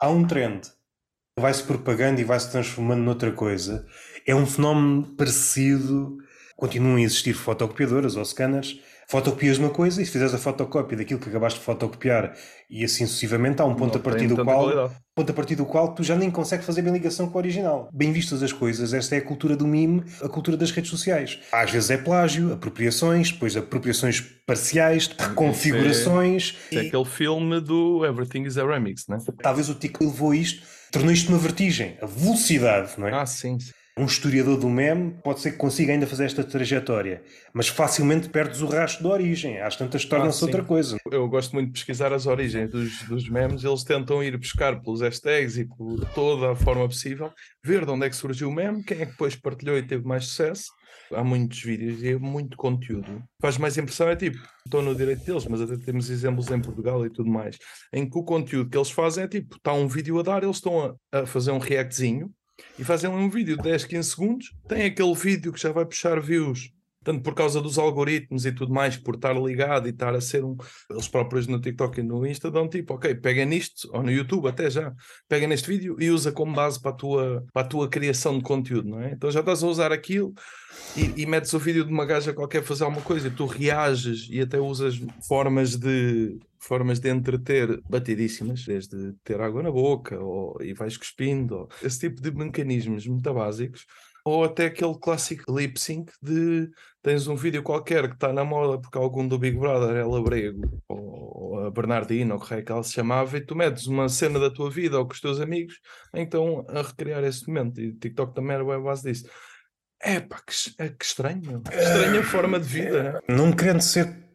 há um trend, vai-se propagando e vai-se transformando noutra coisa. É um fenómeno parecido. Continuam a existir fotocopiadoras ou scanners, fotocopias uma coisa e se fizeres a fotocópia daquilo que acabaste de fotocopiar e assim sucessivamente há um ponto, a partir do, qual, ponto a partir do qual tu já nem consegues fazer bem ligação com o original. Bem vistas as coisas, esta é a cultura do mime, a cultura das redes sociais. Às vezes é plágio, apropriações, depois apropriações parciais, reconfigurações. É, é aquele filme do Everything is a Remix, né? Talvez o Tico levou isto, tornou isto uma vertigem, a velocidade, não é? Ah, sim. sim um historiador do meme pode ser que consiga ainda fazer esta trajetória, mas facilmente perdes o rastro da origem. Às tantas torna-se ah, outra coisa. Eu gosto muito de pesquisar as origens dos, dos memes. Eles tentam ir buscar pelos hashtags e por toda a forma possível, ver de onde é que surgiu o meme, quem é que depois partilhou e teve mais sucesso. Há muitos vídeos e é muito conteúdo. Faz mais impressão, é tipo, estou no direito deles, mas até temos exemplos em Portugal e tudo mais, em que o conteúdo que eles fazem é tipo, está um vídeo a dar, eles estão a, a fazer um reactzinho e fazem um vídeo de 10, 15 segundos, tem aquele vídeo que já vai puxar views, tanto por causa dos algoritmos e tudo mais, por estar ligado e estar a ser um. Eles próprios no TikTok e no Insta dão tipo, ok, pega nisto, ou no YouTube até já, pega neste vídeo e usa como base para a tua, para a tua criação de conteúdo, não é? Então já estás a usar aquilo e, e metes o vídeo de uma gaja qualquer fazer alguma coisa e tu reages e até usas formas de formas de entreter batidíssimas, desde ter água na boca ou, e vais cuspindo, ou, esse tipo de mecanismos muito básicos, ou até aquele clássico lip sync de tens um vídeo qualquer que está na moda porque algum do Big Brother é labrego ou, ou a Bernardina ou o que é que ela se chamava e tu metes uma cena da tua vida ou com os teus amigos então a recriar esse momento e o TikTok também era a base disso é pá, que, é, que estranho que estranha forma de vida não querendo ser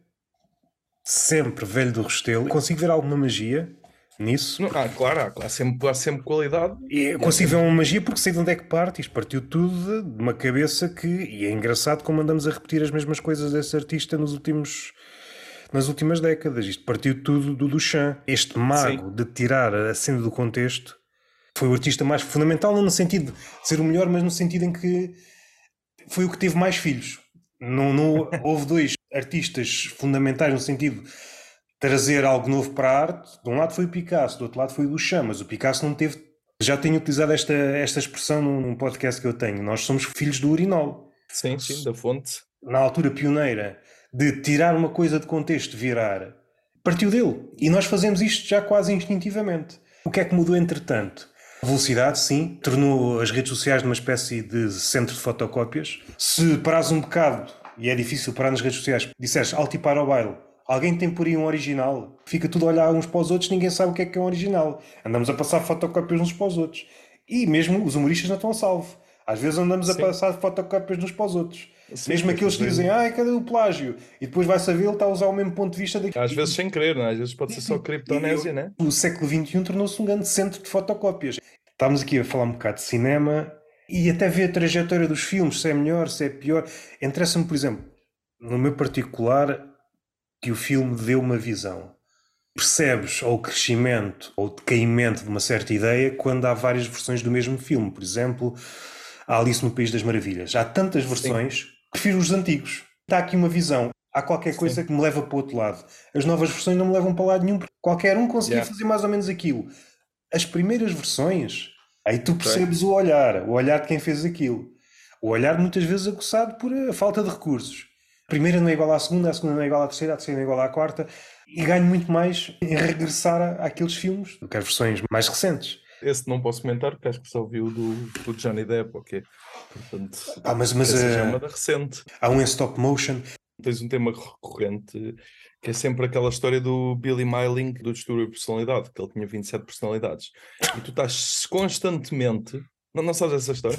sempre velho do Restelo. Consigo ver alguma magia nisso. ah, claro, há, há, sempre, há sempre qualidade. E consigo ver uma magia porque sei de onde é que parte. Isto partiu tudo de uma cabeça que. E é engraçado como andamos a repetir as mesmas coisas desse artista nos últimos. Nas últimas décadas, isto partiu tudo do Duchamp. Este mago Sim. de tirar a cena do contexto foi o artista mais fundamental, não no sentido de ser o melhor, mas no sentido em que foi o que teve mais filhos. Não, não houve dois artistas fundamentais no sentido trazer algo novo para a arte. De um lado foi o Picasso, do outro lado foi o Duchamp, mas o Picasso não teve. Já tenho utilizado esta, esta expressão num podcast que eu tenho. Nós somos filhos do urinol. Sim, sim, da fonte. Na altura pioneira de tirar uma coisa de contexto, virar, partiu dele. E nós fazemos isto já quase instintivamente. O que é que mudou entretanto? Velocidade, sim, tornou as redes sociais numa espécie de centro de fotocópias. Se parares um bocado e é difícil parar nas redes sociais. E para o baile. Alguém tem por aí um original? Fica tudo a olhar uns para os outros, ninguém sabe o que é que é um original. Andamos a passar fotocópias uns para os outros. E mesmo os humoristas não estão a salvo. Às vezes andamos Sim. a passar fotocópias uns para os outros. Sim, mesmo aqueles que dizem, ai, cadê o plágio? E depois vai saber, ele está a usar o mesmo ponto de vista daqui. Às vezes sem querer, não é? Às vezes pode ser só criptonésia, né? O século XXI tornou-se um grande centro de fotocópias. Estamos aqui a falar um bocado de cinema e até ver a trajetória dos filmes, se é melhor, se é pior. Interessa-me, por exemplo, no meu particular, que o filme deu uma visão. Percebes ou o crescimento ou o decaimento de uma certa ideia quando há várias versões do mesmo filme. Por exemplo, a Alice no País das Maravilhas. Há tantas versões, Sim. prefiro os antigos. Está aqui uma visão. Há qualquer coisa Sim. que me leva para o outro lado. As novas versões não me levam para lado nenhum, porque qualquer um conseguia yeah. fazer mais ou menos aquilo. As primeiras versões, aí tu percebes o olhar, o olhar de quem fez aquilo. O olhar muitas vezes aguçado por a falta de recursos a primeira não é igual à segunda, a segunda não é igual à terceira, a terceira não é igual à quarta, e ganho muito mais em regressar àqueles filmes do que as versões mais recentes. Esse não posso comentar porque acho que só viu do, do Johnny Depp, ok. Portanto, ah, mas, mas uh, é uma recente. Há um em stop motion. Tens um tema recorrente que é sempre aquela história do Billy Myling do distúrbio de personalidade, que ele tinha 27 personalidades. E tu estás constantemente não, não sabes essa história?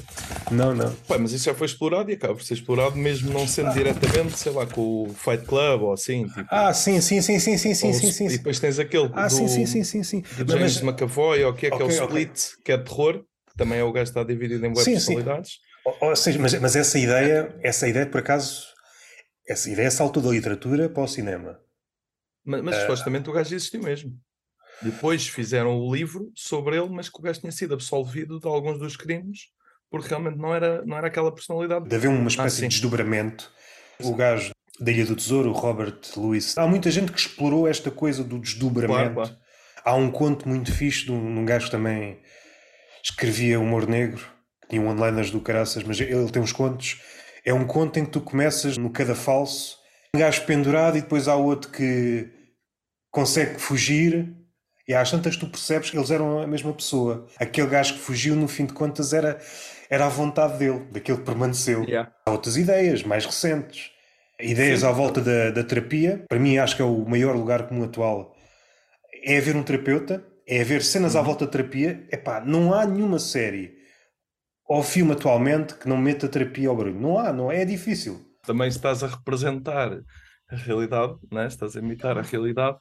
Não, não. Pá, mas isso já foi explorado e acaba por ser explorado mesmo não sendo ah. diretamente, sei lá, com o Fight Club ou assim. Tipo, ah, sim, sim, sim, sim, sim, sim, sim, sim. E depois tens aquele ah, do, sim, sim, sim, sim, sim. do James mas, McAvoy, ou que é, que é o Split, okay. que é terror, que também é o gajo que está dividido em web sim, personalidades. Sim. Ou, ou seja, mas, mas essa ideia, essa ideia, por acaso, essa ideia saltou da literatura para o cinema. Mas, mas uh, supostamente o gajo existiu mesmo. Depois fizeram o livro sobre ele, mas que o gajo tinha sido absolvido de alguns dos crimes porque realmente não era, não era aquela personalidade. De haver uma espécie ah, de desdobramento. O gajo da Ilha do Tesouro, Robert Louis. Há muita gente que explorou esta coisa do desdobramento. Claro, claro. Há um conto muito fixe de um, um gajo que também escrevia humor negro, que tinha one-liners do caraças, mas ele tem uns contos. É um conto em que tu começas no cada falso, um gajo pendurado e depois há outro que consegue fugir e às tantas tu percebes que eles eram a mesma pessoa. Aquele gajo que fugiu, no fim de contas, era, era a vontade dele, daquele que permaneceu. Yeah. Há outras ideias, mais recentes. Ideias Sim. à volta da, da terapia. Para mim, acho que é o maior lugar comum atual. É haver um terapeuta, é haver cenas Uhum. à volta da terapia. Epá, não há nenhuma série ou filme atualmente que não meta terapia ao barulho. Não há, não é, é difícil. Também estás a representar a realidade, né? estás a imitar a realidade,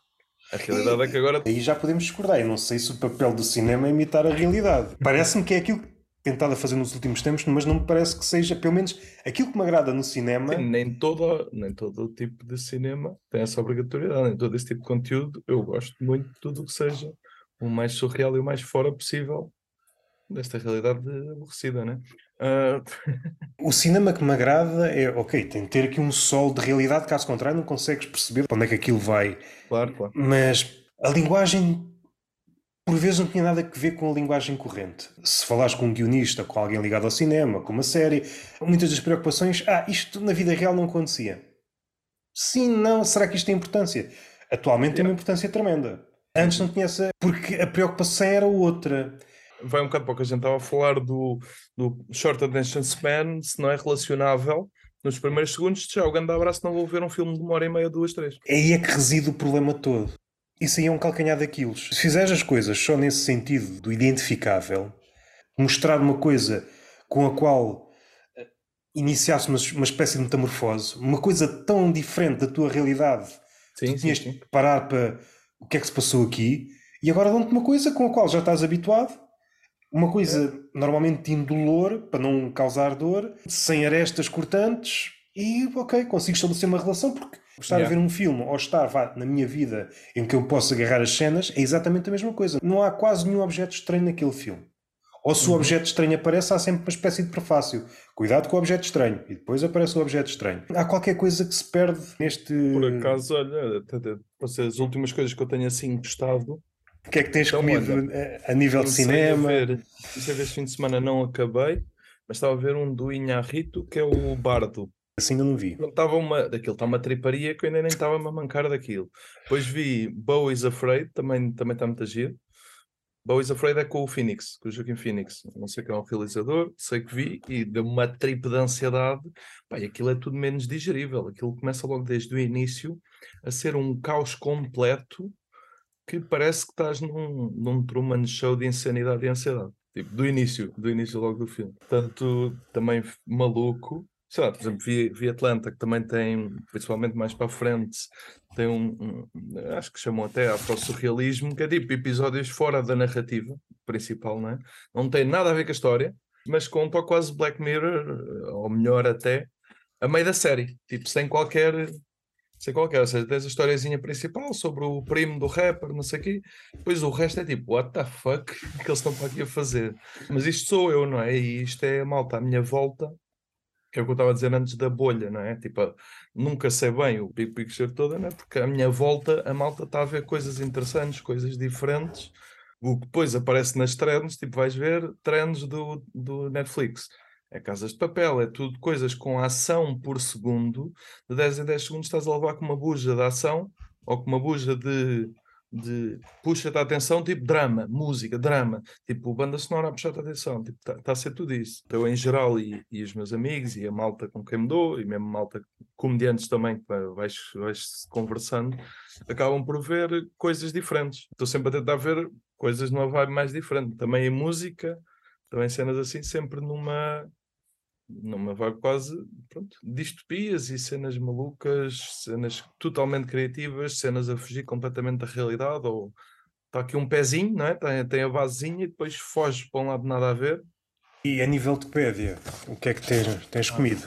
a realidade é que agora Aí já podemos discordar. Eu não sei se o papel do cinema é imitar a realidade. Parece-me que é aquilo que tentado a fazer nos últimos tempos, mas não me parece que seja, pelo menos, aquilo que me agrada no cinema. Sim, nem todo, nem todo o tipo de cinema tem essa obrigatoriedade, nem todo esse tipo de conteúdo. Eu gosto muito de tudo o que seja o mais surreal e o mais fora possível desta realidade aborrecida, né? Ah, O cinema que me agrada é, ok, tem de ter aqui um sol de realidade, caso contrário, não consegues perceber para onde é que aquilo vai. claro, claro. Mas a linguagem, por vezes, não tinha nada a ver com a linguagem corrente. Se falares com um guionista, com alguém ligado ao cinema, com uma série, muitas das preocupações, ah, isto na vida real não acontecia. Sim, não, será que isto tem importância? Atualmente tem uma importância tremenda. Antes não tinha essa, porque a preocupação era outra. Vai um bocado para o que a gente estava a falar do, do short attention span, se não é relacionável. Nos primeiros segundos, já o grande abraço, não vou ver um filme de uma hora e meia, duas, três. Aí é que reside o problema todo. Isso aí é um calcanhar daqueles. Se fizeres as coisas só nesse sentido do identificável, mostrar uma coisa com a qual eh, iniciasse uma, uma espécie de metamorfose, uma coisa tão diferente da tua realidade, Sim, tu sim, tinhas sim. que parar para o que é que se passou aqui, e agora dão-te uma coisa com a qual já estás habituado, uma coisa normalmente indolor, para não causar dor, sem arestas cortantes, e ok, consigo estabelecer uma relação, porque estar Yeah. a ver um filme ou estar vá, na minha vida em que eu posso agarrar as cenas é exatamente a mesma coisa. Não há quase nenhum objeto estranho naquele filme. Ou se o Uhum. objeto estranho aparece, há sempre uma espécie de prefácio. Cuidado com o objeto estranho. E depois aparece o objeto estranho. Há qualquer coisa que se perde neste. Por acaso, olha, ser as últimas coisas que eu tenho assim gostado. O que é que tens Então, comido olha, a, nível de cinema? comecei a ver este fim de semana, não acabei, mas estava a ver um do Inharrito, que é o Bardo. Assim ainda não vi. Não estava uma, daquilo está uma triparia que eu ainda nem estava a mancar daquilo. Depois vi Bowie's Afraid, também, também está muito giro. Bowie's Afraid é com o Phoenix, com o Joaquim Phoenix. Não sei quem é o realizador, sei que vi e deu-me uma trip de ansiedade. Pá, e aquilo é tudo menos digerível. Aquilo começa logo desde o início a ser um caos completo que parece que estás num, num Truman Show de insanidade e ansiedade. Tipo, do início, do início logo do filme. Portanto, também maluco. Sei lá, por exemplo, vi, vi Atlanta, que também tem, principalmente mais para a frente, tem um, um- acho que chamam até afro-surrealismo, que é tipo episódios fora da narrativa principal, não é? Não tem nada a ver com a história, mas toque quase Black Mirror, ou melhor até, a meio da série, tipo, sem qualquer sem qualquer, ou seja, tens a historiazinha principal sobre o primo do rapper, não sei o quê, depois o resto é tipo, what the fuck que eles estão para aqui a fazer? Mas isto sou eu, não é? E isto é a malta à minha volta, que é o que eu estava a dizer antes da bolha, não é? Tipo, nunca sei bem o big picture toda, não é? Porque à minha volta a malta está a ver coisas interessantes, coisas diferentes, o que depois aparece nas trends, tipo, vais ver trends do, do Netflix. É casas de papel, é tudo coisas com ação por segundo, de 10 em 10 segundos estás a levar com uma buja de ação ou com uma buja de, de puxa-te a atenção, tipo drama, música, drama, tipo banda sonora a puxar-te a atenção, está tipo, tá a ser tudo isso. Então, em geral, e, e os meus amigos, e a malta com quem me dou, e mesmo malta, comediantes também, que vai- vais, vais conversando, acabam por ver coisas diferentes. Estou sempre a tentar ver coisas numa vibe mais diferente. Também em música, também cenas assim, sempre numa numa vibe quase pronto, distopias e cenas malucas, cenas totalmente criativas, cenas a fugir completamente da realidade, ou está aqui um pezinho, não é? tem, tem a basezinha e depois foge para um lado nada a ver. E a nível de comédia, o que é que tens, tens comido?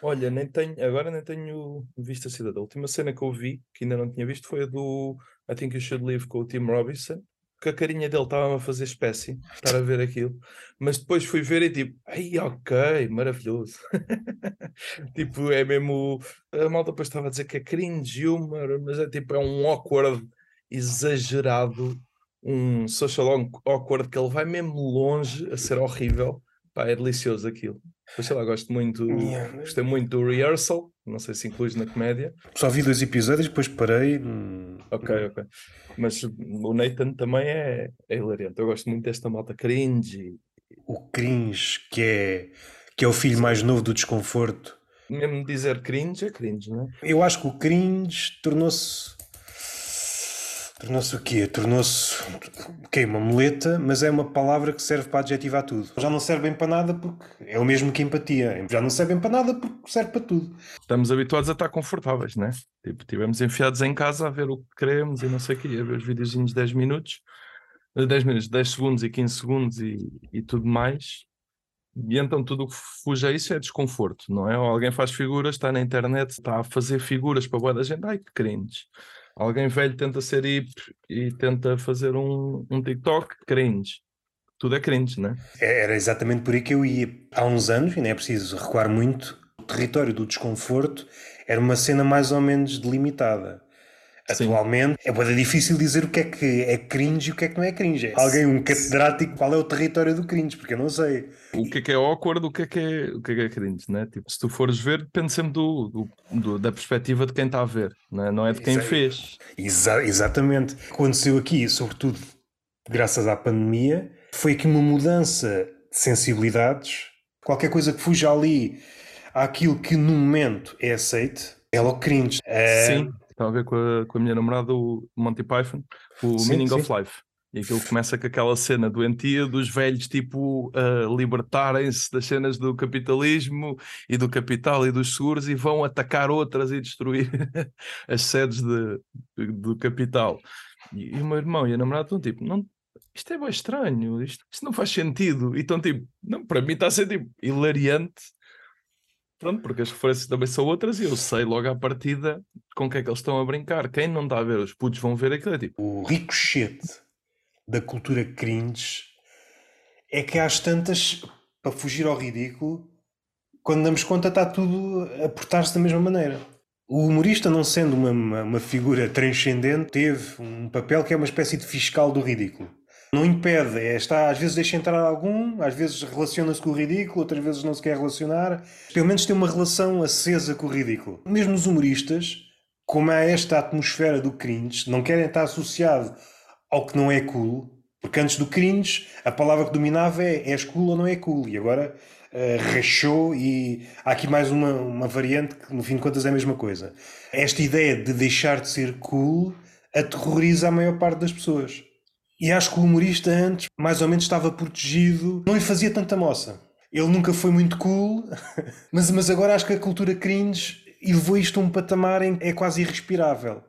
Olha, nem tenho, agora nem tenho visto a cidade. A última cena que eu vi, que ainda não tinha visto, foi a do I Think You Should Live com o Tim Robinson, que a carinha dele estava a fazer espécie, estar a ver aquilo, mas depois fui ver e tipo, ai ok, maravilhoso. tipo, é mesmo. A malta depois estava a dizer que é cringe humor, mas é tipo, é um awkward exagerado um social awkward que ele vai mesmo longe a ser horrível. Pá, é delicioso aquilo. Sei lá, gosto muito, Yeah. gostei muito do Rehearsal, não sei se incluís na comédia. Só vi dois episódios, depois parei. hum, Ok, ok. Mas o Nathan também é, é hilariante. Eu gosto muito desta malta cringe O cringe, que é, que é o filho mais novo do desconforto. mesmo dizer cringe é cringe, não é? Eu acho que o cringe tornou-se. Tornou-se o quê? Tornou-se ok, uma muleta, mas é uma palavra que serve para adjetivar tudo. Já não serve bem para nada porque é o mesmo que empatia. Já não serve bem para nada porque serve para tudo. Estamos habituados a estar confortáveis, né? Tipo, estivemos enfiados em casa a ver o que queremos e não sei o quê, a ver os videozinhos de 10 minutos, eh, 10 minutos, 10 segundos e 15 segundos e, e tudo mais. E então tudo o que fuja a isso é desconforto, não é? Ou alguém faz figuras, está na internet, está a fazer figuras para boa da gente, ai que cringe. Alguém velho tenta ser hip e tenta fazer um, um TikTok, cringe. Tudo é cringe, né? Era exatamente por aí que eu ia. Há uns anos, e não é preciso recuar muito, o território do desconforto era uma cena mais ou menos delimitada. Sim. Atualmente é bem difícil dizer o que é que é cringe e o que é que não é cringe. Alguém, um catedrático, qual é o território do cringe? Porque eu não sei. o que é que é awkward, o que é que é, o que é, que é cringe, né? Tipo, se tu fores ver, depende sempre do, do- do- da perspectiva de quem está a ver, né? não é de quem aí. fez. Exa- exatamente. Aconteceu aqui, sobretudo graças à pandemia, foi aqui uma mudança de sensibilidades. Qualquer coisa que fuja ali àquilo que no momento é aceite, é logo cringe. É, Sim, estava a ver com a, com a minha namorada, o Monty Python, o Sim, Meaning sim. of Life. E aquilo começa com aquela cena doentia dos velhos, tipo, a libertarem-se das cenas do capitalismo e do capital e dos seguros e vão atacar outras e destruir as sedes de, de- do capital. E, e o meu irmão e a namorada estão tipo, não, isto é bem estranho, isto, isto não faz sentido. E estão tipo, não, para mim está a ser tipo hilariante. Pronto, porque as referências também são outras e eu sei logo à partida com o que é que eles estão a brincar. Quem não está a ver, os putos vão ver aquilo, é tipo, O ricochete da cultura cringe é que às tantas, para fugir ao ridículo, quando damos conta está tudo a portar-se da mesma maneira. O humorista, não sendo uma, uma, uma figura transcendente, teve um papel que é uma espécie de fiscal do ridículo. Não impede, é, está, às vezes deixa entrar algum, às vezes relaciona-se com o ridículo, outras vezes não se quer relacionar. Pelo menos tem uma relação acesa com o ridículo. Mesmo os humoristas, como há esta atmosfera do cringe, não querem estar associado ao que não é cool, porque antes do cringe a palavra que dominava é és cool ou não é cool, e agora eh, rachou e há aqui mais uma, uma variante que no fim de contas é a mesma coisa. Esta ideia de deixar de ser cool aterroriza a maior parte das pessoas. E acho que o humorista antes mais ou menos estava protegido, não lhe fazia tanta moça. Ele nunca foi muito cool, mas, mas agora acho que a cultura cringe elevou isto a um patamar em que é quase irrespirável.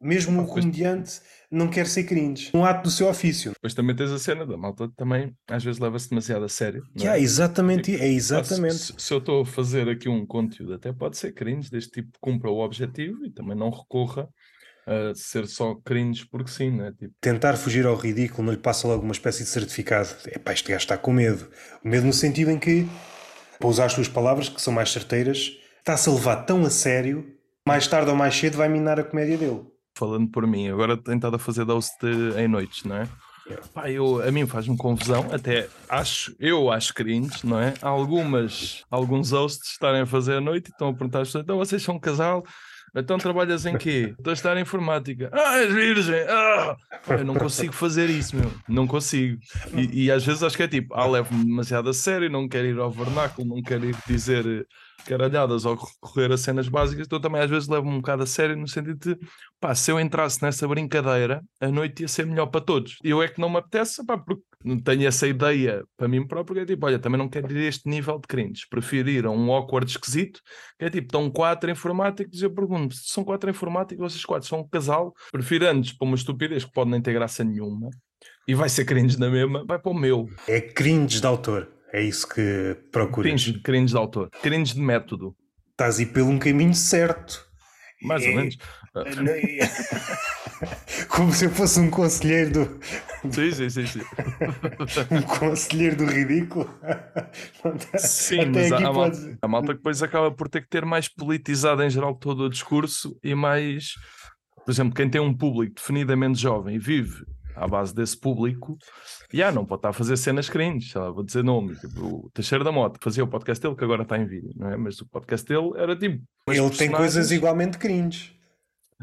Mesmo Ah, o pois- comediante não quer ser cringe. Um ato do seu ofício. depois também tens a cena da malta também, às vezes leva-se demasiado a sério. não Yeah, é? exatamente, é Ah, se- exatamente. Se, se eu estou a fazer aqui um conteúdo, até pode ser cringe, deste tipo cumpra o objetivo e também não recorra a ser só cringe porque sim, né? Tipo, Tentar fugir ao ridículo não lhe passa logo uma espécie de certificado. É pá, este gajo está com medo. O medo no sentido em que, para usar as suas palavras, que são mais certeiras, está-se a levar tão a sério, mais tarde ou mais cedo vai minar a comédia dele. falando por mim, agora tenho estado a fazer host em noites, não é? Yeah. Pá, eu, a mim faz-me confusão, até acho, eu acho cringe, não é? Há algumas, alguns hosts estarem a fazer a noite e estão a perguntar às pessoas, então vocês são um casal, então trabalhas em quê? Estou a estar em informática. Ah, és virgem! Ah! Eu não consigo fazer isso, meu. Não consigo. E, e às vezes acho que é tipo, ah, levo-me demasiado a sério, não quero ir ao vernáculo, não quero ir dizer eh, caralhadas ou recorrer a cenas básicas, então também às vezes levo-me um bocado a sério no sentido de, pá, se eu entrasse nessa brincadeira, a noite ia ser melhor para todos. Eu é que não me apetece, pá, porque tenho essa ideia para mim próprio, que é tipo, olha, também não quero ir a este nível de cringe, prefiro ir a um awkward esquisito, que é tipo, estão quatro informáticos, e eu pergunto, se são quatro informáticos, vocês quatro são um casal, prefiro antes para uma estupidez que pode nem ter graça nenhuma, e vai ser cringe na mesma, vai para o meu. É cringe de autor. É isso que procuras. Cringe, cringe de autor, cringe de método, Estás a ir pelo um caminho certo. mais ou É- menos. Como se eu fosse um conselheiro do, Sim, sim, sim, sim. um conselheiro do ridículo. Sim, Até mas há, pode- malta, há malta que depois acaba por ter que ter mais politizado em geral todo o discurso e mais, por exemplo, quem tem um público definidamente jovem e vive à base desse público, e yeah, não pode estar a fazer cenas cringe, sei lá, vou dizer nomes, tipo, o Teixeira da Mota fazia o podcast dele, que agora está em vídeo, não é? Mas o podcast dele era tipo. Ele tem coisas igualmente cringe.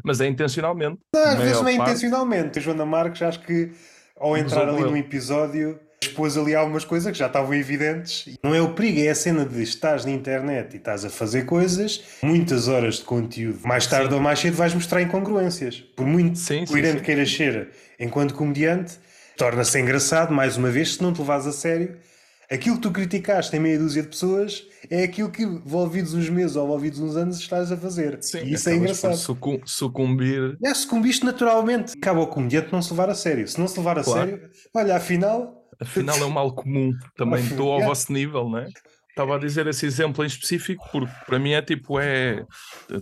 Mas é intencionalmente. Não, às vezes não é parte... intencionalmente. A Joana Marques, acho que ao entrar ali num episódio, expôs ali algumas coisas que já estavam evidentes. Não é o perigo, é a cena de estás na internet e estás a fazer coisas, muitas horas de conteúdo. Mais tarde sim. ou mais cedo vais mostrar incongruências. Por muito sim, coerente sim, queiras ser enquanto comediante, torna-se engraçado, mais uma vez, se não te levas a sério aquilo que tu criticaste em meia dúzia de pessoas é aquilo que, envolvidos uns meses ou envolvidos uns anos, estás a fazer. Sim, e isso é engraçado. Sucum sucumbir. É, sucumbiste naturalmente. Acaba o comediante não se levar a sério. Se não se levar a claro. sério, olha, afinal. Afinal é um mal comum. Também estou ao vosso nível, não é? Estava a dizer esse exemplo em específico porque para mim é tipo, é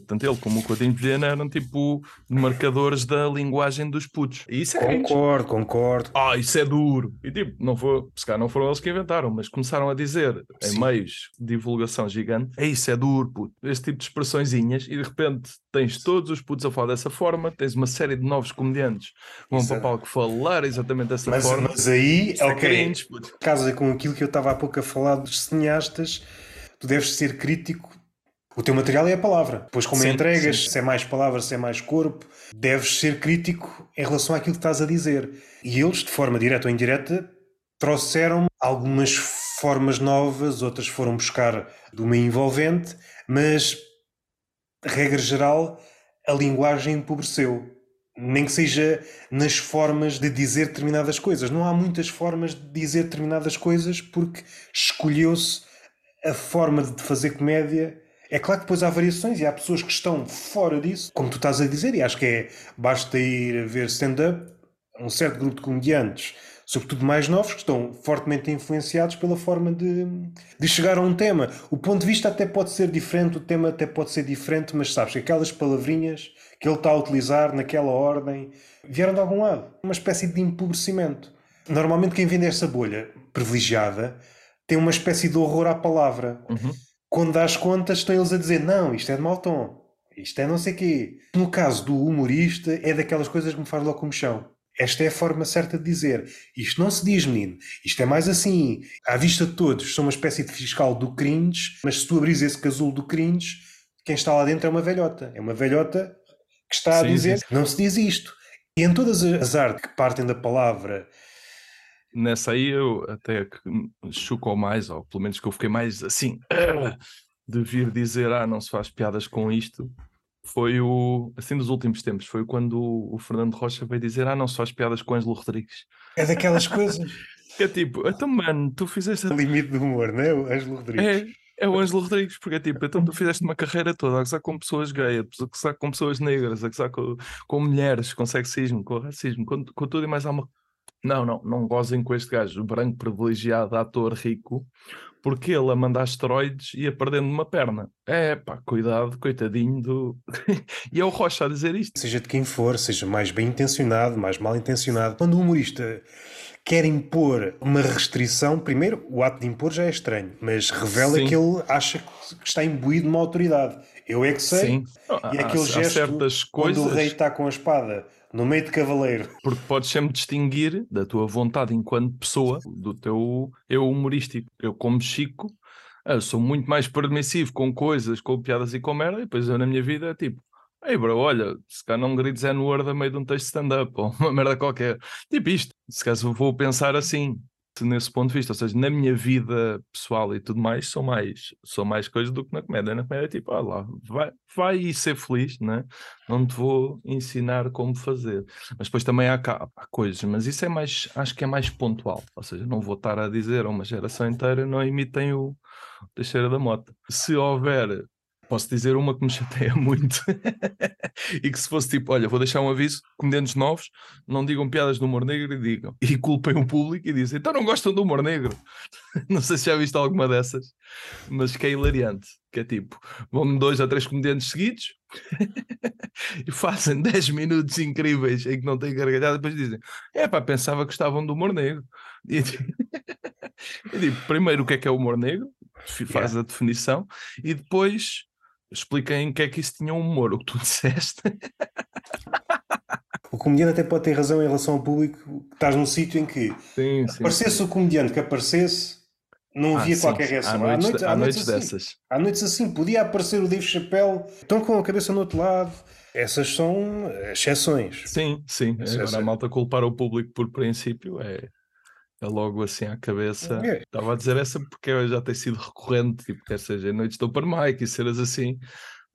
tanto ele como o Coutinho Vilhena eram tipo marcadores da linguagem dos putos. E isso é Concordo, concordo. Ah, isso é duro. E tipo, não foi, se calhar não foram eles que inventaram, mas começaram a dizer Sim. em meios de divulgação gigante, é isso é duro, puto. Este tipo de expressõezinhas e de repente tens todos os putos a falar dessa forma, tens uma série de novos comediantes que vão para o palco falar exatamente dessa mas, forma. Mas aí, é ok, cringe, casa com aquilo que eu estava há pouco a falar dos cineastas tu deves ser crítico. O teu material é a palavra. Depois, como sim, entregas, sim. se é mais palavra, se é mais corpo, deves ser crítico em relação àquilo que estás a dizer. E eles, de forma direta ou indireta, trouxeram algumas formas novas, outras foram buscar de uma envolvente, mas, regra geral, a linguagem empobreceu. Nem que seja nas formas de dizer determinadas coisas. Não há muitas formas de dizer determinadas coisas porque escolheu-se a forma de fazer comédia. É claro que depois há variações e há pessoas que estão fora disso, como tu estás a dizer, e acho que é basta ir a ver stand-up, um certo grupo de comediantes, sobretudo mais novos, que estão fortemente influenciados pela forma de, de chegar a um tema. O ponto de vista até pode ser diferente, o tema até pode ser diferente, mas sabes que aquelas palavrinhas que ele está a utilizar naquela ordem vieram de algum lado. Uma espécie de empobrecimento. Normalmente quem vende essa bolha privilegiada tem uma espécie de horror à palavra. Uhum. Quando dás contas, estão eles a dizer: não, isto é de mau tom, isto é não sei quê. No caso do humorista, é daquelas coisas que me faz logo como chão. Esta é a forma certa de dizer. Isto não se diz, menino. Isto é mais assim. À vista de todos, sou uma espécie de fiscal do cringe, mas se tu abris esse casulo do cringe, quem está lá dentro é uma velhota. É uma velhota que está sim, a dizer: sim. não se diz isto. E em todas as artes que partem da palavra nessa aí eu até que chocou mais, ou pelo menos que eu fiquei mais assim, de vir dizer, ah, não se faz piadas com isto, foi o, assim dos últimos tempos, foi quando o, Fernando Rocha veio dizer, ah, não se faz piadas com Ângelo Rodrigues. É daquelas coisas. é tipo, então mano, tu fizeste... O limite do humor, não é? O Ângelo Rodrigues. É. É o Ângelo Rodrigues, porque é tipo, então tu fizeste uma carreira toda a gozar com pessoas gays, a gozar com pessoas negras, a gozar com, com mulheres, com sexismo, com racismo, com, com tudo e mais alguma não, não, não gozem com este gajo branco privilegiado, ator rico, porque ele a mandar esteroides ia perdendo uma perna. É pá, cuidado, coitadinho do. e é o Rocha a dizer isto. Seja de quem for, seja mais bem intencionado, mais mal intencionado, quando o humorista quer impor uma restrição, primeiro, o ato de impor já é estranho, mas revela Sim. que ele acha que está imbuído de uma autoridade. Eu é que sei. Sim. E aquele há, gesto, há coisas... quando o rei está com a espada no meio de cavaleiro. Porque podes sempre distinguir da tua vontade enquanto pessoa, do teu eu humorístico. Eu, como Chico, eu sou muito mais permissivo com coisas, com piadas e com merda, e depois eu na minha vida é tipo. Ei, bro, olha, se cá não grites é no Word a meio de um texto stand-up ou uma merda qualquer. Tipo isto. Se caso vou pensar assim, nesse ponto de vista, ou seja, na minha vida pessoal e tudo mais, sou mais, sou mais coisa do que na comédia. Na comédia é tipo, ah lá, vai, vai e ser feliz, né? não te vou ensinar como fazer. Mas depois também há, há coisas, mas isso é mais, acho que é mais pontual, ou seja, não vou estar a dizer a uma geração inteira não imitem o Teixeira da Mota. Se houver Posso dizer uma que me chateia muito e que se fosse tipo, olha, vou deixar um aviso, comediantes novos, não digam piadas do humor negro e digam, e culpem o público e dizem, então não gostam do humor negro. não sei se já viste alguma dessas, mas que é hilariante, que é tipo, vão dois a três comediantes seguidos e fazem 10 minutos incríveis em que não têm gargalhada, depois dizem, é pá, pensava que estavam do humor negro. E, e digo, primeiro o que é que é o humor negro, faz yeah. a definição, e depois expliquem que é que isso tinha um humor, o que tu disseste. o comediante até pode ter razão em relação ao público estás num sítio em que sim, sim, aparecesse sim. o comediante que aparecesse, não ah, havia ah, qualquer reação. Há noites, há noites, há noites, assim. dessas. Há noites assim, podia aparecer o Dave Chappelle, estão com a cabeça no outro lado. Essas são exceções. Sim, sim. Agora a malta culpar o público por princípio é logo assim à cabeça. É. Estava a dizer essa porque já tem sido recorrente, tipo, quer seja em noites de open mic e cenas assim.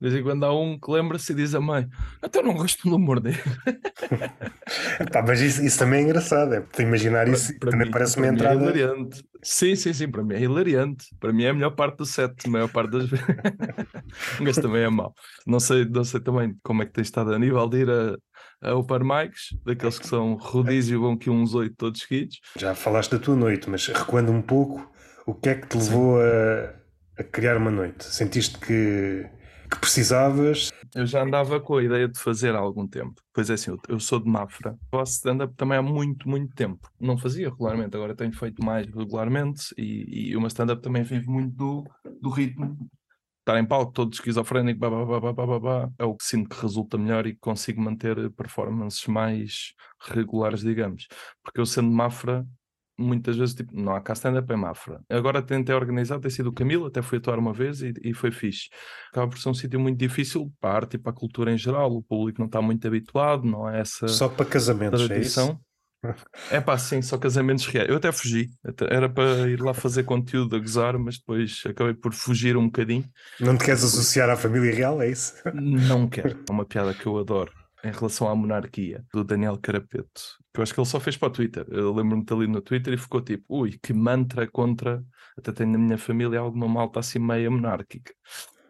De vez em quando há um que lembra-se e diz a mãe: Até eu não gosto do humor dele. tá, mas isso, isso, também é engraçado. É para imaginar para, isso para também mim, parece uma é entrada. É hilariante. Sim, sim, sim. Para mim é hilariante. Para mim é a melhor parte do set, a maior parte das vezes. mas também é mau. Não sei, não sei também como é que tem estado a nível de ir a Open Mics, daqueles que são rodízio vão que uns oito todos seguidos. Já falaste da tua noite, mas recuando um pouco, o que é que te levou a, a criar uma noite? Sentiste que que precisavas? Eu já andava com a ideia de fazer há algum tempo. Pois é assim, eu sou de Mafra. Faço stand-up também há muito, muito tempo. Não fazia regularmente, agora tenho feito mais regularmente e, e uma stand-up também vive muito do, do ritmo. Estar em palco todo esquizofrénico, bah, bah, bah, bah, é o que sinto que resulta melhor e consigo manter performances mais regulares, digamos. Porque eu sendo Mafra, muitas vezes tipo, não há cá stand-up em Mafra. Agora tentei organizar, tem sido o Camilo, até fui atuar uma vez e, e foi fixe. Acaba por ser um sítio muito difícil para a arte e para a cultura em geral. O público não está muito habituado, não é essa. Só para casamentos, tradição. é isso? É pá, sim, só casamentos reais. Eu até fugi, era para ir lá fazer conteúdo a gozar, mas depois acabei por fugir um bocadinho. Não te queres associar à família real, é isso? Não quero. É uma piada que eu adoro em relação à monarquia, do Daniel Carapeto, que eu acho que ele só fez para o Twitter. Eu lembro-me de ali no Twitter e ficou tipo, ui, que mantra contra. Até tenho na minha família alguma malta assim meia monárquica.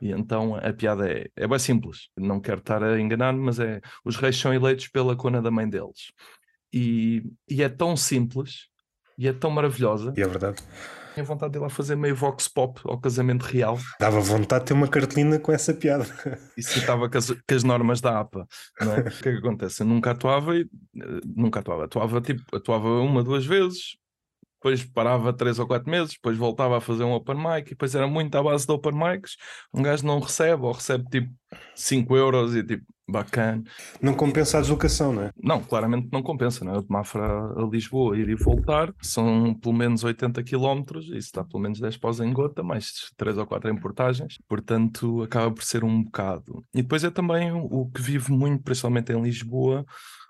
E então a piada é, é bem simples. Não quero estar a enganar, mas é os reis são eleitos pela cona da mãe deles. E, e é tão simples e é tão maravilhosa. E é verdade tinha vontade de ir lá fazer meio vox pop ao casamento real. Dava vontade de ter uma cartolina com essa piada. Isso estava com, com as, normas da APA. É? o que é que acontece? Eu nunca atuava e eh, nunca atuava. Atuava tipo, atuava uma, duas vezes, depois parava três ou quatro meses, depois voltava a fazer um open mic, e depois era muito à base de open mics. Um gajo não recebe, ou recebe tipo 5 euros e tipo, bacana. Não compensa a deslocação, não é? Não, claramente não compensa, não é? De Mafra a Lisboa ir e voltar são pelo menos 80 km, isso está pelo menos 10 paus em gota, mais 3 ou 4 em portagens, portanto acaba por ser um bocado. E depois é também o que vive muito, principalmente em Lisboa,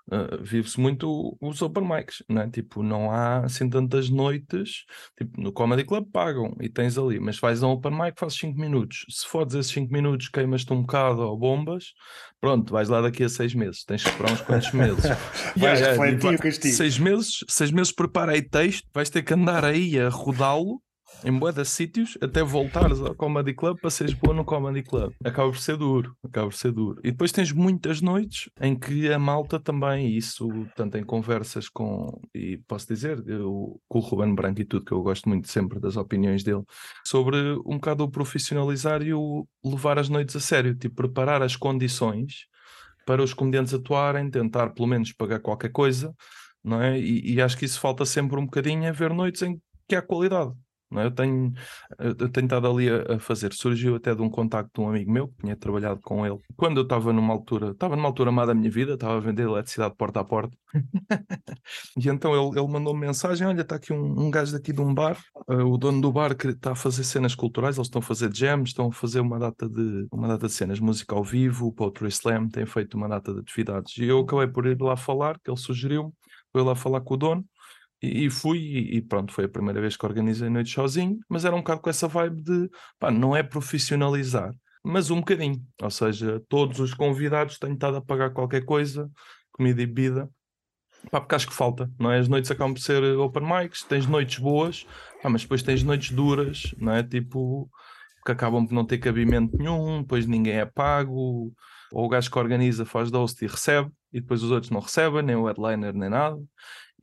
Uh, vive-se muito os open mics, né? Tipo, não há assim tantas noites. Tipo, no Comedy Club pagam e tens ali, mas vais a um open mic, fazes 5 minutos. Se fodes esses 5 minutos, queimas-te um bocado ou bombas, pronto, vais lá daqui a 6 meses. Tens que esperar uns quantos meses. vais yeah, refletir o castigo. 6 meses, seis meses preparei texto, vais ter que andar aí a rodá-lo em boa de sítios até voltares ao Comedy Club para seres boa no Comedy Club. Acaba por ser duro, acaba por ser duro. E depois tens muitas noites em que a malta também, isso tanto em conversas com, e posso dizer, eu, com o Ruben Branco e tudo, que eu gosto muito sempre das opiniões dele, sobre um bocado o profissionalizar e o levar as noites a sério, tipo preparar as condições para os comediantes atuarem, tentar pelo menos pagar qualquer coisa, não é? E, e acho que isso falta sempre um bocadinho a ver noites em que há qualidade. É? Eu tenho, eu tenho estado ali a, a, fazer. Surgiu até de um contacto de um amigo meu que tinha trabalhado com ele. Quando eu estava numa altura, estava numa altura má da minha vida, estava a vender eletricidade porta a porta. e então ele, ele mandou -me mensagem: Olha, está aqui um, um gajo daqui de um bar, uh, o dono do bar que está a fazer cenas culturais, eles estão a fazer jams, estão a fazer uma data de uma data de cenas, música ao vivo, Poetry Slam, tem feito uma data de atividades. E eu acabei por ir lá falar, que ele sugeriu-me, fui lá falar com o dono. E, fui, e, pronto, foi a primeira vez que organizei noite sozinho, mas era um bocado com essa vibe de pá, não é profissionalizar, mas um bocadinho. Ou seja, todos os convidados têm estado a pagar qualquer coisa, comida e bebida, pá, porque acho que falta, não é? As noites acabam por ser open mics, tens noites boas, pá, mas depois tens noites duras, não é? Tipo, que acabam por não ter cabimento nenhum, depois ninguém é pago, ou o gajo que organiza faz host e recebe, e depois os outros não recebem, nem o headliner, nem nada.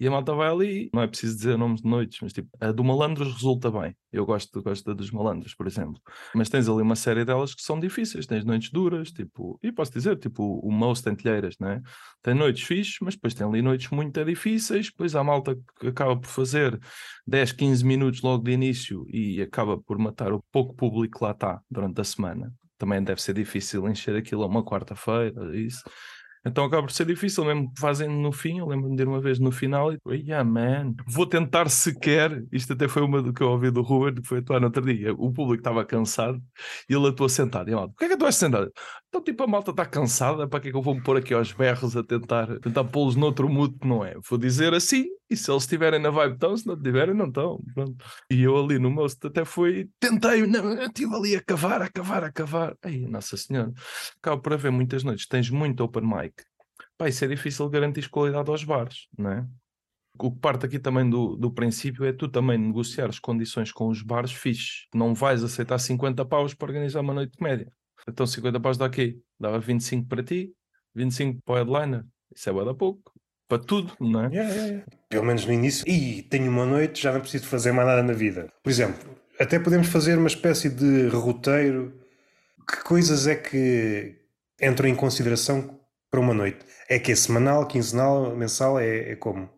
E a malta vai ali, não é preciso dizer nomes de noites, mas tipo, a do Malandros resulta bem. Eu gosto, gosto dos Malandros, por exemplo. Mas tens ali uma série delas que são difíceis, tens noites duras, tipo, e posso dizer, tipo, o Mouse tem telheiras, né? Tem noites fixes, mas depois tem ali noites muito difíceis, depois há malta que acaba por fazer 10, 15 minutos logo de início e acaba por matar o pouco público que lá está durante a semana. Também deve ser difícil encher aquilo a uma quarta-feira, isso. Então acaba por ser difícil, mesmo fazem no fim. Eu lembro-me de ir uma vez no final e, yeah, man, vou tentar sequer. Isto até foi uma do que eu ouvi do Ruben, que foi atuar no outro dia. O público estava cansado e ele atuou sentado. E eu, porquê é que tu és sentado? Então, tipo, a malta está cansada, para que é que eu vou me pôr aqui aos berros a tentar, tentar pô-los noutro mood não é? Vou dizer assim, e se eles estiverem na vibe estão, se não tiverem, não estão. E eu ali no most até fui, tentei, não, eu estive ali a cavar, a cavar, a cavar. Ai, Nossa Senhora, acabo por haver muitas noites, tens muito open mic. Pá, isso é difícil garantir qualidade aos bares, não é? O que parte aqui também do, do princípio é tu também negociar as condições com os bares fixes. Não vais aceitar 50 paus para organizar uma noite de média. Então 50 paus dá aqui, dava 25 para ti, 25 para o headliner. Isso é bada pouco. Para tudo, não é? Yeah, yeah, yeah. Pelo menos no início. E tenho uma noite, já não preciso fazer mais nada na vida. Por exemplo, até podemos fazer uma espécie de roteiro. Que coisas é que entram em consideração para uma noite? É que é semanal, quinzenal, mensal? É, é como?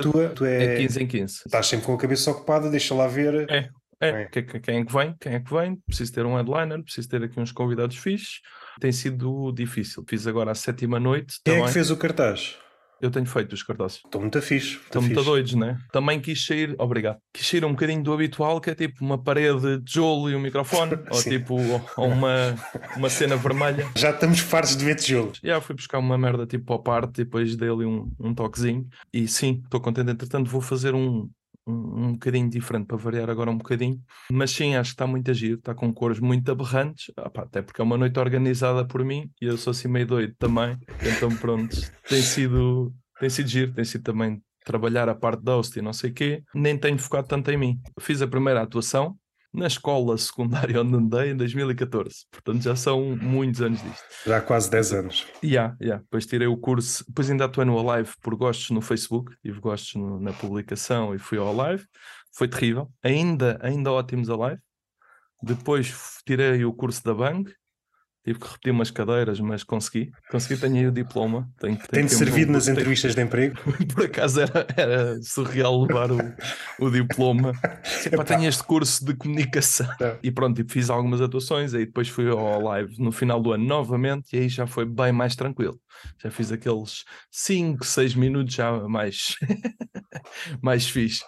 Tu, tu é, é 15 em 15. Estás sempre com a cabeça ocupada, deixa lá ver. É, é. é. Quem, quem é que vem? Quem é que vem? Preciso ter um headliner, preciso ter aqui uns convidados fixes. Tem sido difícil. Fiz agora a sétima noite. Quem também. é que fez o cartaz? Eu tenho feito os cartazes. Estou muito fixe. Estão muito doidos, né? Também quis sair, obrigado, quis sair um bocadinho do habitual, que é tipo uma parede de tijolo e um microfone, ou tipo ou uma, uma cena vermelha. Já estamos fartos de ver tijolos. Já fui buscar uma merda tipo ao parte, depois dele um, um toquezinho. E sim, estou contente. Entretanto, vou fazer um, um, bocadinho diferente para variar agora um bocadinho. Mas sim, acho que está muito agir, está com cores muito aberrantes, até porque é uma noite organizada por mim e eu sou assim meio doido também. Então, pronto, tem sido, tem sido giro, tem sido também trabalhar a parte da host e não sei o quê. Nem tenho focado tanto em mim. Fiz a primeira atuação, na escola secundária onde andei em 2014. Portanto, já são muitos anos disto. Já há quase 10 anos. Já, yeah, yeah. depois tirei o curso, depois ainda atuei no Alive por gostos no Facebook, tive gostos no, na publicação e fui ao Alive. Foi terrível, ainda, ainda ótimos Alive. Depois tirei o curso da Bang, Tive que repetir umas cadeiras, mas consegui. Consegui, tenho aí o diploma. Tenho, tenho Tem-te servido um... nas tenho... entrevistas de emprego? Por acaso era, era surreal levar o, o diploma. Epá, tenho este curso de comunicação. É. E pronto, fiz algumas atuações. Aí depois fui ao live no final do ano novamente. E aí já foi bem mais tranquilo. Já fiz aqueles 5, 6 minutos já mais, mais fixe.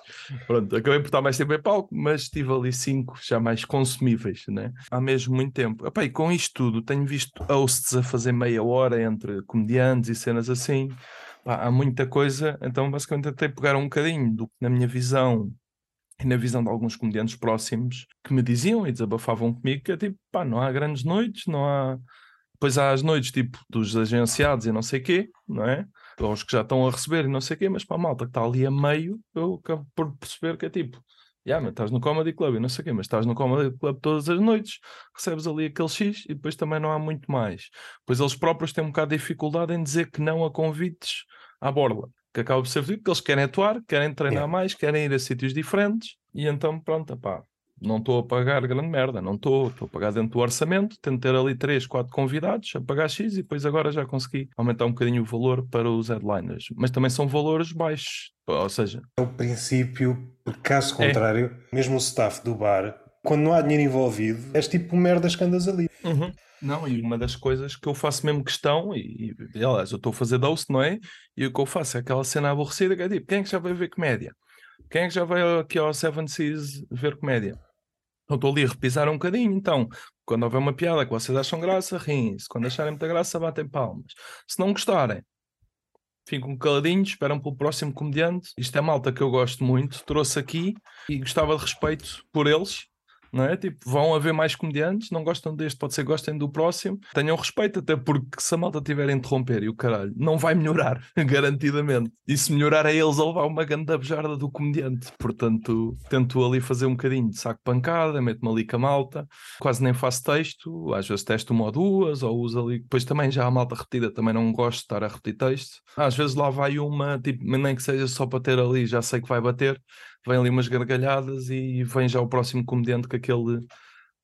Pronto, acabei por estar mais tempo em palco, mas tive ali 5 já mais consumíveis, né? Há mesmo muito tempo. Epá, e com isto tudo tenho visto hosts a fazer meia hora entre comediantes e cenas assim. Há muita coisa, então basicamente tentei pegar um bocadinho do que na minha visão e na visão de alguns comediantes próximos que me diziam e desabafavam comigo que é tipo, pá, não há grandes noites, não há. Depois há as noites tipo dos agenciados e não sei quê, não é? Ou os que já estão a receber e não sei quê, mas para a malta que está ali a meio, eu acabo por perceber que é tipo, Yeah, mas estás no Comedy Club e não sei o quê, mas estás no Comedy Club todas as noites, recebes ali aquele X e depois também não há muito mais. Pois eles próprios têm um bocado de dificuldade em dizer que não a convites à borla, que acaba por ser porque eles querem atuar, querem treinar yeah. mais, querem ir a sítios diferentes e então pronto, pá, não estou a pagar grande merda, não estou, estou a pagar dentro do orçamento, tento ter ali 3, 4 convidados a pagar X e depois agora já consegui aumentar um bocadinho o valor para os headliners, mas também são valores baixos, ou seja... É o princípio, porque caso é. contrário, é. mesmo o staff do bar, quando não há dinheiro envolvido, és tipo merdas que andas ali. Uhum. Não, e uma das coisas que eu faço mesmo questão, e, e aliás, eu estou a fazer host, não é? E o que eu faço é aquela cena aborrecida que é tipo, quem é que já vai ver comédia? Quem é que já veio aqui ao Seven Seas ver comédia? Eu estou ali a repisar um bocadinho, então, quando houver uma piada que vocês acham graça, riem-se. Quando acharem muita graça, batem palmas. Se não gostarem, ficam caladinhos, esperam pelo próximo comediante. Isto é malta que eu gosto muito, trouxe aqui e gostava de respeito por eles não é? Tipo, vão haver mais comediantes, não gostam deste, pode ser gostem do próximo, tenham respeito, até porque se a malta tiver a interromper e o caralho, não vai melhorar, garantidamente. E se melhorar é eles a levar uma grande bejarda do comediante. Portanto, tento ali fazer um bocadinho de saco pancada, meto-me ali com a malta, quase nem faço texto, às vezes testo uma ou duas, ou uso ali, depois também já a malta repetida, também não gosto de estar a repetir texto. Às vezes lá vai uma, tipo, nem que seja só para ter ali, já sei que vai bater, vem ali umas gargalhadas e vem já o próximo comediante com aquele,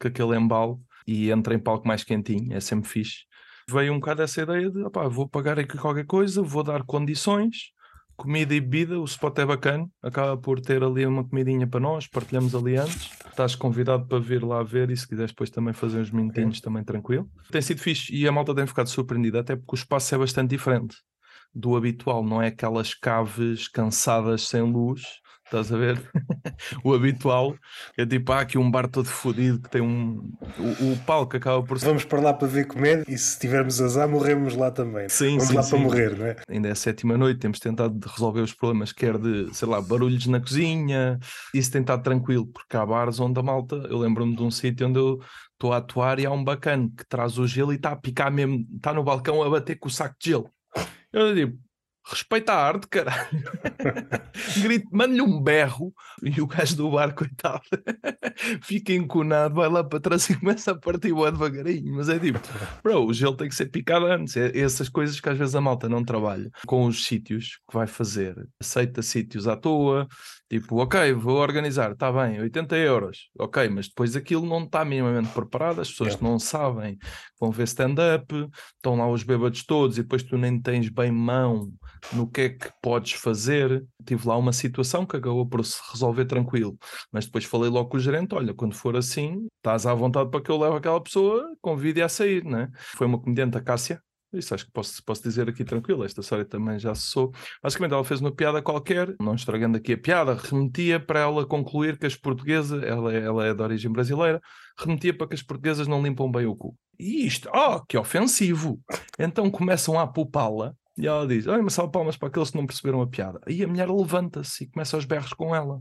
com aquele embalo e entra em palco mais quentinho, é sempre fixe. Veio um bocado essa ideia de, opá, vou pagar aqui qualquer coisa, vou dar condições, comida e bebida, o spot é bacana, acaba por ter ali uma comidinha para nós, partilhamos ali antes. Estás convidado para vir lá ver e se quiseres depois também fazer uns minutinhos também tranquilo. Tem sido fixe e a malta tem ficado surpreendida, até porque o espaço é bastante diferente do habitual, não é aquelas caves cansadas sem luz, estás a ver? o habitual é tipo, há aqui um bar todo fodido que tem um. O, o palco acaba por ser. Vamos para lá para ver comédia e se tivermos azar, morremos lá também. Sim, Vamos sim, lá sim. para morrer, não é? Ainda é a sétima noite, temos tentado resolver os problemas, quer de, sei lá, barulhos na cozinha, isso tem estado tranquilo, porque há bares onde a malta, eu lembro-me de um sítio onde eu estou a atuar e há um bacana que traz o gelo e está a picar mesmo, está no balcão a bater com o saco de gelo. Eu digo, respeita a arte, caralho. Manda-lhe um berro e o gajo do bar, coitado, fica enconado, vai lá para trás e começa a partir o ar devagarinho. Mas é tipo, bro, o gelo tem que ser picado antes. É essas coisas que às vezes a malta não trabalha com os sítios que vai fazer. Aceita sítios à toa, tipo, ok, vou organizar, está bem, 80 euros, ok, mas depois aquilo não está minimamente preparado, as pessoas É. não sabem vão ver stand-up, estão lá os bêbados todos e depois tu nem tens bem mão no que é que podes fazer. Tive lá uma situação que acabou por se resolver tranquilo, mas depois falei logo com o gerente: olha, quando for assim, estás à vontade para que eu leve aquela pessoa, convide a sair, né? Foi uma comediante, a Cássia. Isso acho que posso, posso dizer aqui tranquilo. Esta história também já sou. Basicamente, ela fez uma piada qualquer, não estragando aqui a piada, remetia para ela concluir que as portuguesas, ela, é- ela é de origem brasileira, remetia para que as portuguesas não limpam bem o cu. E isto, oh, que ofensivo! Então começam a apupá-la e ela diz: Olha, mas salve palmas para aqueles que não perceberam a piada. E a mulher levanta-se e começa aos berros com ela.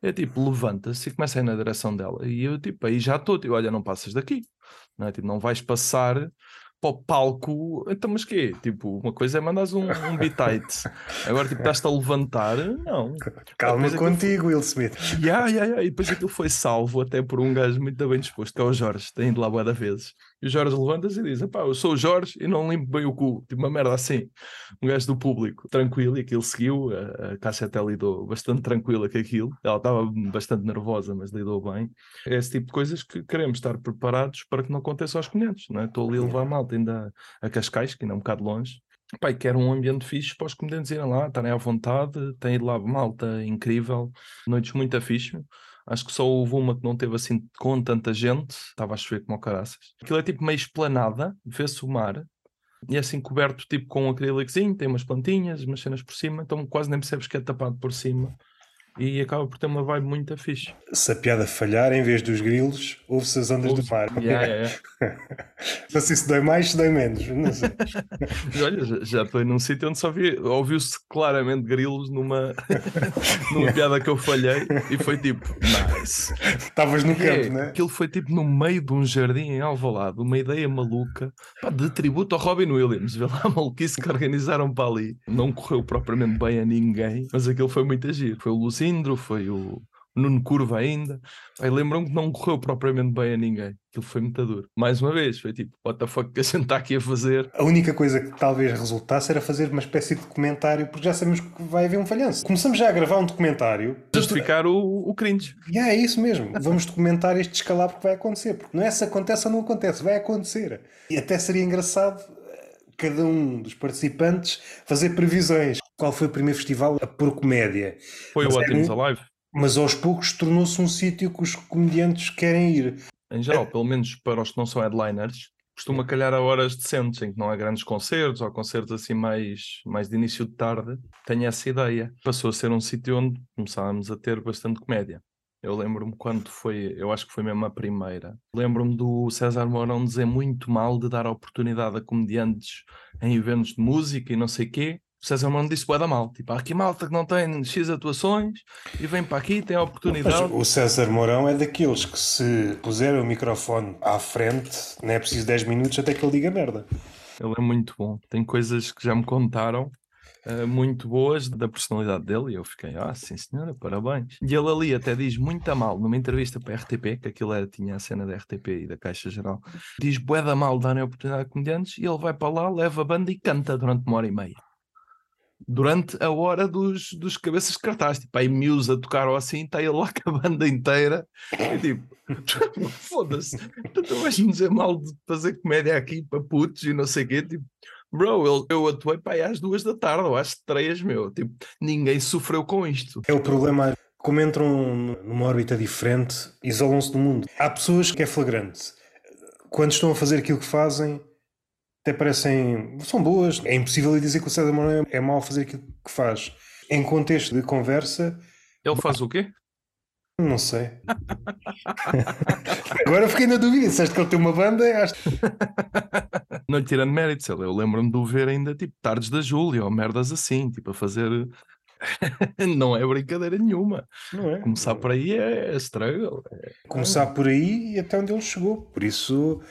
É tipo, levanta-se e começa a ir na direção dela. E eu, tipo, aí já estou, tipo, olha, não passas daqui. Não, é? tipo, não vais passar para o palco. Então, mas quê? Tipo, uma coisa é mandares um, um bitite. Agora, tipo, estás-te a levantar? Não. Calma contigo, Will Smith. Ya, ya, ya. E depois aquilo foi salvo até por um gajo muito bem disposto, que é o Jorge, tem ido lá da vezes. E o Jorge levanta-se e diz: Pá, eu sou o Jorge e não limpo bem o cu. Tipo uma merda assim. Um gajo do público, tranquilo, e aquilo seguiu. A, a Cássia até lidou bastante tranquila com aquilo. Ela estava bastante nervosa, mas lidou bem. É esse tipo de coisas que queremos estar preparados para que não aconteça aos comediantes, não é? Estou ali a levar a malta ainda a Cascais, que ainda é um bocado longe. E quero um ambiente fixe para os comediantes irem lá, estarem à vontade, tem ido lá malta incrível, noites muito fixe. Acho que só houve uma que não teve assim com tanta gente, estava a chover como caraças. Aquilo é tipo meio esplanada, vê-se o mar, e é assim coberto tipo com um acrílicozinho, tem umas plantinhas, umas cenas por cima, então quase nem percebes que é tapado por cima. E acaba por ter uma vibe muito fixe. Se a piada falhar, em vez dos grilos, ouve-se as ondas do mar. Yeah, yeah, yeah. Não sei se dói mais, se dói menos. Não sei. Olha, já- estou num sítio onde só vi, ouviu-se claramente grilos numa, numa piada que eu falhei e foi tipo, nice. Estavas no campo, é? Aquilo foi tipo no meio de um jardim em Alvalade, uma ideia maluca, pá, de tributo ao Robin Williams, vê lá a maluquice que organizaram para ali. Não correu propriamente bem a ninguém, mas aquilo foi muito agir. Foi o Lucindro, foi o Nuno Curva ainda. Aí lembram que não correu propriamente bem a ninguém. Aquilo foi muito duro. Mais uma vez, foi tipo, what the fuck que a gente está aqui a fazer? A única coisa que talvez resultasse era fazer uma espécie de documentário, porque já sabemos que vai haver um falhanço. Começamos já a gravar um documentário. Justificar o, o cringe. E é isso mesmo. Vamos documentar este descalabro que vai acontecer. Porque não é se acontece ou não acontece, vai acontecer. E até seria engraçado eh, cada um dos participantes fazer previsões. Qual foi o primeiro festival a pôr comédia? Foi Mas o é Ótimos um- Alive. Mas aos poucos tornou-se um sítio que os comediantes querem ir. em geral, pelo menos para os que não são headliners, costuma calhar a horas decentes, em que não há grandes concertos ou concertos assim mais, mais de início de tarde. Tenho essa ideia. Passou a ser um sítio onde começámos a ter bastante comédia. Eu lembro-me quando foi, eu acho que foi mesmo a primeira. Lembro-me do César Mourão dizer muito mal de dar oportunidade a comediantes em eventos de música e não sei quê. O César Mourão disse bué da mal. Tipo, há aqui malta que não tem X atuações e vem para aqui, tem a Mas oportunidade. o César Mourão é daqueles que se puser o microfone à frente, não é preciso 10 minutos até que ele diga merda. Ele é muito bom. Tem coisas que já me contaram eh, muito boas da personalidade dele e eu fiquei, ah, sim senhora, parabéns. E ele ali até diz muito a mal, numa entrevista para a RTP, que aquilo era, tinha a cena da RTP e da Caixa Geral, diz bué da mal darem oportunidade a comediantes e ele vai para lá, leva a banda e canta durante uma hora e meia. Durante a hora dos, dos cabeças de cartaz, tipo, aí Muse a tocar ou assim, está ele lá com a banda inteira e tipo, foda-se, tu vais-me dizer mal de fazer comédia aqui para putos e não sei o quê, tipo, Bro, eu, eu atuei para aí às duas da tarde, ou às três, meu. Tipo, ninguém sofreu com isto. É o problema, como entram numa órbita diferente, isolam-se do mundo. Há pessoas que é flagrante. Quando estão a fazer aquilo que fazem, até parecem. são boas. É impossível dizer que o César Mourão é mau a fazer aquilo que faz. Em contexto de conversa. Ele faz o quê? Não sei. Agora fiquei na dúvida. Disseste que ele tem uma banda, acho. Não lhe tirando méritos, eu lembro-me de o ver ainda tipo tardes da Júlia ou merdas assim, tipo a fazer. não é brincadeira nenhuma. É? Começar por aí é, é struggle. É... Começar por aí e até onde ele chegou. Por isso.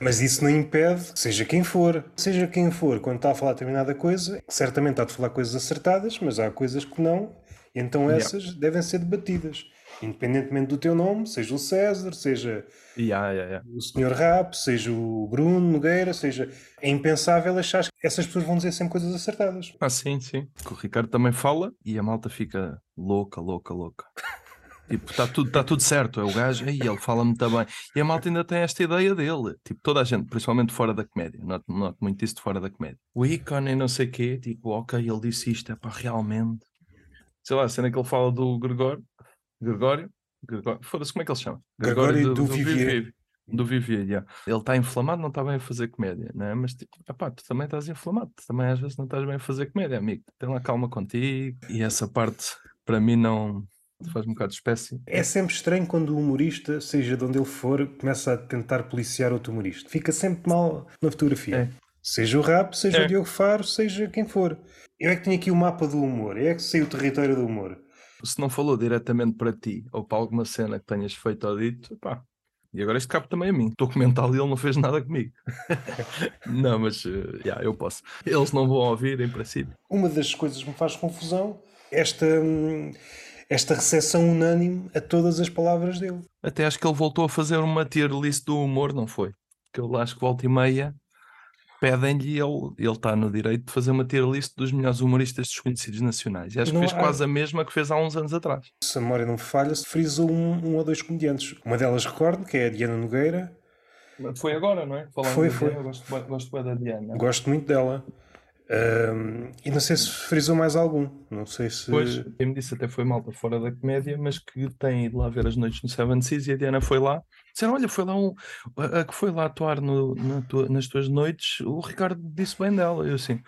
Mas isso não impede, seja quem for, seja quem for, quando está a falar determinada coisa, certamente está a falar coisas acertadas, mas há coisas que não, e então essas yeah. devem ser debatidas independentemente do teu nome, seja o César, seja yeah, yeah, yeah. o Sr. Rap, seja o Bruno Nogueira, seja. É impensável achar que essas pessoas vão dizer sempre coisas acertadas. Ah, sim, sim. O Ricardo também fala e a malta fica louca, louca, louca. Tipo, está tudo, tá tudo certo, é o gajo, e ele fala muito bem. E a malta ainda tem esta ideia dele. Tipo, toda a gente, principalmente fora da comédia, noto, noto muito isso de fora da comédia. O ícone e não sei o quê, tipo, ok, ele disse isto, é para realmente. Sei lá, a cena que ele fala do Gregório, Gregório, Gregório foda-se, como é que ele se chama? Gregório, Gregório do, do, do Vivier. Vivier. Do Vivier, yeah. Ele está inflamado, não está bem a fazer comédia, né? mas tipo, epá, tu também estás inflamado, tu também às vezes não estás bem a fazer comédia, amigo. Tem lá calma contigo. E essa parte, para mim, não faz um bocado de espécie. É sempre estranho quando o humorista, seja de onde ele for, começa a tentar policiar outro humorista. Fica sempre mal na fotografia. É. Seja o rap, seja é. o Diogo Faro, seja quem for. Eu é que tenho aqui o mapa do humor, eu é que sei o território do humor se não falou diretamente para ti ou para alguma cena que tenhas feito ou dito, pá. E agora este cabe também a mim. Estou a comentar e ele não fez nada comigo. não, mas uh, yeah, eu posso. Eles não vão ouvir, em princípio. Uma das coisas que me faz confusão esta, hum, esta recepção unânime a todas as palavras dele. Até acho que ele voltou a fazer uma tier list do humor, não foi? Que eu acho que volta e meia pedem-lhe ele, ele está no direito de fazer uma tier list dos melhores humoristas desconhecidos nacionais. E acho não que fez há... quase a mesma que fez há uns anos atrás. Se a memória não falha, se frisou um, um ou dois comediantes. Uma delas recordo, que é a Diana Nogueira. Foi agora, não é? Falando foi, foi. Diana, gosto, gosto bem da Diana. Gosto muito dela. Um, e não sei se frisou mais algum. Não sei se. Pois, quem me disse até foi malta fora da comédia, mas que tem ido lá ver as noites no Seven Seas e a Diana foi lá. Disseram: Olha, foi lá um. A, a que foi lá atuar no, na tua, nas tuas noites, o Ricardo disse bem dela. Eu assim.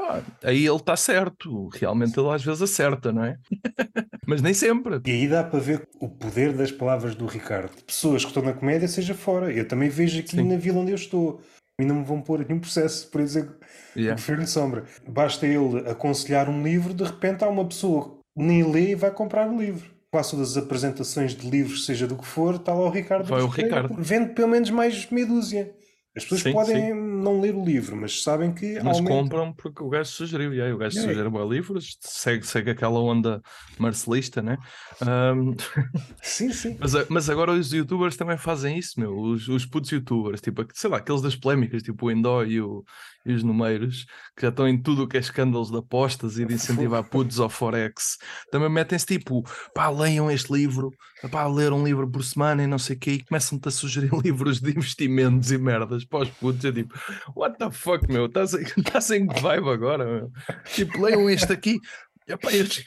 Ah, aí ele está certo, realmente ele às vezes acerta, não é? Mas nem sempre. E aí dá para ver o poder das palavras do Ricardo. Pessoas que estão na comédia, seja fora. Eu também vejo aqui Sim. na vila onde eu estou e não me vão pôr nenhum processo por dizer yeah. que prefiro sombra. Basta ele aconselhar um livro, de repente há uma pessoa que nem lê e vai comprar o livro. Passo das apresentações de livros, seja do que for, está lá o Ricardo. Vai o Ricardo. Vende pelo menos mais meia dúzia. As pessoas sim, podem sim. não ler o livro, mas sabem que. Mas compram porque o gajo sugeriu, e aí o gajo é. sugeriu o livro, segue, segue aquela onda marcelista, né? Um... Sim, sim. mas, mas agora os youtubers também fazem isso, meu. Os, os putos youtubers, tipo, sei lá, aqueles das polémicas, tipo o Endó e, o, e os numeiros, que já estão em tudo o que é escândalos de apostas e de incentivar putos ao Forex, também metem-se tipo, pá, leiam este livro, pá, ler um livro por semana e não sei o quê, e começam-te a sugerir livros de investimentos e merdas para os putos. É tipo, what the fuck, meu? Estás em, estás em vibe agora, meu? Tipo, leiam este aqui. Epá, este...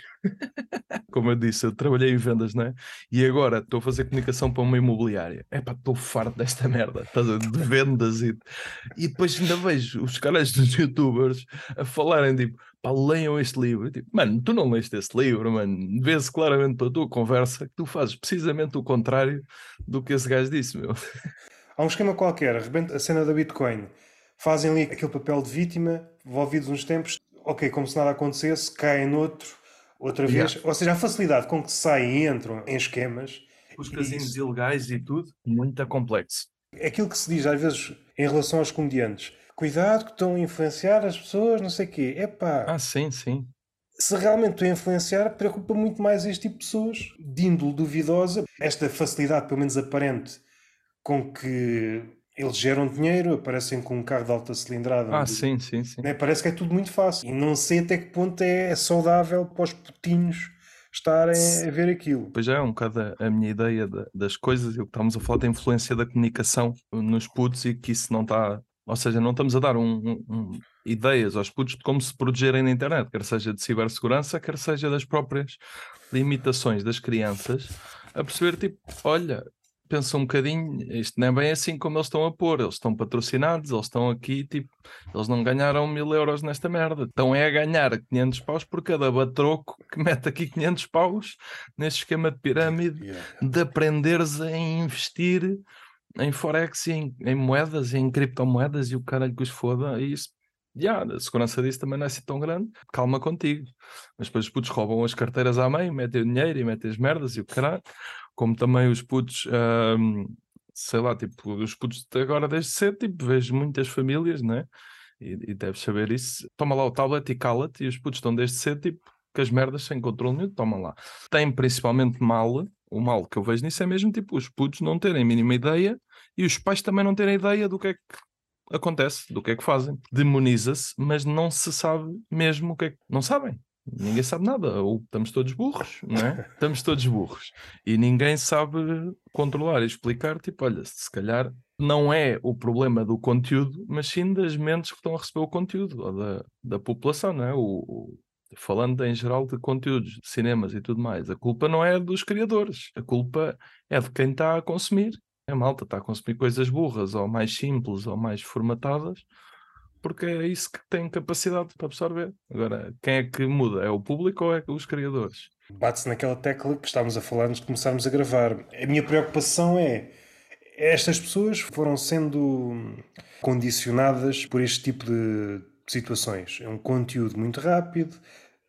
Como eu disse, eu trabalhei em vendas, né? E agora estou a fazer comunicação para uma imobiliária. É pá, estou farto desta merda, de vendas e, e depois ainda vejo os caras dos youtubers a falarem tipo, pá, leiam este livro. tipo, mano, tu não leste este livro, mano. Vê-se claramente pela tua conversa que tu fazes precisamente o contrário do que esse gajo disse, meu. Há um esquema qualquer, a cena da Bitcoin. Fazem ali aquele papel de vítima, envolvidos uns tempos, ok, como se nada acontecesse, caem noutro, outra vez. Yeah. Ou seja, a facilidade com que saem e entram em esquemas. Os casinos ilegais e tudo, muito complexo. Aquilo que se diz às vezes em relação aos comediantes. Cuidado que estão a influenciar as pessoas, não sei o quê. Epá. Ah, sim, sim. Se realmente estão a influenciar, preocupa muito mais este tipo de pessoas, de índole duvidosa. Esta facilidade, pelo menos aparente, com que eles geram dinheiro, aparecem com um carro de alta cilindrada. Ah, sim, sim, sim. Né? Parece que é tudo muito fácil. E não sei até que ponto é saudável para os putinhos estarem a ver aquilo. Pois é, um bocado a, minha ideia das coisas e o que estamos a falar da influência da comunicação nos putos e que isso não está. Ou seja, não estamos a dar um, um, ideias aos putos de como se protegerem na internet, quer seja de cibersegurança, quer seja das próprias limitações das crianças, a perceber, tipo, olha, pensa um bocadinho, isto não é bem assim como eles estão a pôr, eles estão patrocinados, eles estão aqui, tipo, eles não ganharam mil euros nesta merda, estão é a ganhar 500 paus por cada batroco que mete aqui 500 paus neste esquema de pirâmide, Yeah. de aprenderes a investir em Forex e em, em moedas, em criptomoedas e o caralho que os foda, e isso, já, a segurança disso também não é assim tão grande, calma contigo. Mas depois os putos roubam as carteiras à mãe, metem o dinheiro e metem as merdas e o caralho, como também os putos, ahm, sei lá, tipo, os putos de agora desde cedo, tipo, vejo muitas famílias, né? E, e deves saber isso. Toma lá o tablet e cala-te, e os putos estão desde cedo, tipo, que as merdas sem controle nenhum, toma lá. Tem principalmente mal, o mal que eu vejo nisso é mesmo, tipo, os putos não terem a mínima ideia e os pais também não terem ideia do que é que acontece, do que é que fazem. Demoniza-se, mas não se sabe mesmo o que é que. Não sabem. Ninguém sabe nada. Ou estamos todos burros, não é? Estamos todos burros. E ninguém sabe controlar e explicar, tipo, olha, se calhar não é o problema do conteúdo, mas sim das mentes que estão a receber o conteúdo, ou da, da população, não é? O, o- falando em geral de conteúdos, de cinemas e tudo mais, a culpa não é dos criadores, a culpa é de quem está a consumir. A malta está a consumir coisas burras, ou mais simples, ou mais formatadas, porque é isso que tem capacidade para absorver. Agora, quem é que muda? É o público ou é os criadores? Bate-se naquela tecla que estávamos a falar antes de começarmos a gravar. A minha preocupação é estas pessoas foram sendo condicionadas por este tipo de situações. É um conteúdo muito rápido,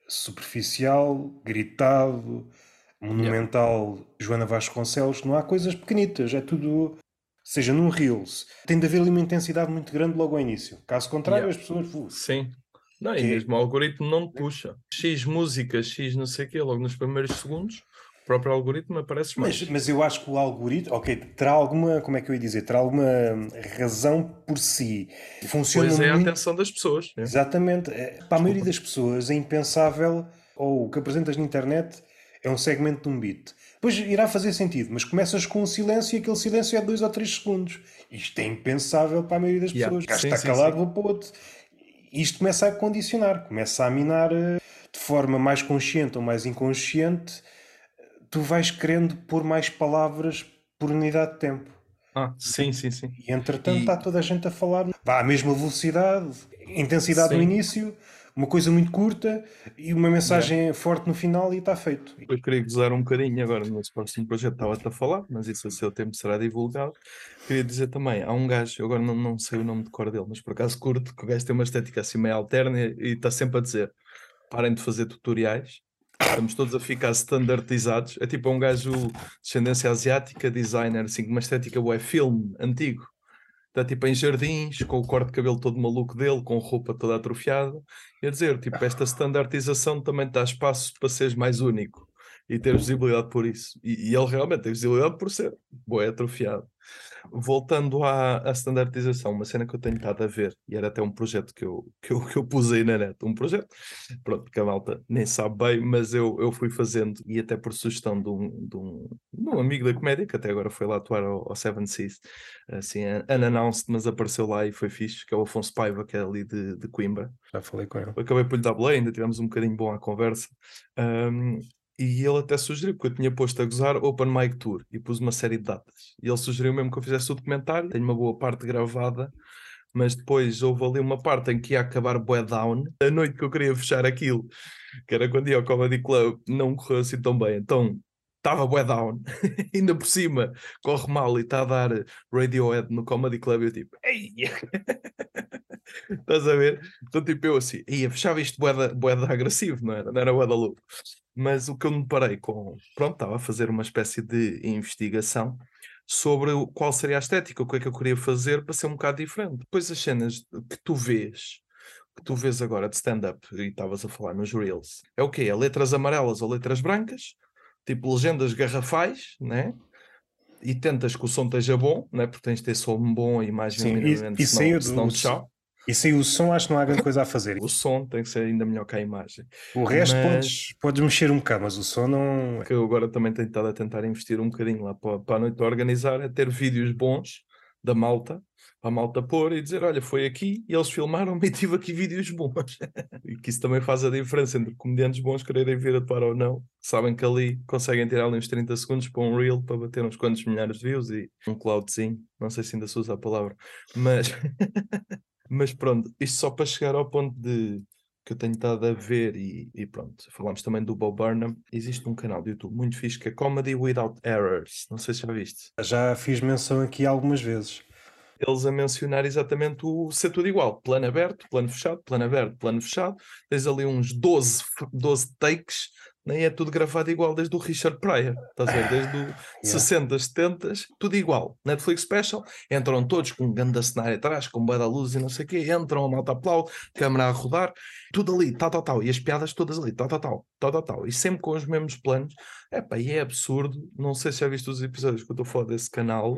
superficial, gritado, monumental. Joana Vasconcelos, não há coisas pequenitas, é tudo. Seja num Reels, tem de haver ali uma intensidade muito grande logo ao início. Caso contrário, Yeah. as pessoas. "Uf, Sim. Não, e Que- mesmo o algoritmo não puxa. X música, X não sei o quê, logo nos primeiros segundos, o próprio algoritmo aparece mais. Mas, mas eu acho que o algoritmo, ok, terá alguma, como é que eu ia dizer, terá alguma razão por si. Funciona Pois é a muito. atenção das pessoas. é. Exatamente. É, Para a maioria das pessoas é impensável, ou o que apresentas na internet é um segmento de um beat. Depois irá fazer sentido, mas começas com um silêncio e aquele silêncio é de 2 ou 3 segundos. Isto é impensável para a maioria das Yeah. pessoas. Cá Sim, está sim, calado, sim. vou para outro. Isto começa a condicionar, começa a minar eh, de forma mais consciente ou mais inconsciente. Tu vais querendo pôr mais palavras por unidade de tempo. Ah, sim, sim, sim. E entretanto E- está toda a gente a falar vá à mesma velocidade, intensidade no Sim. início, uma coisa muito curta e uma mensagem forte no final e está feito. Eu queria gozar um bocadinho agora nesse próximo projeto, estava-te a falar, mas isso a seu tempo será divulgado. Queria dizer também, há um gajo, eu agora não, não sei o nome de cor dele, mas por acaso curto, que o gajo tem uma estética assim meio alterna e está sempre a dizer: parem de fazer tutoriais, estamos todos a ficar standardizados. É tipo um gajo de descendência asiática, designer, assim, com uma estética bué filme, antigo. Está tipo em jardins, com o corte de cabelo todo maluco dele, com roupa toda atrofiada. Quer dizer, tipo, esta standardização também dá espaço para seres mais único e ter visibilidade por isso. E, e ele realmente tem visibilidade por ser bué atrofiado. Voltando à, à standardização, uma cena que eu tenho estado a ver, e era até um projeto que eu, que eu, que eu pus aí na net, um projeto, pronto, que a malta nem sabe bem, mas eu, eu fui fazendo, e até por sugestão de um, de um, de um amigo da comédia, que até agora foi lá atuar ao, ao Seven Seas, assim, un- unannounced, mas apareceu lá e foi fixe, que é o Afonso Paiva, que é ali de, de Coimbra Já falei com ele. acabei por lhe dar boleia, ainda tivemos um bocadinho bom à conversa. Ahm, e ele até sugeriu, porque eu tinha posto a gozar Open Mic Tour e pus uma série de datas. E ele sugeriu mesmo que eu fizesse o documentário. Tenho uma boa parte gravada, mas depois houve ali uma parte em que ia acabar bué down. A noite que eu queria fechar aquilo, que era quando ia ao Comedy Club, não correu assim tão bem. Então estava bué down, ainda por cima corre mal e está a dar Radiohead no Comedy Club. E eu tipo, ei! Estás a ver? Então, tipo, eu assim, ia fechava isto boeda, boeda agressivo, não era? Não era boeda louco. Mas o que eu me parei com, pronto, estava a fazer uma espécie de investigação sobre qual seria a estética, o que é que eu queria fazer para ser um bocado diferente. Depois as cenas que tu vês, que tu vês agora de stand-up, e estavas a falar nos Reels, é o quê? É letras amarelas ou letras brancas, tipo legendas garrafais, né? E tentas que o som esteja bom, né? Porque tens de ter som bom, a imagem Sim, minimamente, senão, senão o tchau. E sem o som acho que não há grande coisa a fazer. O som tem que ser ainda melhor que a imagem. O resto Mas- podes, podes mexer um bocado, mas o som não. Que eu agora também tenho estado a tentar investir um bocadinho lá para, para a noite a organizar, é ter vídeos bons da malta, para a malta pôr e dizer: Olha, foi aqui e eles filmaram e tive aqui vídeos bons. e que isso também faz a diferença entre comediantes bons quererem vir atuar ou não. Sabem que ali conseguem tirar ali uns 30 segundos para um reel para bater uns quantos milhares de views e um cloudzinho. Não sei se ainda se usa a palavra, mas, mas pronto, isto só para chegar ao ponto de que eu tenho estado a ver e, e, pronto, falámos também do Bob Burnham. Existe um canal de YouTube muito fixe que é Comedy Without Errors. Não sei se já viste. Já fiz menção aqui algumas vezes eles a mencionar exatamente o ser tudo igual. Plano aberto, plano fechado, plano aberto, plano fechado. Tens ali uns 12, 12 takes, nem é tudo gravado igual desde o Richard Pryor. Estás a ver? Desde o yeah. 60, 70, tudo igual. Netflix Special, entram todos com um grande cenário atrás, com boa da luz e não sei o quê, entram, a malta aplaude, câmera a rodar, tudo ali, tal, tal, tal. E as piadas todas ali, tal, tal, tal, tal, tal, tal. E sempre com os mesmos planos. Epá, e é absurdo. Não sei se já viste os episódios que eu estou a falar desse canal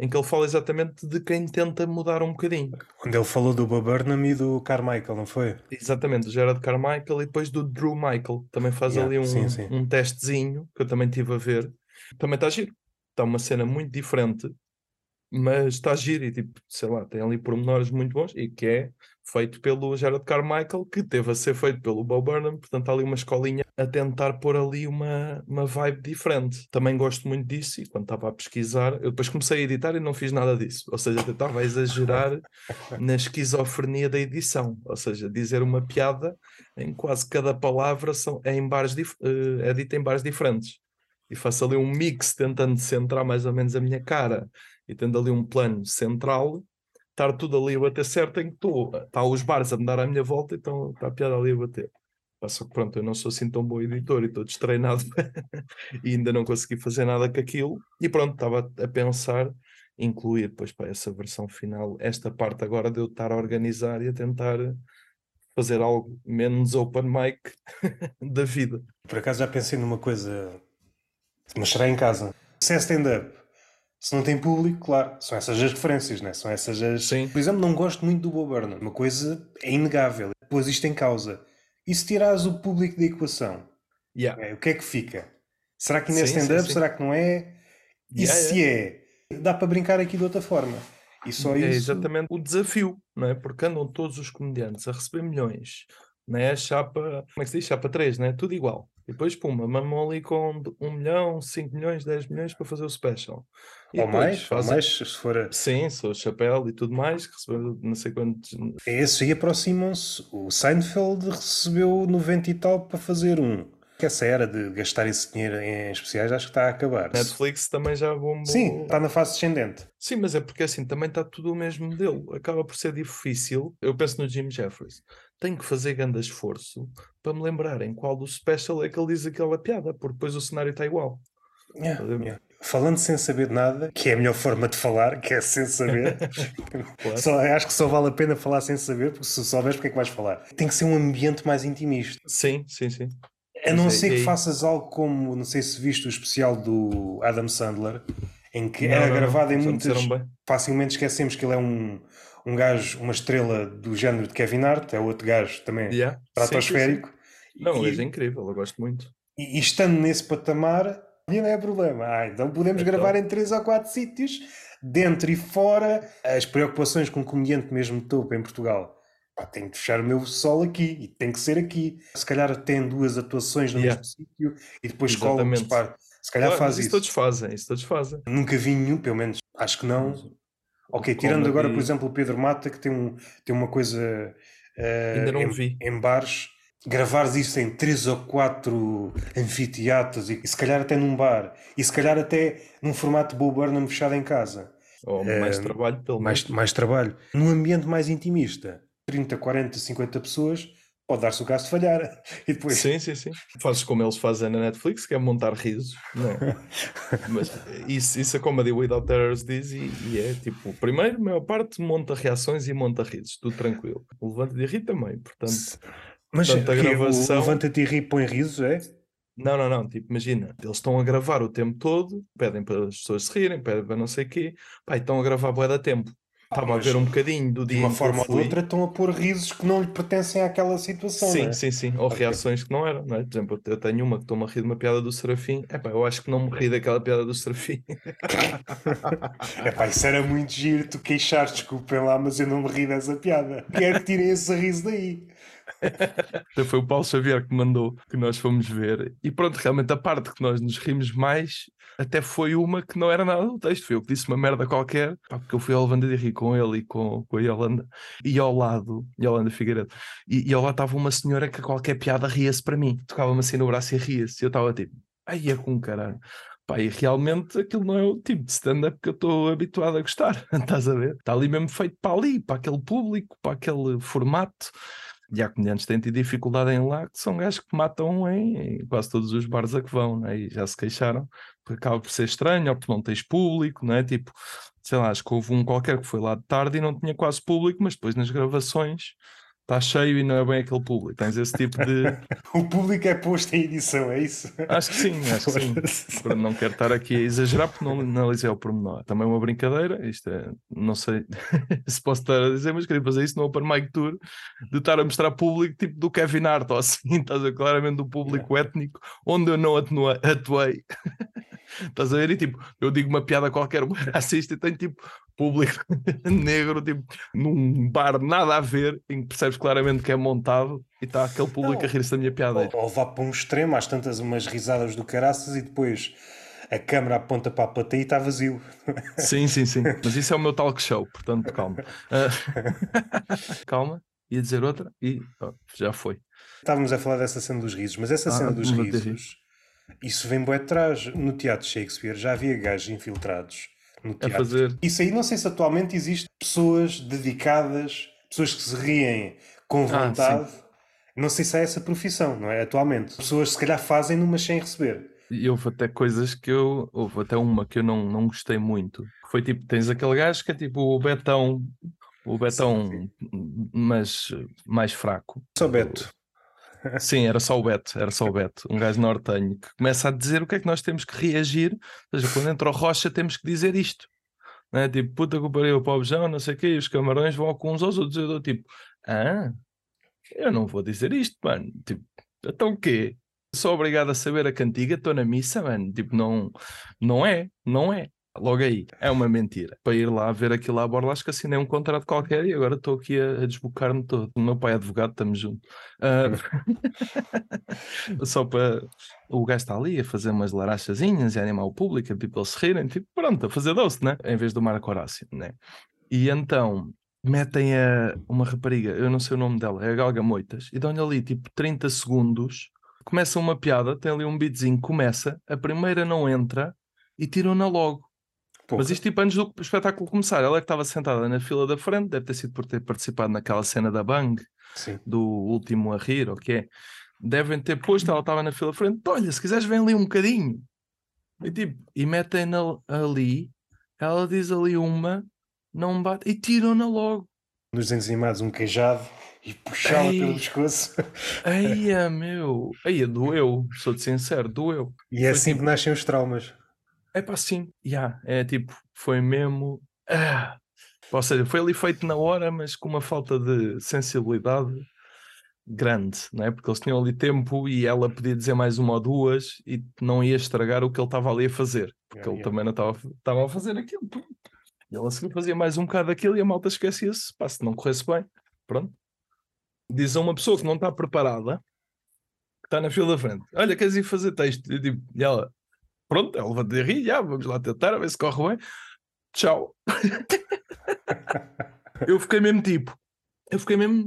em que ele fala exatamente de quem tenta mudar um bocadinho. Quando ele falou do Bob Burnham e do Carmichael, não foi? Exatamente, do Gerard Carmichael e depois do Drew Michael. Também faz yeah, ali um, sim, sim. um testezinho que eu também tive a ver. Também está giro. Está uma cena muito diferente, mas está giro e tipo, sei lá, tem ali pormenores muito bons e que é feito pelo Gerard Carmichael, que teve a ser feito pelo Bo Burnham, portanto há ali uma escolinha a tentar pôr ali uma, uma vibe diferente. Também gosto muito disso e quando estava a pesquisar, eu depois comecei a editar e não fiz nada disso, ou seja, eu estava a exagerar na esquizofrenia da edição, ou seja, dizer uma piada em quase cada palavra são, é, em bares uh, é dita em bares diferentes. E faço ali um mix tentando centrar mais ou menos a minha cara e tendo ali um plano central estar tudo ali a bater certo em que estou. Está os bares a me dar à minha volta, então está a piada ali a bater. Só que pronto, eu não sou assim tão bom editor e estou destreinado e ainda não consegui fazer nada com aquilo. E pronto, estava a pensar incluir depois para essa versão final esta parte agora de eu estar a organizar e a tentar fazer algo menos open mic da vida. Por acaso já pensei numa coisa, mas será em casa. Se é stand-up, se não tem público, claro, são essas as referências, né? São essas as. Sim. Por exemplo, não gosto muito do Bob Burnham. Uma coisa é inegável. Depois isto em causa. E se tirares o público da equação, yeah. é, o que é que fica? Será que ainda é stand-up? Será que não é? E yeah, se yeah. é, dá para brincar aqui de outra forma. E só é isso... exatamente o desafio, não é? Porque andam todos os comediantes a receber milhões, não é? Chapa, como é que se diz? Chapa 3, não é? Tudo igual. E depois, puma, mamam ali com 1 milhão, 5 milhões, 10 milhões para fazer o special. E ou mais, fazem... ou mais, se for. A... Sim, sou chapéu e tudo mais, que recebeu não sei quantos. É esse aí aproximam-se. O Seinfeld recebeu 90 e tal para fazer um. Que essa era de gastar esse dinheiro em especiais acho que está a acabar. Netflix também já bombou. Sim, está na fase descendente. Sim, mas é porque assim também está tudo o mesmo modelo. Acaba por ser difícil. Eu penso no Jim Jeffries. Tenho que fazer grande esforço para me lembrar em qual do special é que ele diz aquela piada, porque depois o cenário está igual. Yeah, yeah falando sem saber nada, que é a melhor forma de falar, que é sem saber. claro. só, acho que só vale a pena falar sem saber, porque se souberes, porque é que vais falar? Tem que ser um ambiente mais intimista. Sim, sim, sim. A não ser que faças algo como, não sei se viste o especial do Adam Sandler, em que não, era não, gravado não, em muitas. Facilmente esquecemos que ele é um, um gajo, uma estrela do género de Kevin Hart, é outro gajo também yeah. estratosférico. Sim, sim, sim. Não, e, é incrível, eu gosto muito. E, e estando nesse patamar, não é problema. Ah, então podemos então... gravar em três ou quatro sítios, dentro e fora. As preocupações com o comediante mesmo topo em Portugal. Pá, tenho que fechar o meu solo aqui e tem que ser aqui. Se calhar tem duas atuações no yeah. mesmo sítio e depois cola um. Se calhar claro, faz isso. Isso todos fazem, isso todos fazem. Nunca vi nenhum, pelo menos acho que não. Ok, tirando agora, por exemplo, o Pedro Mata, que tem, um, tem uma coisa uh, Ainda não em, vi. em bares gravares isso em três ou quatro anfiteatros e, e, se calhar até num bar e se calhar até num formato de Bo Burnham fechado em casa. Ou mais uh, trabalho, pelo mais, menos. Mais trabalho. Num ambiente mais intimista, 30, 40, 50 pessoas, pode dar-se o caso de falhar. E depois... Sim, sim, sim. Fazes como eles fazem na Netflix, que é montar risos. Não é? Mas isso, isso é como a The Without Terrors diz, e, e, é tipo, primeiro, a maior parte monta reações e monta risos, tudo tranquilo. O Levante de Rir também, portanto. Mas Portanto, a gravação... o Levanta-te e ri põe risos, é? Não, não, não. Tipo, imagina, eles estão a gravar o tempo todo, pedem para as pessoas se rirem, pedem para não sei o quê, pá, estão a gravar boa da tempo. Estava a ver um bocadinho do De dia uma que eu forma ou de outra estão a pôr risos que não lhe pertencem àquela situação, Sim, é? sim, sim. Ou Ok. reações que não eram, não é? Por exemplo, eu tenho uma que estou-me a rir de uma piada do Serafim. Epá, eu acho que não me ri daquela piada do Serafim. Epá, isso era muito giro, tu queixares, desculpem lá, mas eu não me ri dessa piada. Quero que tirem esse riso daí. Até foi o Paulo Xavier que mandou, que nós fomos ver. E pronto, realmente a parte que nós nos rimos mais até foi uma que não era nada do texto. Foi eu que disse uma merda qualquer, pá, porque eu fui ao Lavanda de rir com ele e com, com a Yolanda. E ao lado, Yolanda Figueiredo, e, e ao lado estava uma senhora que qualquer piada ria-se para mim. Tocava-me assim no braço e ria-se. E eu estava tipo, ai é com caralho. Pá, e realmente aquilo não é o tipo de stand-up que eu estou habituado a gostar. Estás a ver? Está ali mesmo feito para ali, para aquele público, para aquele formato. E há comediantes que têm tido dificuldade em lá, que são gajos que matam em, quase todos os bares a que vão, né? e já se queixaram, porque acaba por ser estranho, ou porque não tens público, não é? Tipo, sei lá, acho que houve um qualquer que foi lá de tarde e não tinha quase público, mas depois nas gravações está cheio e não é bem aquele público. Tens esse tipo de. O público é posto em edição, é isso? Acho que sim, acho que sim. Não quero estar aqui a exagerar porque não analisei ao pormenor. Também uma brincadeira, isto é, não sei se posso estar a dizer, mas queria fazer isso no Open Mic Tour, de estar a mostrar público tipo do Kevin Hart ou assim, estás a ver, claramente do público étnico, onde eu não atuei. Estás a ver? E tipo, eu digo uma piada qualquer racista e tenho tipo público negro, tipo, num bar nada a ver, em que percebes claramente que é montado e está aquele público Não. a rir-se da minha piada. Ou, ou vá para um extremo, às tantas umas risadas do caraças e depois a câmera aponta para a plateia e está vazio. Sim, sim, sim. Mas isso é o meu talk show, portanto, calma. Ah, calma, ia dizer outra e ó, já foi. Estávamos a falar dessa cena dos risos, mas essa Ah, cena dos risos, isso vem bem atrás. No teatro Shakespeare já havia gajos infiltrados no A teatro. fazer. Isso aí não sei se atualmente existe pessoas dedicadas, pessoas que se riem com Ah, vontade. não sei se há essa profissão, não é? Atualmente. Pessoas se calhar fazem numa sem receber. E houve até coisas que eu. Houve até uma que eu não, não gostei muito. que Foi tipo: tens aquele gajo que é tipo o Betão, o Betão, mas mais fraco. Só Beto. Sim, era só o Beto, era só o Beto, um gajo nortenho que começa a dizer o que é que nós temos que reagir. Ou seja, quando entra o Rocha, temos que dizer isto. Não é? Tipo, puta que pariu, pobrejão, não sei o quê, e os camarões vão com uns aos outros. Eu dou tipo, ah, eu não vou dizer isto, mano. Tipo, então o quê? Sou obrigado a saber a cantiga, estou na missa, mano. Tipo, não, não é, não é. Logo aí, é uma mentira. Para ir lá ver aquilo à borla, acho que assinei um contrato qualquer e agora estou aqui a, a desbocar-me todo. O meu pai é advogado, estamos juntos. Ah, só para. O gajo está ali a fazer umas larachazinhas e a animar o público, tipo, eles se rirem, tipo, pronto, a fazer doce, né? Em vez do Marco Horácio, né? E então metem a uma rapariga, eu não sei o nome dela, é a Galga Moitas, e dão-lhe ali tipo 30 segundos, começa uma piada, tem ali um beatzinho, começa, a primeira não entra e tiram-na logo. Mas isto tipo antes do espetáculo começar, ela é que estava sentada na fila da frente, deve ter sido por ter participado naquela cena da Bang, Sim. do último a rir, ou que é? Devem ter posto, ela estava na fila da frente, olha, se quiseres vem ali um bocadinho. E tipo, e metem-na ali, ela diz ali uma, não bate, e tiram-na logo. Nos desenhos animados, um queijado e puxá-la pelo pescoço. Eia, meu, eia, doeu, sou-te sincero, doeu. E é Foi assim tipo- que nascem os traumas. É pá, sim, já, é tipo, foi mesmo. ah. Ou seja, foi ali feito na hora, mas com uma falta de sensibilidade grande, não é? Porque eles tinham ali tempo e ela podia dizer mais uma ou duas e não ia estragar o que ele estava ali a fazer, porque Yeah, ele yeah. também não estava estava a fazer aquilo. E ela seguir fazia mais um bocado daquilo e a malta esquecia-se, pá, se não corresse bem, pronto. Diz a uma pessoa que não está preparada, que está na fila da frente, olha, queres ir fazer texto? E, tipo, e ela, pronto, ela vai dizer, "Ih, já, vamos lá tentar, a ver se corre bem. Tchau. eu fiquei mesmo tipo, eu fiquei mesmo,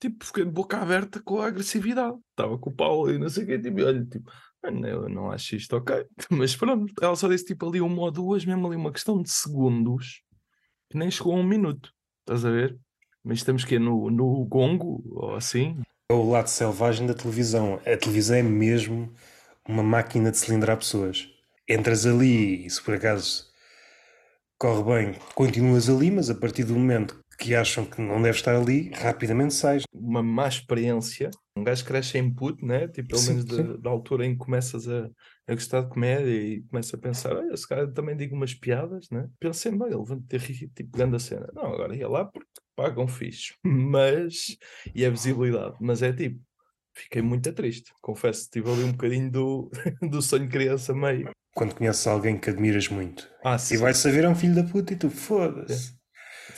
tipo, fiquei de boca aberta com a agressividade. Estava com o Paulo e não sei o quê, tipo, e olha, tipo, "Mano, eu não acho isto ok. Mas pronto, ela só disse tipo ali uma ou duas, mesmo ali uma questão de segundos, que nem chegou a um minuto. Estás a ver? Mas estamos que no, no gongo ou assim. É o lado selvagem da televisão. A televisão é mesmo uma máquina de cilindrar pessoas. Entras ali e se por acaso corre bem, continuas ali, mas a partir do momento que acham que não deve estar ali, rapidamente sais. uma má experiência Um gajo cresce em puto, né? Tipo, pelo menos da, sim. da altura em que começas a, a gostar de comédia e começa a pensar, olha, se calhar também digo umas piadas, né? Pensei, bem, ele vai ter rir, tipo, grande a cena. Não, agora ia lá porque pagam fixe. Mas, e a visibilidade. Mas é tipo, fiquei muito triste. Confesso, tive ali um bocadinho do, do sonho de criança meio. Quando conheces alguém que admiras muito Ah, e sim. vai saber é um filho da puta e tu foda-se.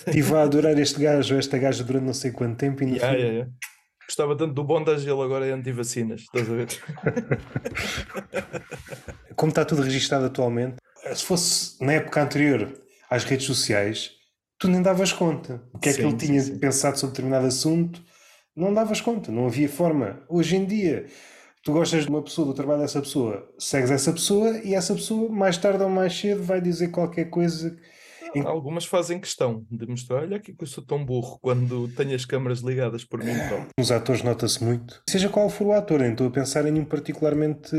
Estive a adorar este gajo ou esta gaja durante não sei quanto tempo e no Yeah, fim. yeah, yeah. Gostava tanto do bondage, ele agora é anti-vacinas, estás a ver? Como está tudo registado atualmente, se fosse na época anterior às redes sociais, tu nem davas conta. O que é que Sim, ele sim, tinha sim. pensado sobre determinado assunto, não davas conta, não havia forma. Hoje em dia, tu gostas de uma pessoa, do trabalho dessa pessoa, segues essa pessoa e essa pessoa, mais tarde ou mais cedo, vai dizer qualquer coisa. Em- Algumas fazem questão de mostrar, olha aqui que eu sou tão burro quando tenho as câmaras ligadas por mim próprio. Nos atores nota-se muito. Seja qual for o ator, nem estou a pensar em nenhum particularmente.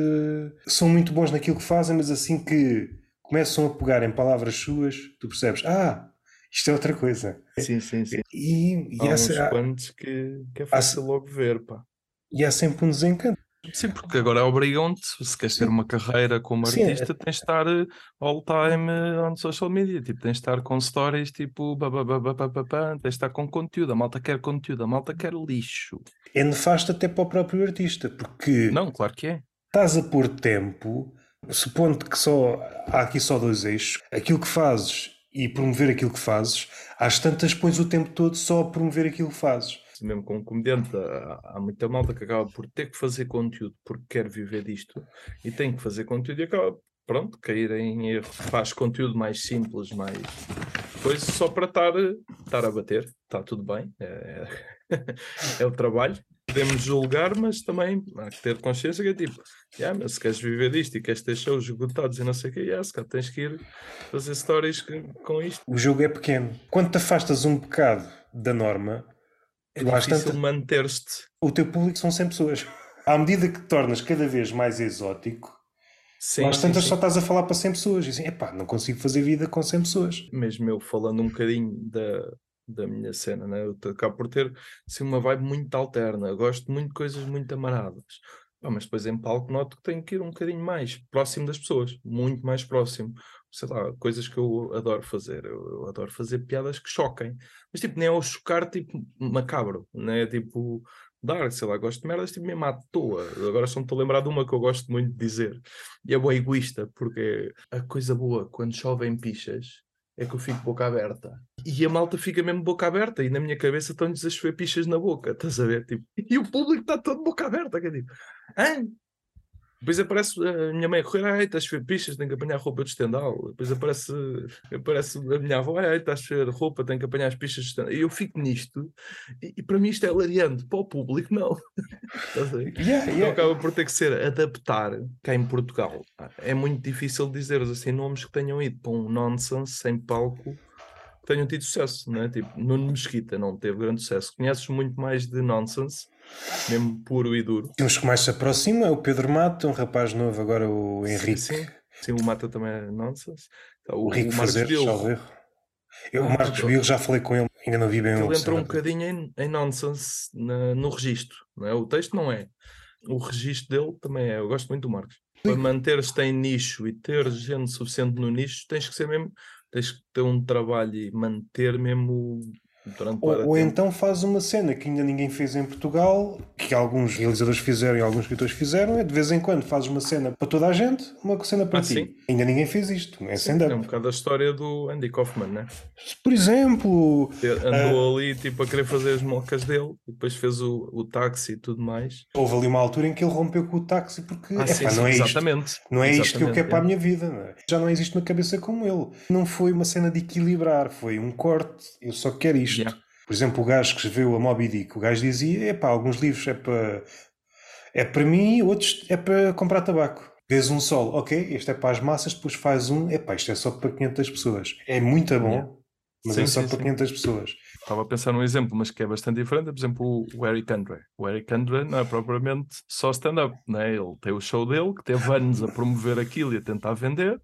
São muito bons naquilo que fazem, mas assim que começam a pegar em palavras suas, tu percebes, ah, isto é outra coisa. Sim, sim, sim. E, e, Há há, uns há- quantos que, que é fácil logo ver, pá. e há sempre um desencanto. Sim, porque agora obrigam-te, se queres ter uma carreira como Sim, é- artista, tens de estar eh, all time eh, on social media, tipo, tens de estar com stories, tipo, babababababá, tens de estar com conteúdo, a malta quer conteúdo, a malta quer lixo. É nefasto até para o próprio artista, porque Não, claro que é. estás a pôr tempo, supondo que só há aqui só dois eixos, aquilo que fazes e promover aquilo que fazes, às tantas pões o tempo todo só a promover aquilo que fazes. Mesmo como comediante, há, muita malta que acaba por ter que fazer conteúdo porque quer viver disto e tem que fazer conteúdo e acaba, pronto, cair em erro. Faz conteúdo mais simples, mais coisa só para estar, estar a bater. Está tudo bem, é, é o trabalho. Podemos julgar, mas também há que ter consciência que é tipo, yeah, mas se queres viver disto e queres ter shows esgotados e não sei o que, yeah, se calhar tens que ir fazer stories com isto. O jogo é pequeno. Quando te afastas um bocado da norma, É difícil manter-te. o teu público são 100 pessoas. À medida que te tornas cada vez mais exótico, Sim, às tantas só estás a falar para 100 pessoas. E assim, epá, não consigo fazer vida com 100 pessoas. mesmo eu falando um bocadinho da, da minha cena, né? eu acabo por ter assim, uma vibe muito alterna, eu gosto muito de coisas muito amaradas. Mas depois em palco noto que tenho que ir um bocadinho mais próximo das pessoas, muito mais próximo. Sei lá, coisas que eu adoro fazer. Eu, eu adoro fazer piadas que choquem, mas tipo, nem é o chocar tipo macabro, né? Tipo, dar, sei lá, gosto de merdas tipo mesmo à toa. Agora só me estou a lembrar de uma que eu gosto muito de dizer, e é boa egoísta, porque a coisa boa quando chovem pichas é que eu fico boca aberta. E a malta fica mesmo boca aberta, e na minha cabeça estão-lhes a chover pichas na boca, estás a ver? Tipo, e o público está todo boca aberta, que é tipo, Hã? Depois aparece a minha mãe a correr, ai, estás a chover pichas, tenho que apanhar roupa de estendal. Depois aparece, aparece a minha avó, ai, estás a chover roupa, tenho que apanhar as pichas de estendal. E eu fico nisto, e, e para mim isto é hilariante, para o público não. Ver? Yeah, Então yeah. acaba por ter que ser adaptar cá em Portugal. É muito difícil dizer assim nomes que tenham ido para um nonsense sem palco tenham tido sucesso, não é? Tipo, Nuno Mesquita não teve grande sucesso. Conheces muito mais de nonsense, mesmo puro e duro. E uns que mais se aproximam é o Pedro Mato, um rapaz novo, agora o Henrique. Sim, sim, o Mata também é nonsense. Então, O o, Rico o Marcos Fazer, salvo erro. Eu, o Marcos. Bilro, já falei com ele, ainda não vi bem o ele entra um stand-up. bocadinho em, em nonsense na- no registro, não é? O texto não é. O registro dele também é. Eu gosto muito do Marcos. Para manter-te em nicho e ter gente suficiente no nicho, tens que ser mesmo, tens que ter um trabalho e manter mesmo Ou, ou então faz uma cena que ainda ninguém fez em Portugal, que alguns realizadores fizeram e alguns escritores fizeram, é de vez em quando fazes uma cena para toda a gente, uma cena para Ah, ti. sim. Ainda ninguém fez isto, é É um bocado a história do Andy Kaufman, né? Por exemplo, Ter- Andou ali tipo a querer fazer as mocas dele e depois fez o, o táxi e tudo mais. houve ali uma altura em que ele rompeu com o táxi porque Ah, epá, sim, sim, não é isto. exatamente. Não é isto que eu Exatamente, quero para a é. minha vida. não é? Já não existe na cabeça como ele. Não foi uma cena de equilibrar, foi um corte. Eu só quero isto. Yeah. Por exemplo, o gajo que escreveu a Moby Dick, o gajo dizia: epá, alguns livros é para, é para mim, outros é para comprar tabaco. Vês um solo, ok, este é para as massas, depois faz um, epá, isto é só para 500 pessoas. É muito bom, Yeah. mas Sim, é só sim, para sim. 500 pessoas. Estava a pensar num exemplo, mas que é bastante diferente. é, Por exemplo, o- o Eric Andre. O Eric Andre não é propriamente só stand-up, né? Ele tem o show dele, que teve anos a promover aquilo e a tentar vender,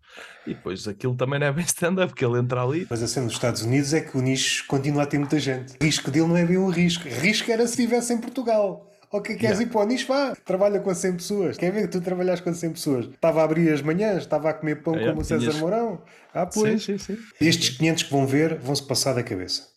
e depois aquilo também não é bem stand-up, que ele entra ali. Mas a cena dos Estados Unidos é que o nicho continua a ter muita gente. O risco dele não é bem um risco. Risco era se estivesse em Portugal. Ok, queres Yeah. ir para o nicho? Vá, trabalha com 100 pessoas. Quer ver que tu trabalhas com 100 pessoas? Estava a abrir as manhãs, estava a comer pão Ah, yeah, como o César tinhas- Mourão. Ah, Sim, pois. sim, sim. Estes 500 que vão ver vão-se passar da cabeça.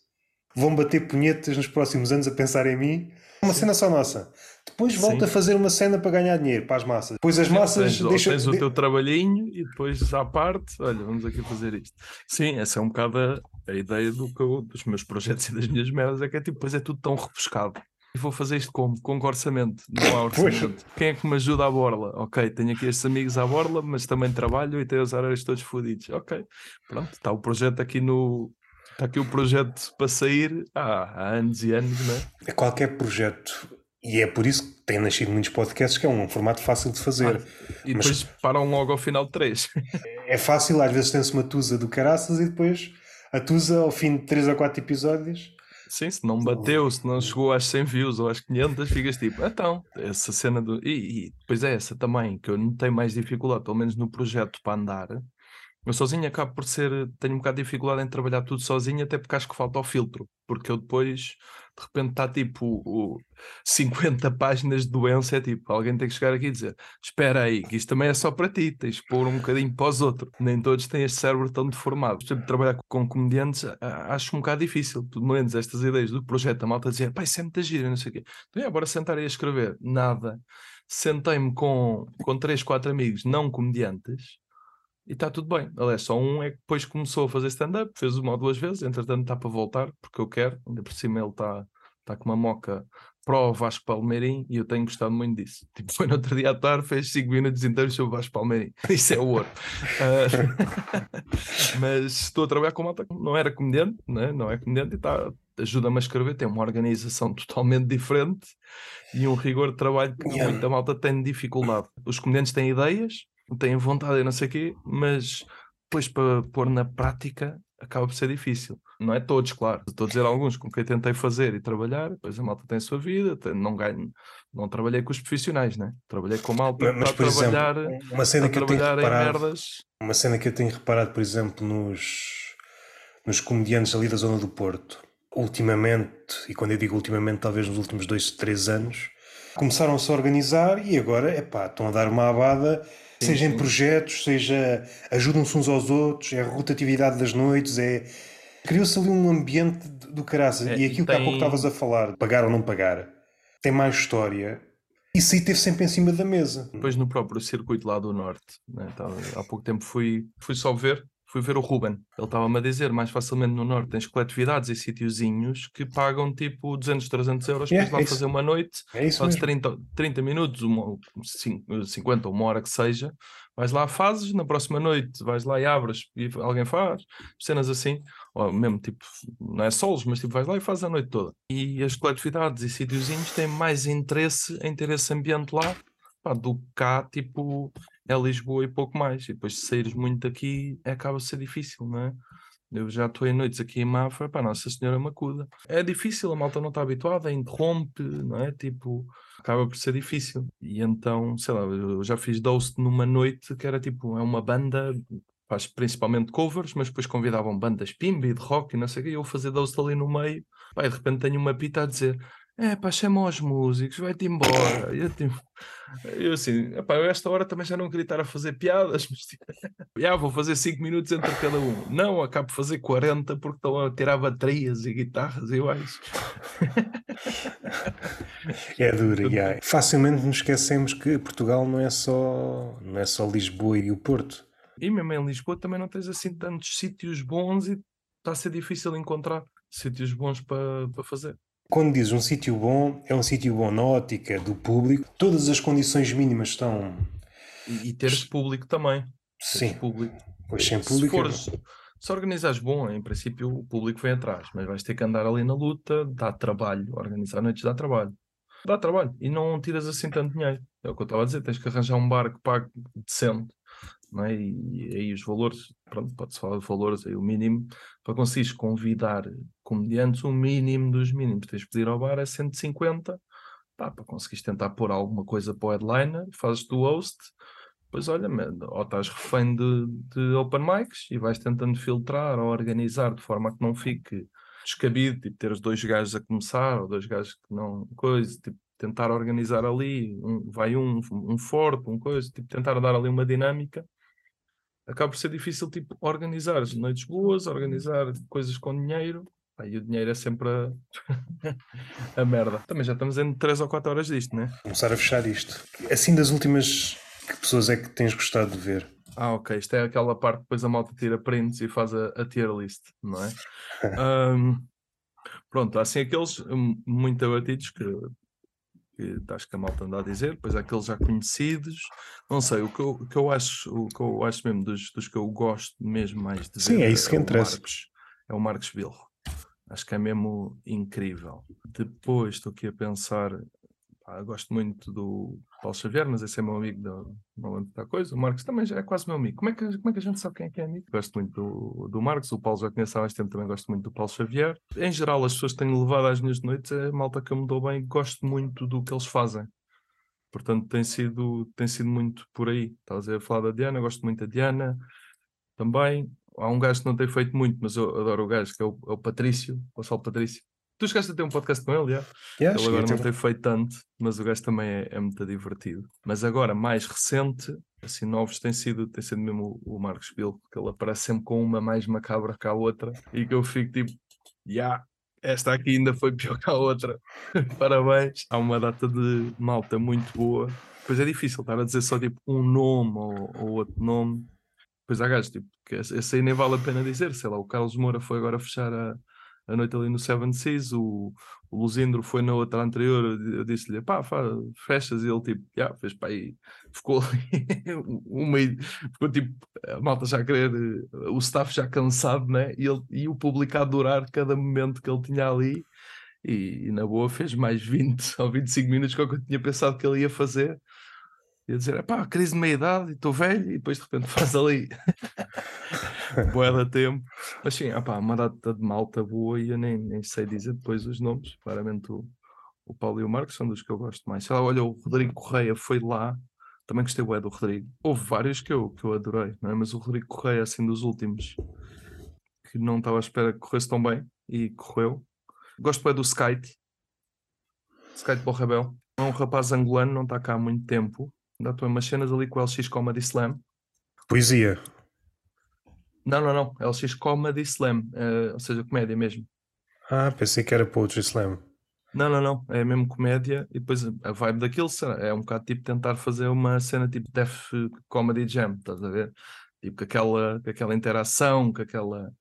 Vão bater punhetas nos próximos anos a pensar em mim. Uma cena só nossa. Depois volta a fazer uma cena para ganhar dinheiro para as massas. Depois as massas tens, ou deixam. tens o teu trabalhinho e depois à parte, olha, vamos aqui fazer isto. Sim, essa é um bocado a, a ideia do que eu- dos meus projetos e das minhas merdas, é que é tipo, depois é tudo tão rebuscado. E vou fazer isto como? Com orçamento? Não há orçamento. Quem é que me ajuda à borla? Ok, tenho aqui estes amigos à borla, mas também trabalho e tenho os horários todos fodidos. Ok, pronto, está o projeto aqui no. Está aqui o projeto para sair há, anos e anos, não é? É qualquer projeto. E é por isso que têm nascido muitos podcasts, que é um formato fácil de fazer. E Mas- depois param logo ao final de três. É fácil, às vezes tem-se uma tusa do caraças e depois a tusa, ao fim de 3 ou 4 episódios, Sim, se não bateu, se não chegou às 100 views ou às 500, ficas tipo, então, essa cena do. E, e depois é essa também, que eu não tenho mais dificuldade, pelo menos no projeto para andar. Eu sozinho acabo por ser. Tenho um bocado de dificuldade em trabalhar tudo sozinho, até porque acho que falta o filtro. Porque eu depois, de repente, está tipo o 50 páginas de doença. É tipo, alguém tem que chegar aqui e dizer: Espera aí, que isto também é só para ti, tens de pôr um bocadinho para os outros. Nem todos têm este cérebro tão deformado. Trabalhar com comediantes acho um bocado difícil. Pelo menos estas ideias do projeto, a malta dizer: Pá, isso é muita gira, não sei o quê. Então, é, bora sentar aí a escrever. Nada. Sentei-me com, com três, quatro amigos não comediantes e está tudo bem. Aliás, só um é que depois começou a fazer stand-up, fez uma ou duas vezes, entretanto está para voltar, porque eu quero, ainda por cima ele está está com uma moca pró Vasco Palmeirim e eu tenho gostado muito disso. Tipo, foi no outro dia à tarde, fez 5 minutos inteiros sobre o Vasco Palmeirim. Isso é ouro. Ah, mas estou a trabalhar com malta não era comediante, né? não é comediante e está ajuda-me a escrever, tem uma organização totalmente diferente e um rigor de trabalho que muita malta tem dificuldade. Os comediantes têm ideias, têm vontade e não sei o quê, mas depois para pôr na prática acaba por ser difícil. Não é todos, claro. Estou a dizer alguns com quem tentei fazer e trabalhar, depois a malta tem a sua vida, não ganho, não trabalhei com os profissionais, né? Trabalhei com malta mas, para por exemplo, trabalhar, uma cena que eu tenho em reparado, merdas. uma cena que eu tenho reparado, por exemplo, nos, nos comediantes ali da zona do Porto, ultimamente, e quando eu digo ultimamente, talvez nos últimos dois, três anos, começaram-se a organizar e agora, epá, estão a dar uma abada, Sim, seja em sim. projetos, seja ajudam-se uns aos outros, é a rotatividade das noites, é... Criou-se ali um ambiente do caraças. É, e e aquilo que há pouco tem- estavas a falar, pagar ou não pagar, tem mais história. Isso aí esteve sempre em cima da mesa. Depois no próprio circuito lá do Norte, né? Há pouco tempo fui, fui só ver, fui ver o Ruben. Ele estava-me a dizer, mais facilmente no Norte tens coletividades e sítiozinhos que pagam tipo 200, 300 euros para Yeah, lá é fazer uma noite É mesmo. 30, 30 minutos, uma, cin- 50 ou uma hora que seja, vais lá, fazes, na próxima noite vais lá e abres e alguém faz, cenas assim, ou mesmo tipo, não é solos, mas tipo, vais lá e fazes a noite toda. E as coletividades e sítiozinhos têm mais interesse em ter esse ambiente lá pá, do que cá, tipo, é Lisboa e pouco mais. E depois, se saíres muito daqui, acaba a ser difícil, não é? Eu já estou em noites aqui em Mafra, pá, Nossa Senhora Macuda. É difícil, a malta não está habituada, interrompe, não é? Tipo, acaba por ser difícil. E então, sei lá, eu já fiz Doust numa noite que era tipo, é uma banda, faz principalmente covers, mas depois convidavam bandas pimba e de rock e não sei o quê, e eu fazer Doust ali no meio, pá, e de repente tenho uma pita a dizer. É pá, chama os músicos, vai-te embora. E eu, tipo, eu assim, eu esta hora também já não queria estar a fazer piadas, mas tipo, já vou fazer 5 minutos entre cada um. Não, acabo de fazer 40 porque estão a tirar baterias e guitarras e acho. É duro, yeah. Facilmente nos esquecemos que Portugal não é só, não é só Lisboa e o Porto. E mesmo em Lisboa também não tens assim tantos sítios bons e está a ser difícil encontrar sítios bons para para fazer. Quando dizes um sítio bom, é um sítio bom na ótica do público. Todas as condições mínimas estão. E, e teres público também. Teres Sim, público. pois sem se público. é fores, se organizares bom, em princípio o público vem atrás, mas vais ter que andar ali na luta, dá trabalho, organizar noites dá trabalho. Dá trabalho e não tiras assim tanto dinheiro. É o que eu estava a dizer, tens que arranjar um bar que pague decente, não é? E, e aí os valores, pronto, pode-se falar de valores, aí o mínimo, para conseguires convidar comediantes, o mínimo dos mínimos, tens de pedir ao bar é 150, pá, para conseguires tentar pôr alguma coisa para o headliner, fazes tu host, Pois olha, ou estás refém de, de open mics e vais tentando filtrar ou organizar de forma a que não fique descabido, tipo, teres dois gajos a começar ou dois gajos que não. coisa, tipo, tentar organizar ali, um, vai um, um forte, um coisa, tipo, tentar dar ali uma dinâmica, acaba por ser difícil, tipo, organizar as noites boas, organizar coisas com dinheiro, aí o dinheiro é sempre a, a merda. Também já estamos em 3 ou 4 horas disto, né? Começar a fechar isto. Assim das últimas, que pessoas é que tens gostado de ver? Ah, ok. Isto é aquela parte que depois a malta tira prints e faz a, a tier list, não é? um, pronto, há assim aqueles hum, muito abatidos que, que acho que a malta anda a dizer, depois há aqueles já conhecidos. Não sei, o que eu, o que eu acho, o que eu acho mesmo dos, dos que eu gosto mesmo mais de Sim, ver é isso que o interessa. Marcos, é o Marcos Bilro. Acho que é mesmo incrível. Depois estou aqui a pensar, pá, gosto muito do Paulo Xavier, mas esse é meu amigo da, não coisa. O Marcos também já é quase meu amigo. Como é que, como é que a gente sabe quem é que é amigo? Gosto muito do, do Marcos, o Paulo já conheço há mais tempo, também gosto muito do Paulo Xavier. Em geral, as pessoas que tenho levado às minhas noites é malta que eu me dou bem gosto muito do que eles fazem. Portanto, tem sido, tem sido muito por aí. Estavas a falar da Diana, gosto muito da Diana também. Há um gajo que não tem feito muito, mas eu adoro o gajo, que é o, é o Patrício, o Gonçalo Patrício. Tu chegaste a ter um podcast com ele, já? Yeah, Ele agora não tem feito tanto, mas o gajo também é, é muito divertido. Mas agora, mais recente, assim, novos, tem sido, tem sido mesmo o, o Marcos Bilko, que ele aparece sempre com uma mais macabra que a outra, e que eu fico tipo, já, esta aqui ainda foi pior que a outra. Parabéns. Há uma data de malta muito boa. Pois é difícil estar a dizer só tipo um nome ou, ou outro nome. Pois há gajos, tipo, que esse esse aí nem vale a pena dizer, sei lá, o Carlos Moura foi agora fechar a, a noite ali no Seven Seas, o, o Luzindro foi na outra anterior, eu, disse-lhe, pá, fechas, e ele tipo, já, fez para aí, ficou ali, uma, e- ficou tipo, a malta já a querer, o staff já cansado, né, e, ele, e o público a adorar cada momento que ele tinha ali, e, e na boa fez mais 20 ou 25 minutos é que eu tinha pensado que ele ia fazer, ia dizer, pá, crise de meia-idade, e estou velho, e depois de repente faz ali boa da tempo. Mas sim, opá, uma data de malta boa e eu nem, nem sei dizer depois os nomes. Claramente o, o Paulo e o Marcos são dos que eu gosto mais. Sei lá, olha, o Rodrigo Correia foi lá, também gostei bué do Rodrigo. Houve vários que eu, que eu adorei, não é? mas o Rodrigo Correia, assim, dos últimos, que não estava à espera que corresse tão bem e correu. Gosto bué do Skite, Skite Borrabel. É um rapaz angolano, não está cá há muito tempo. Em umas cenas ali com o LX Comedy Slam. Poesia. Não, não, não. LX Comedy Slam, eh, ou seja, comédia mesmo. Ah, pensei que era Poetry Slam. Não, não, não. É mesmo comédia. E depois a vibe daquilo será- é um bocado tipo tentar fazer uma cena tipo Def Comedy Jam, estás a ver? Tipo com aquela, com aquela interação, com aquela,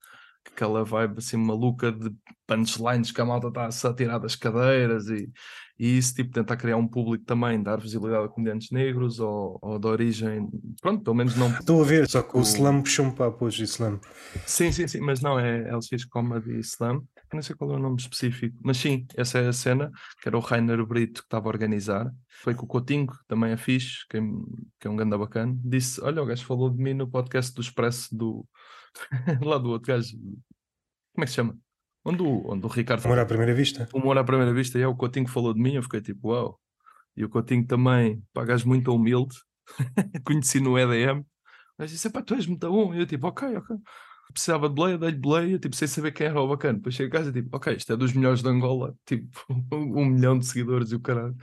com aquela vibe assim maluca de punchlines que a malta está a tirar das cadeiras e, e isso, tipo, tentar criar um público também, dar visibilidade a comediantes negros ou, ou de origem, pronto, pelo menos não Estou a ver, só que o O- Slam puxou-me para a Poetry Slam. Sim, sim, sim, mas não, é LX Comedy Slam. Eu não sei qual é o nome específico, mas sim, essa é a cena, que era o Rainer Brito que estava a organizar. Foi com o Coutinho, que também é fixe, que é, que é um ganda bacana. Disse: Olha, o gajo falou de mim no podcast do Expresso do. lá do outro gajo. Como é que se chama? Onde o, onde o Ricardo. Amor à primeira vista. Humor à primeira vista, e é o Coutinho que falou de mim. Eu fiquei tipo, uau. E o Coutinho também, pá, gajo muito humilde. Conheci no EDM. O gajo disse: pá, tu és muito bom. E eu tipo, ok, ok precisava de boleia, dei-lhe boleia, tipo, sem saber quem era o bacana. Depois chego a casa e tipo, ok, isto é dos melhores de Angola, tipo, um milhão de seguidores e o caralho.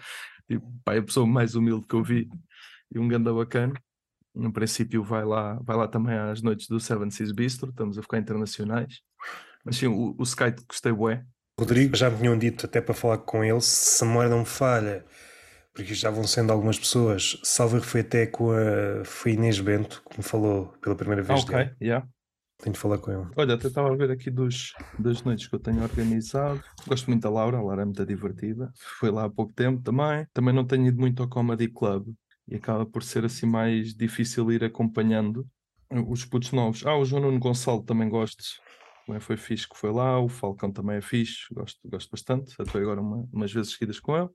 Tipo, pá, é a pessoa mais humilde que eu vi e um ganda bacana. No princípio vai lá, vai lá também às noites do Seven Seas Bistro, estamos a ficar internacionais. Mas sim, o, o Skype gostei bué. Rodrigo, já me tinham dito até para falar com ele, se a memória não me falha, porque já vão sendo algumas pessoas. Salver foi até com a foi Inês Bento, que me falou pela primeira Ah, vez. ok, dele. yeah. Tenho de falar com ele. Olha, até estava a ver aqui dos, das noites que eu tenho organizado. Gosto muito da Laura, a Laura é muito divertida. Foi lá há pouco tempo também. Também não tenho ido muito ao Comedy Club e acaba por ser assim mais difícil ir acompanhando os putos novos. Ah, o João Nuno Gonçalo também gosto. Também foi fixe que foi lá. O Falcão também é fixe, gosto, gosto bastante. Atuei agora uma, umas vezes seguidas com ele.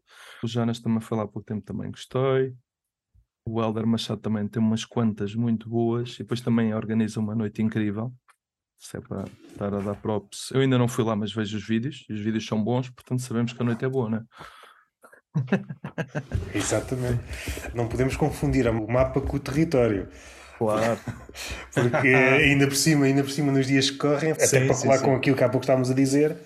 O Jonas também foi lá há pouco tempo, também gostei. O Helder Machado também tem umas quantas muito boas e depois também organiza uma noite incrível. Se é para estar a dar props. Eu ainda não fui lá, mas vejo os vídeos e os vídeos são bons, portanto sabemos que a noite é boa, né? Exatamente. Não podemos confundir o mapa com o território. Claro. Porque ainda por cima, ainda por cima nos dias que correm, até Sim, para sim, falar sim. com aquilo que há pouco estávamos a dizer,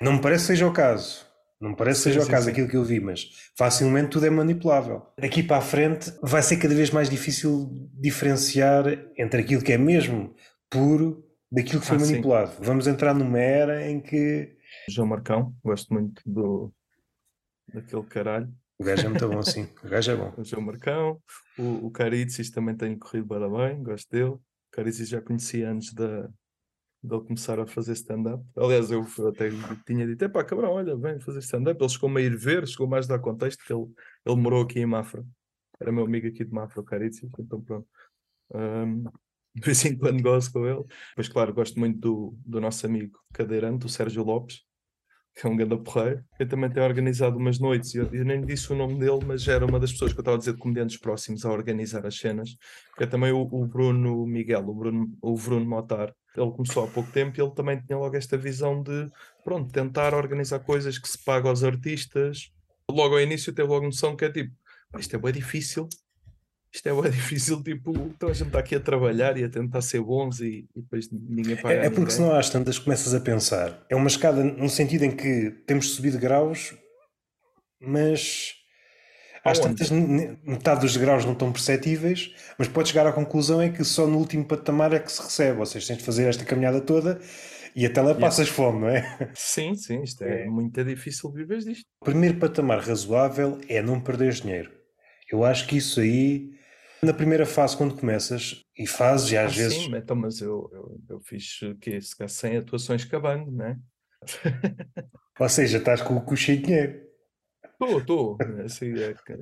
não me parece que seja o caso. Não parece Sim, que seja o caso sim. aquilo que eu vi, mas facilmente tudo é manipulável. Daqui para a frente vai ser cada vez mais difícil diferenciar entre aquilo que é mesmo puro daquilo que foi Ah, sim. manipulado. Vamos entrar numa era em que João Marcão, gosto muito do daquele caralho. O gajo é muito bom, sim. O gajo é bom. O João Marcão, o, o Caritzis também tem corrido para bem, gosto dele. O Caritzis já conhecia antes da, de ele começar a fazer stand-up. Aliás, eu até tinha dito: pá, cabrão, olha, vem fazer stand-up. Ele chegou-me a ir ver, chegou mais a dar contexto, que ele, ele morou aqui em Mafra. Era meu amigo aqui de Mafra, o Caritzis, então pronto. Ahm, de vez em quando gosto com ele. Pois claro, gosto muito do, do nosso amigo cadeirante, o Sérgio Lopes, que é um grande porreiro. Eu também tenho organizado umas noites, e eu, eu nem disse o nome dele, mas era uma das pessoas que eu estava a dizer de comediantes próximos a organizar as cenas, que é também o, o Bruno Miguel, o Bruno, o Bruno Motar. Ele começou há pouco tempo e ele também tinha logo esta visão de, pronto, tentar organizar coisas que se paga aos artistas. Logo ao início teve logo noção que é tipo, "Pá, isto é bem difícil, isto é bem difícil, tipo, então a gente está aqui a trabalhar e a tentar ser bons e, e depois ninguém paga É, é porque ninguém." senão às tantas começas a pensar. É uma escada no sentido em que temos subido graus, mas às tantas metade dos graus não estão perceptíveis, mas podes chegar à conclusão é que só no último patamar é que se recebe. Ou seja, tens de fazer esta caminhada toda e até lá passas fome, não é? Sim, sim, isto é, É. muito difícil viver disto. O primeiro patamar razoável é não perder dinheiro. Eu acho que isso aí, na primeira fase, quando começas, e fazes, e às Ah, vezes. Sim, então, mas eu, eu, eu fiz o quê? Se calhar 100 atuações cabando, né? Ou seja, estás com o cu cheio de dinheiro. Estou, estou. Assim, é, que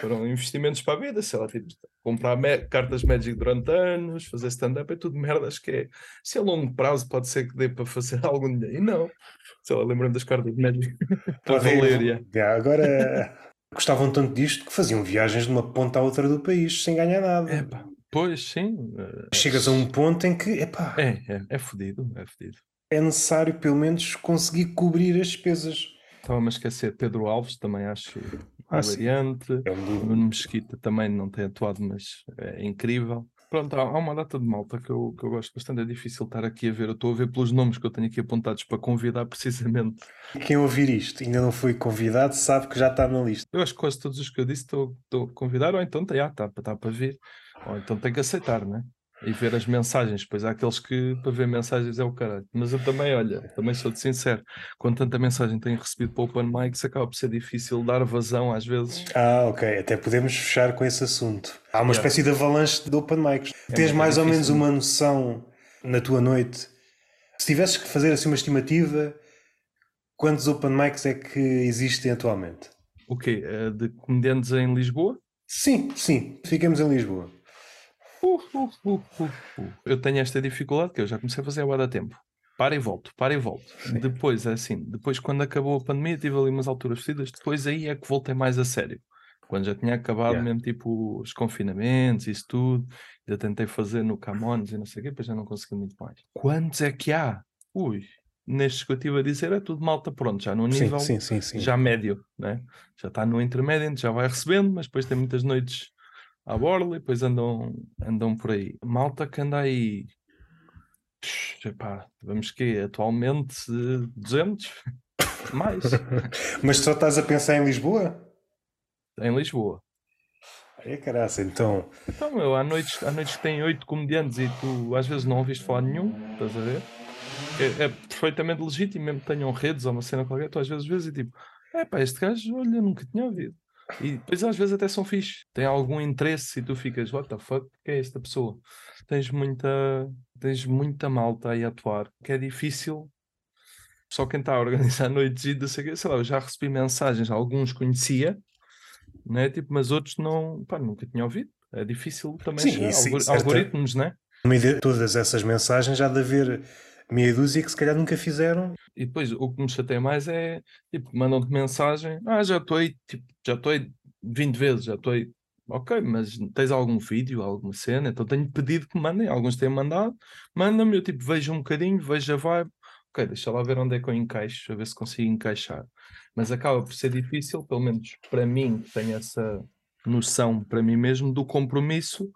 foram investimentos para a vida, sei lá, tipo, comprar cartas Magic durante anos, fazer stand-up, é tudo merdas que é. Se a longo prazo pode ser que dê para fazer algum dinheiro. E não. Sei lá, lembrando das cartas Magic para Valéria. Agora gostavam tanto disto que faziam viagens de uma ponta à outra do país sem ganhar nada. Epá, pois sim. Chegas a um ponto em que epá, É, é, é fodido, é fodido. é necessário pelo menos conseguir cobrir as despesas. Estava-me a esquecer, Pedro Alves também acho Ah, hilariante. É um Mesquita também não tem atuado, mas é incrível. Pronto, há, há uma data de malta que eu, que eu gosto bastante. É difícil estar aqui a ver. Eu estou a ver pelos nomes que eu tenho aqui apontados para convidar, precisamente. Quem ouvir isto e ainda não foi convidado sabe que já está na lista. Eu acho que quase todos os que eu disse estou, estou a convidar, ou então está tá, tá para vir, ou então tem que aceitar, né? E ver as mensagens. Pois há aqueles que para ver mensagens é o caralho. Mas eu também, olha, também sou de sincero. Quando tanta mensagem tenho recebido para o Open Mics, acaba por ser difícil dar vazão às vezes. Ah, ok. Até podemos fechar com esse assunto. Há uma Yeah. espécie de avalanche de open mics. É Tens mais ou menos uma noção na tua noite. Se tivesses que fazer assim uma estimativa, quantos open mics é que existem atualmente? O quê? Eh, De comediantes em Lisboa? Sim, sim. Ficamos em Lisboa. Uh, uh, uh, uh, uh. Eu tenho esta dificuldade que eu já comecei a fazer há tempo. Para e volto, para e volto. Depois, é assim, depois quando acabou a pandemia, tive ali umas alturas fedidas, depois aí é que voltei mais a sério. Quando já tinha acabado Yeah. mesmo, tipo, os confinamentos, isso tudo, já tentei fazer no Camões e não sei o quê, depois já não consegui muito mais. Quantos é que há? Ui, nestes que eu estive a dizer é tudo malta pronto, já Sim, nível sim, sim, sim. já médio, né? Já está no intermédio, já vai recebendo, mas depois tem muitas noites à borla e depois andam, andam por aí. Malta que anda aí, epá, vamos que atualmente eh, 200, mais, Mas só estás a pensar em Lisboa? em Lisboa. É caraça, então. Então, meu, há noites, há noites que têm oito comediantes e tu às vezes não ouviste falar nenhum, estás a ver? É, é perfeitamente legítimo, mesmo que tenham redes ou uma cena qualquer, tu às vezes vês e tipo, é pá, este gajo, olha, nunca tinha ouvido. E depois às vezes até são fixe, tem algum interesse e tu ficas, what the fuck, que é esta pessoa? Tens muita, tens muita malta aí a atuar, que é difícil. Só quem está a organizar noites e não sei sei lá, eu já recebi mensagens, alguns conhecia, né? tipo, mas outros não, pá, nunca tinha ouvido. É difícil também Sim, sim, Algor- certo. algoritmos, né? No meio de todas essas mensagens já de haver meia dúzia que se calhar nunca fizeram. E depois o que me chateia mais é tipo, mandam-te mensagem, ah, já estou aí, tipo, já estou aí 20 vezes, já estou aí. Ok, mas tens algum vídeo, alguma cena? Então tenho pedido que mandem, alguns têm mandado, manda-me, eu tipo, vejo um bocadinho, vejo a vibe, ok, deixa lá ver onde é que eu encaixo, a ver se consigo encaixar. Mas acaba por ser difícil, pelo menos para mim, que tenho essa noção para mim mesmo do compromisso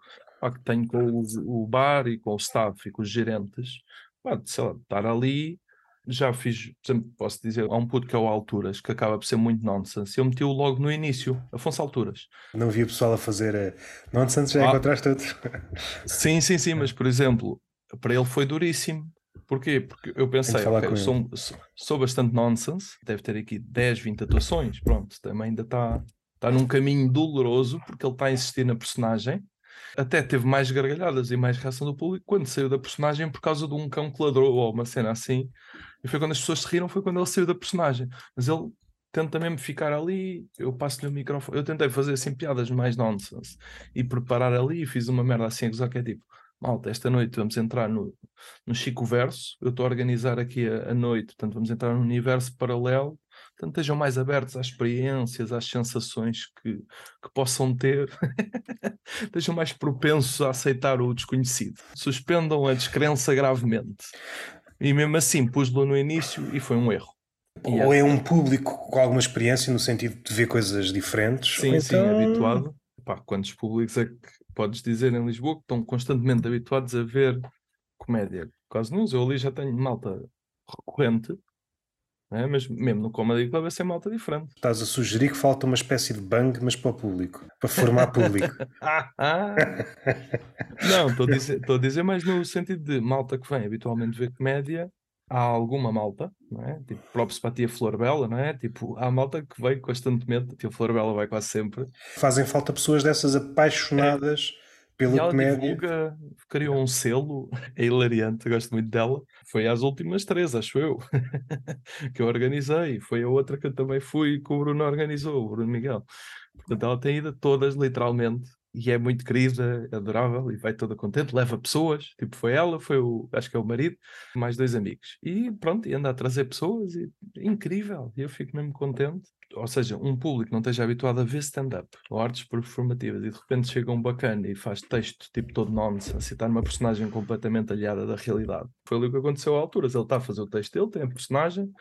que tenho com o, o bar e com o staff e com os gerentes, de, sei lá, estar ali já fiz, por exemplo, posso dizer, há um puto que é o Alturas, que acaba por ser muito nonsense, eu meti-o logo no início, Afonso Alturas. Não via pessoal a fazer uh, nonsense, já ah, encontraste outros. sim, sim, sim, mas por exemplo, para ele foi duríssimo. Porquê? Porque eu pensei, okay, eu sou, sou, bastante nonsense, deve ter aqui 10, 20 atuações, pronto, também ainda está tá num caminho doloroso, porque ele está a insistir na personagem, até teve mais gargalhadas e mais reação do público quando saiu da personagem por causa de um cão que ladrou ou uma cena assim. E foi quando as pessoas se riram, foi quando ele saiu da personagem. Mas ele tenta mesmo ficar ali, eu passo-lhe o microfone. Eu tentei fazer assim piadas mais nonsense e preparar ali e fiz uma merda assim, que é tipo, malta, esta noite vamos entrar no, no Chico Verso. Eu estou a organizar aqui a, a noite, portanto, vamos entrar num universo paralelo Portanto, estejam mais abertos às experiências, às sensações que, que possam ter. estejam mais propensos a aceitar o desconhecido. Suspendam a descrença gravemente. E mesmo assim, pus-lo no início e foi um erro. Ou é um público com alguma experiência no sentido de ver coisas diferentes? Sim, sim, então... habituado. Pá, quantos públicos é que podes dizer em Lisboa que estão constantemente habituados a ver comédia? Quase não. Eu ali já tenho malta recorrente é? Mas mesmo no Comedy Club é ser malta diferente. Estás a sugerir que falta uma espécie de bang, mas para o público, para formar público. não, estou a, dizer, estou a dizer mais no sentido de malta que vem habitualmente ver comédia, há alguma malta, não é? Tipo, próprio para a tia Flor Bela, não é? Tipo, há malta que vem constantemente, a tia Flor Bela vai quase sempre. Fazem falta pessoas dessas apaixonadas. É pela e ela comédia. divulga, criou um selo, é hilariante, gosto muito dela. Foi às últimas três, acho eu, que eu organizei. Foi a outra que eu também fui, que o Bruno organizou, o Bruno Miguel. Portanto, ela tem ido todas, literalmente, e é muito querida, adorável, e vai toda contente, leva pessoas, tipo, foi ela, foi o, acho que é o marido, mais dois amigos. E pronto, e anda a trazer pessoas, e incrível, e eu fico mesmo contente ou seja, um público não esteja habituado a ver stand-up ou artes performativas e de repente chega um bacana e faz texto tipo todo nonsense, a citar uma personagem completamente aliada da realidade. Foi ali o que aconteceu à alturas. Ele está a fazer o texto dele, tem a personagem,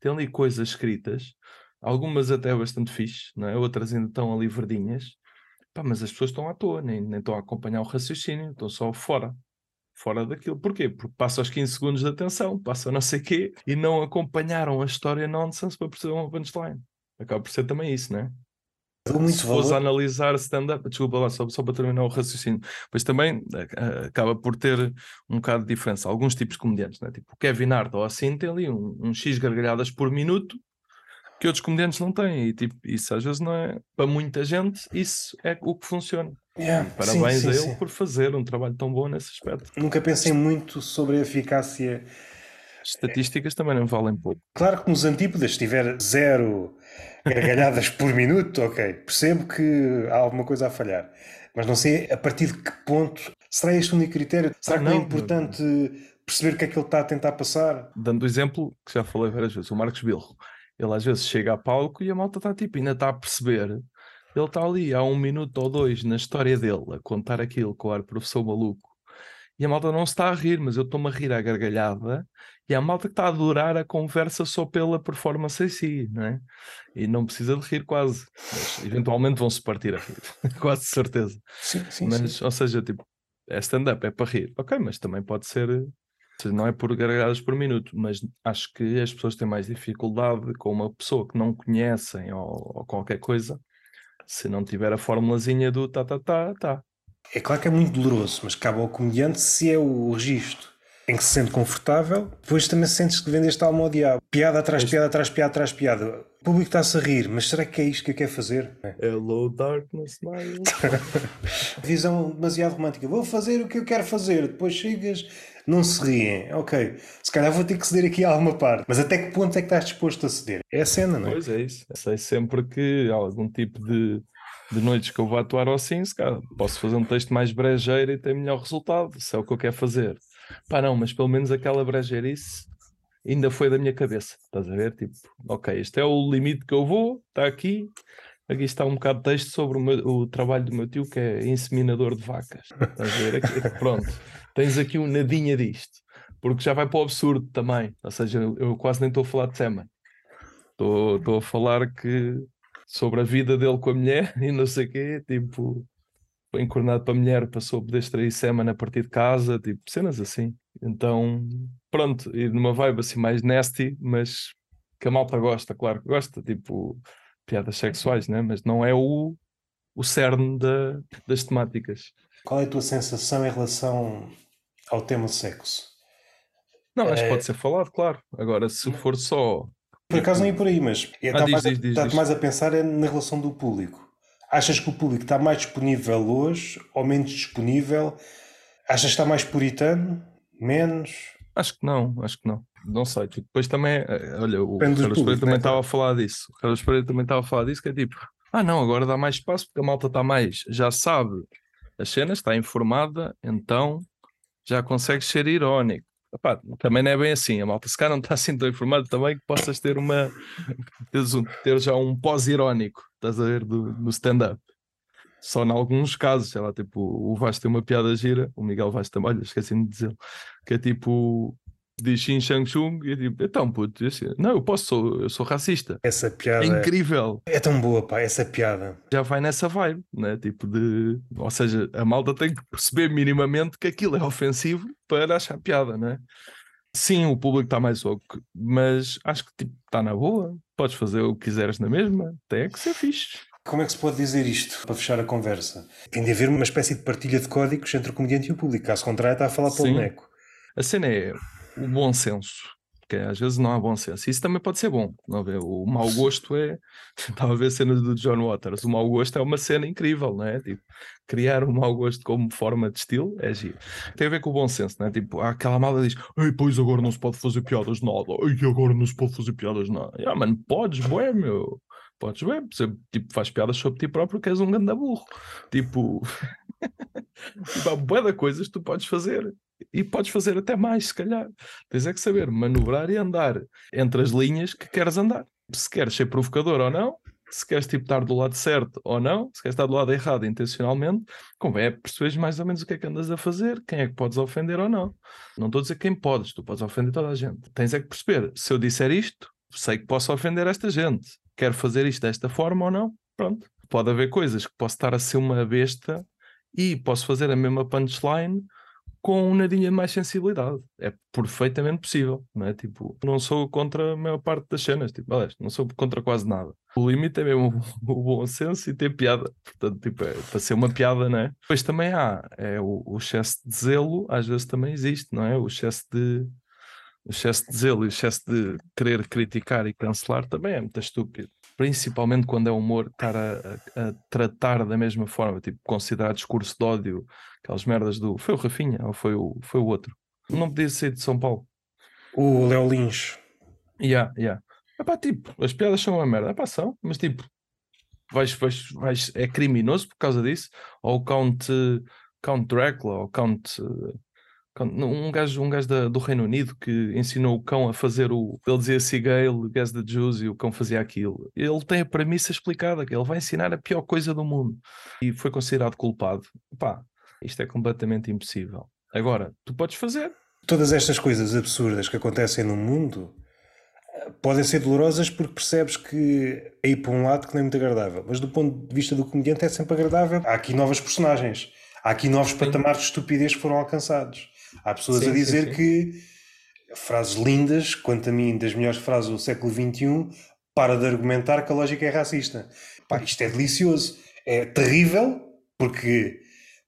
tem ali coisas escritas, algumas até bastante fixe, não é? outras ainda estão ali verdinhas, Pá, mas as pessoas estão à toa, nem, nem estão a acompanhar o raciocínio, estão só fora fora daquilo. Porquê? Porque passa os 15 segundos de atenção, passa não sei o quê, e não acompanharam a história nonsense para perceber uma punchline. Acaba por ser também isso, né? Muito Se fosse analisar stand-up, desculpa lá, só, só para terminar o raciocínio, pois também uh, acaba por ter um bocado de diferença. Alguns tipos de comediantes, né? tipo o Kevin Hart ou assim, tem ali um, um X gargalhadas por minuto que outros comediantes não têm. E tipo, isso às vezes não é para muita gente, isso é o que funciona. Yeah, parabéns sim, sim, a ele sim. por fazer um trabalho tão bom nesse aspecto. Nunca pensei muito sobre a eficácia estatísticas também não valem pouco. Claro que nos antípodas, se tiver zero gargalhadas por minuto, ok, percebo que há alguma coisa a falhar. Mas não sei a partir de que ponto será este o único critério? Será ah, que não, é importante perceber o que é que ele está a tentar passar? Dando o exemplo que já falei várias vezes, o Marcos Bilro, ele às vezes chega a palco e a malta está tipo, ainda está a perceber. Ele está ali há um minuto ou dois na história dele a contar aquilo com o ar professor maluco e a malta não se está a rir, mas eu estou-me a rir à gargalhada e a malta que está a adorar a conversa só pela performance em si, não é? E não precisa de rir quase, mas eventualmente vão-se partir a rir, quase certeza. Sim, sim, mas, sim. ou seja, tipo, é stand-up, é para rir, ok, mas também pode ser, não é por gargalhadas por minuto, mas acho que as pessoas têm mais dificuldade com uma pessoa que não conhecem ou, ou qualquer coisa, se não tiver a formulazinha do tá, tá, tá, tá é claro que é muito doloroso, mas cabe ao comediante se é o registro em que se sente confortável, depois também sentes que vendeste alma ao diabo. Piada atrás piada atrás piada atrás piada. O público está-se a rir, mas será que é isto que quer fazer? Hello darkness, my Visão demasiado romântica. Vou fazer o que eu quero fazer. Depois chegas, não se riem. Ok, se calhar vou ter que ceder aqui a alguma parte. Mas até que ponto é que estás disposto a ceder? É a cena, não é? Pois é isso. Sei sempre que há algum tipo de de noites que eu vou atuar ao sim, cara, posso fazer um texto mais brejeiro e ter melhor resultado, se é o que eu quero fazer. Pá, não, mas pelo menos aquela brejeirice ainda foi da minha cabeça, estás a ver? Tipo, ok, este é o limite que eu vou, está aqui. Aqui está um bocado de texto sobre o, meu, o trabalho do meu tio, que é inseminador de vacas. Estás a ver? Aqui, pronto, tens aqui um nadinha disto, porque já vai para o absurdo também. Ou seja, eu quase nem estou a falar de semen. Estou a falar que sobre a vida dele com a mulher e não sei o quê, tipo, foi encornado para a mulher, passou a poder extrair semen a partir de casa, tipo, cenas assim. Então, pronto, ir numa vibe assim mais nasty, mas que a malta gosta, claro que gosta, tipo piadas sexuais, né? mas não é o, o cerne da, das temáticas. Qual é a tua sensação em relação ao tema sexo? Não, acho que pode ser falado, claro. Agora, se for só. Por acaso não ia por aí, mas está mais, está mais a pensar é na relação do público. Achas que o público está mais disponível hoje ou menos disponível? Achas que está mais puritano? Menos? Acho que não, acho que não. Não sei. Tipo, depois também, eh, olha, o Carlos Pereira também né? estava a falar disso. O Carlos Pereira também estava a falar disso, que é tipo, ah não, agora dá mais espaço porque a malta está mais, já sabe as cenas, está informada, então já consegue ser irónico. Epá, também não é bem assim, a malta se calhar não está assim tão informada também que possas ter uma ter já um pós-irónico, estás a ver, do, stand-up. Só em alguns casos, sei lá, tipo, o Vasco tem uma piada gira, o Miguel Vasco também, olha, esqueci de dizer, que é tipo, diz Xin Shang Chung e eu tipo, então puto, assim, não, eu posso, sou, eu sou racista. Essa piada é incrível. É tão boa, pá, essa piada. Já vai nessa vibe, né? Tipo de. Ou seja, a malta tem que perceber minimamente que aquilo é ofensivo para achar piada, né? Sim, o público está mais oco, mas acho que tipo, está na boa. Podes fazer o que quiseres na mesma, até que ser fixe. Como é que se pode dizer isto para fechar a conversa? Tem de haver uma espécie de partilha de códigos entre o comediante e o público. Caso contrário, está a falar para o boneco. A cena é o bom senso. Que às vezes não há bom senso. Isso também pode ser bom. Não é? O mau gosto é. Estava a ver cenas do John Waters. O mau gosto é uma cena incrível, não é? Tipo, criar o um mau gosto como forma de estilo é giro. Tem a ver com o bom senso, não é? Tipo, há aquela malda diz: Ei, pois agora não se pode fazer piadas nada. Ei, agora não se pode fazer piadas nada. Ah, mano, podes, bué, meu. Podes ver, você tipo, faz piadas sobre ti próprio que és um ganda burro. Tipo, tipo há boa coisas que tu podes fazer e podes fazer até mais, se calhar. Tens é que saber manobrar e andar entre as linhas que queres andar. Se queres ser provocador ou não, se queres tipo, estar do lado certo ou não, se queres estar do lado errado intencionalmente, convém é perceber mais ou menos o que é que andas a fazer, quem é que podes ofender ou não. Não estou a dizer quem podes, tu podes ofender toda a gente. Tens é que perceber, se eu disser isto, sei que posso ofender esta gente. Quero fazer isto desta forma ou não? Pronto. Pode haver coisas que posso estar a ser uma besta e posso fazer a mesma punchline com um nadinha de mais sensibilidade. É perfeitamente possível, não é? Tipo, não sou contra a maior parte das cenas, tipo, aliás, não sou contra quase nada. O limite é mesmo o, bom senso e ter piada. Portanto, tipo, é, para ser uma piada, não é? Depois também há, é, o, o excesso de zelo, às vezes também existe, não é? O excesso de o excesso de zelo e o excesso de querer criticar e cancelar também é muito estúpido. Principalmente quando é humor estar a, a, a, tratar da mesma forma, tipo, considerar discurso de ódio, aquelas merdas do. Foi o Rafinha ou foi o, foi o outro? Não podia ser de São Paulo. O Léo Lins. Yeah, yeah. Epá, tipo, as piadas são uma merda. Epá, são, mas tipo, vais, vais, vais, é criminoso por causa disso? Ou o Count, Count Dracula, ou Count um gajo, um gajo da, do Reino Unido que ensinou o cão a fazer o. Ele dizia Seagull, guess the Jews, e o cão fazia aquilo. Ele tem a premissa explicada, que ele vai ensinar a pior coisa do mundo. E foi considerado culpado. Pá, isto é completamente impossível. Agora, tu podes fazer. Todas estas coisas absurdas que acontecem no mundo eh, podem ser dolorosas porque percebes que é ir para um lado que não é muito agradável. Mas do ponto de vista do comediante é sempre agradável. Há aqui novas personagens. Há aqui novos Sim. patamares de estupidez que foram alcançados. Há pessoas sim, a dizer sim. que frases lindas, quanto a mim, das melhores frases do século XXI, para de argumentar que a lógica é racista. Pá, isto é delicioso. É terrível, porque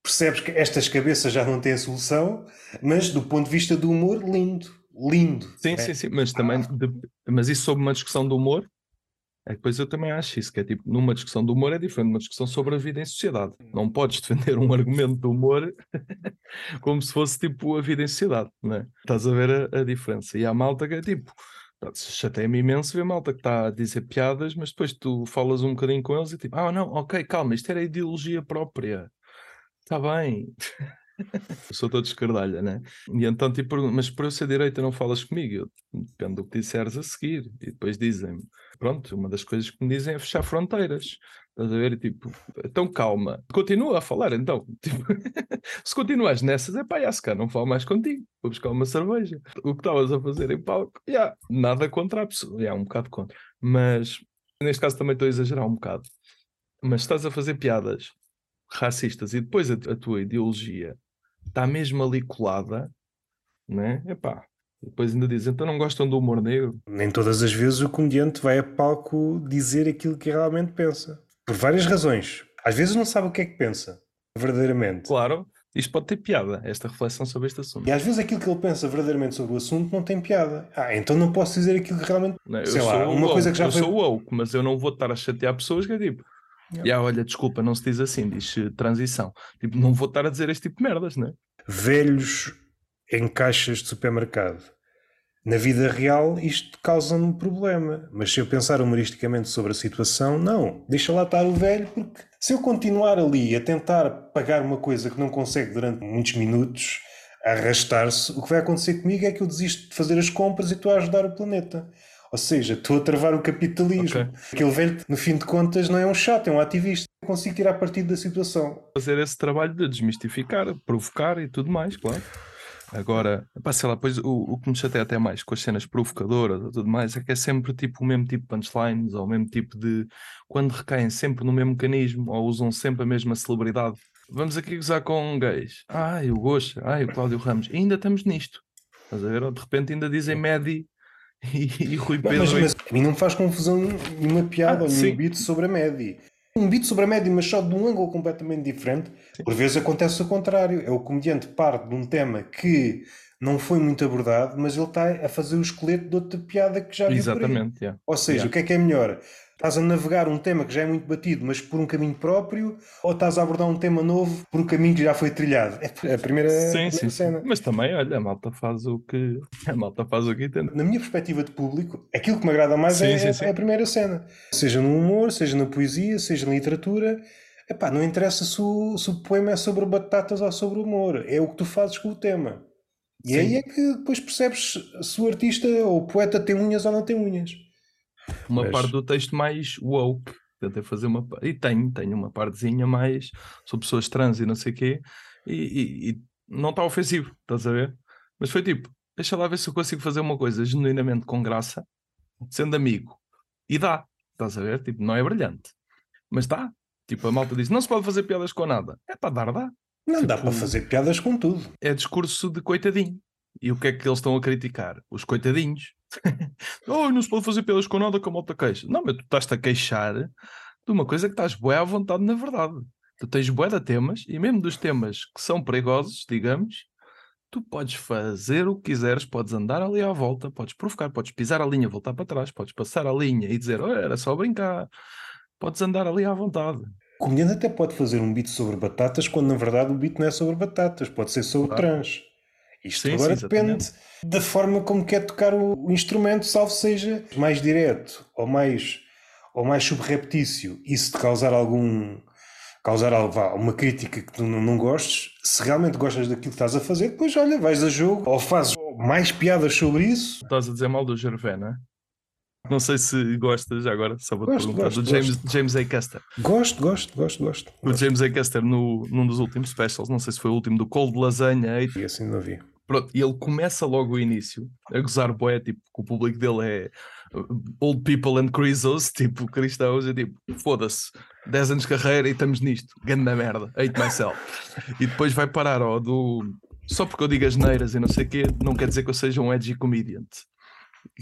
percebes que estas cabeças já não têm solução, mas do ponto de vista do humor, lindo. Lindo. Sim, é. sim, sim, mas também, mas isso sob uma discussão do humor, é depois eu também acho isso, que é tipo, numa discussão do humor é diferente de uma discussão sobre a vida em sociedade. Não podes defender um argumento do humor como se fosse tipo a vida em sociedade, não é? Estás a ver a, a diferença. E há malta que é tipo, chateia-me imenso ver malta que está a dizer piadas, mas depois tu falas um bocadinho com eles e tipo, ah não, ok, calma, isto era ideologia própria. Está bem. eu sou todo escardalha, né? E então, tipo, mas por eu ser direita não falas comigo? Eu, depende do que disseres a seguir. E depois dizem-me, pronto, uma das coisas que me dizem é fechar fronteiras. Estás a ver? Tipo, então calma, continua a falar então. Tipo, se continuas nessas, é pá, já não falo mais contigo, vou buscar uma cerveja. O que estavas a fazer em palco, já, nada contra a pessoa, já, um bocado contra. Mas neste caso também estou a exagerar um bocado. Mas estás a fazer piadas racistas e depois a, a tua ideologia está mesmo ali colada, né? Epá, Depois ainda dizem, então não gostam do humor negro? Nem todas as vezes o comediante vai a palco dizer aquilo que realmente pensa. Por várias razões. Às vezes não sabe o que é que pensa, verdadeiramente. Claro, isto pode ter piada, esta reflexão sobre este assunto. E às vezes aquilo que ele pensa verdadeiramente sobre o assunto não tem piada. Ah, então não posso dizer aquilo que realmente. Não, eu sei sou lá, uma woke, coisa que já eu foi. sou woke, mas eu não vou estar a chatear pessoas que é tipo, Yeah. "Ya, olha, desculpa, não se diz assim, diz eh, transição. Tipo, não vou estar a dizer este tipo de merdas, né? velhos em caixas de supermercado. Na vida real, isto causa-me problema. Mas se eu pensar humoristicamente sobre a situação, não. Deixa lá estar o velho, porque se eu continuar ali a tentar pagar uma coisa que não consegue durante muitos minutos, arrastar-se, o que vai acontecer comigo é que eu desisto de fazer as compras e estou a ajudar o planeta. Ou seja, estou a travar o capitalismo. Ok. Aquele velho, no fim de contas, não é um chato, é um ativista. Consigo tirar partido da situação. Fazer esse trabalho de desmistificar, provocar e tudo mais, claro. Agora, pá, sei lá, pois o, o que me chateia até mais com as cenas provocadoras e tudo mais é que é sempre tipo o mesmo tipo de punchlines ou o mesmo tipo de. quando recaem sempre no mesmo mecanismo ou usam sempre a mesma celebridade. Vamos aqui gozar com gays. Ai, o Gosha, ai, o Cláudio Ramos. E ainda estamos nisto. Estás a ver? De repente ainda dizem Medi e, e Rui Pedro. mas, e- mas a mim não me faz confusão nenhuma piada Ah, ou sim. nenhum beat sobre a Medi. Um beat sobre a Medi, mas só de um ângulo completamente diferente. Por vezes acontece o contrário. É o comediante parte de um tema que não foi muito abordado, mas ele está a fazer o esqueleto de outra piada que já viu. Exatamente, yeah. Ou seja, Yeah. o que é que é melhor? Estás a navegar um tema que já é muito batido, mas por um caminho próprio, ou estás a abordar um tema novo por um caminho que já foi trilhado? É a primeira, Sim, primeira sim, sim. cena. Mas também, olha, a malta faz o que. A malta faz o que entende. Na minha perspectiva de público, aquilo que me agrada mais Sim, é, sim, é- sim. é a primeira cena. Seja no humor, seja na poesia, seja na literatura. Epá, não interessa se o, se o poema é sobre batatas ou sobre humor. É o que tu fazes com o tema. E Sim. aí é que depois percebes se o artista ou o poeta tem unhas ou não tem unhas. Uma Mas- parte do texto mais woke. Tentei fazer uma. E tenho, tenho uma partezinha mais sobre pessoas trans e não sei o quê. E, e- e não está ofensivo, estás a ver? Mas foi tipo, deixa lá ver se eu consigo fazer uma coisa genuinamente com graça, sendo amigo. E dá, estás a ver? Tipo, não é brilhante. Mas dá. Tipo, a malta diz: não se pode fazer piadas com nada. É para dar, dá. Não dá Tipo- para fazer piadas com tudo. é discurso de coitadinho. E o que é que eles estão a criticar? Os coitadinhos. oh, não se pode fazer piadas com nada que a malta queixa. Não, mas tu estás-te a queixar de uma coisa que estás bué à vontade na verdade. Tu tens bué de temas, e mesmo dos temas que são perigosos, digamos, tu podes fazer o que quiseres, podes andar ali à volta, podes provocar, podes pisar a linha, voltar para trás, podes passar a linha e dizer, oh, era só brincar. Podes andar ali à vontade. O comediante até pode fazer um beat sobre batatas, quando na verdade o beat não é sobre batatas, pode ser sobre Claro. trans. Isto Sim, agora sim, depende da forma como quer tocar o, instrumento, salvo seja mais direto ou mais, ou mais subreptício. E se te causar algum causar vá, uma crítica que tu não, não gostes, se realmente gostas daquilo que estás a fazer, depois olha, vais a jogo ou fazes mais piadas sobre isso. Estás a dizer mal do Gervais, não é? Não sei se gostas agora, só vou-te Gosto, perguntar, gosto, do James, James A. Custer. Gosto, gosto, gosto, gosto. O James A. Custer, no, num dos últimos specials, não sei se foi o último, do Cold Lasanha, e E assim não vi. Pronto, e ele começa logo o início a gozar bué, tipo, que o público dele é uh, old people and Chrisos, tipo, cristãos, é tipo, foda-se, 10 anos de carreira e estamos nisto, ganda merda, hate myself. E depois vai parar, ó, do... Só porque eu digo as neiras e não sei o quê, não quer dizer que eu seja um edgy comedian.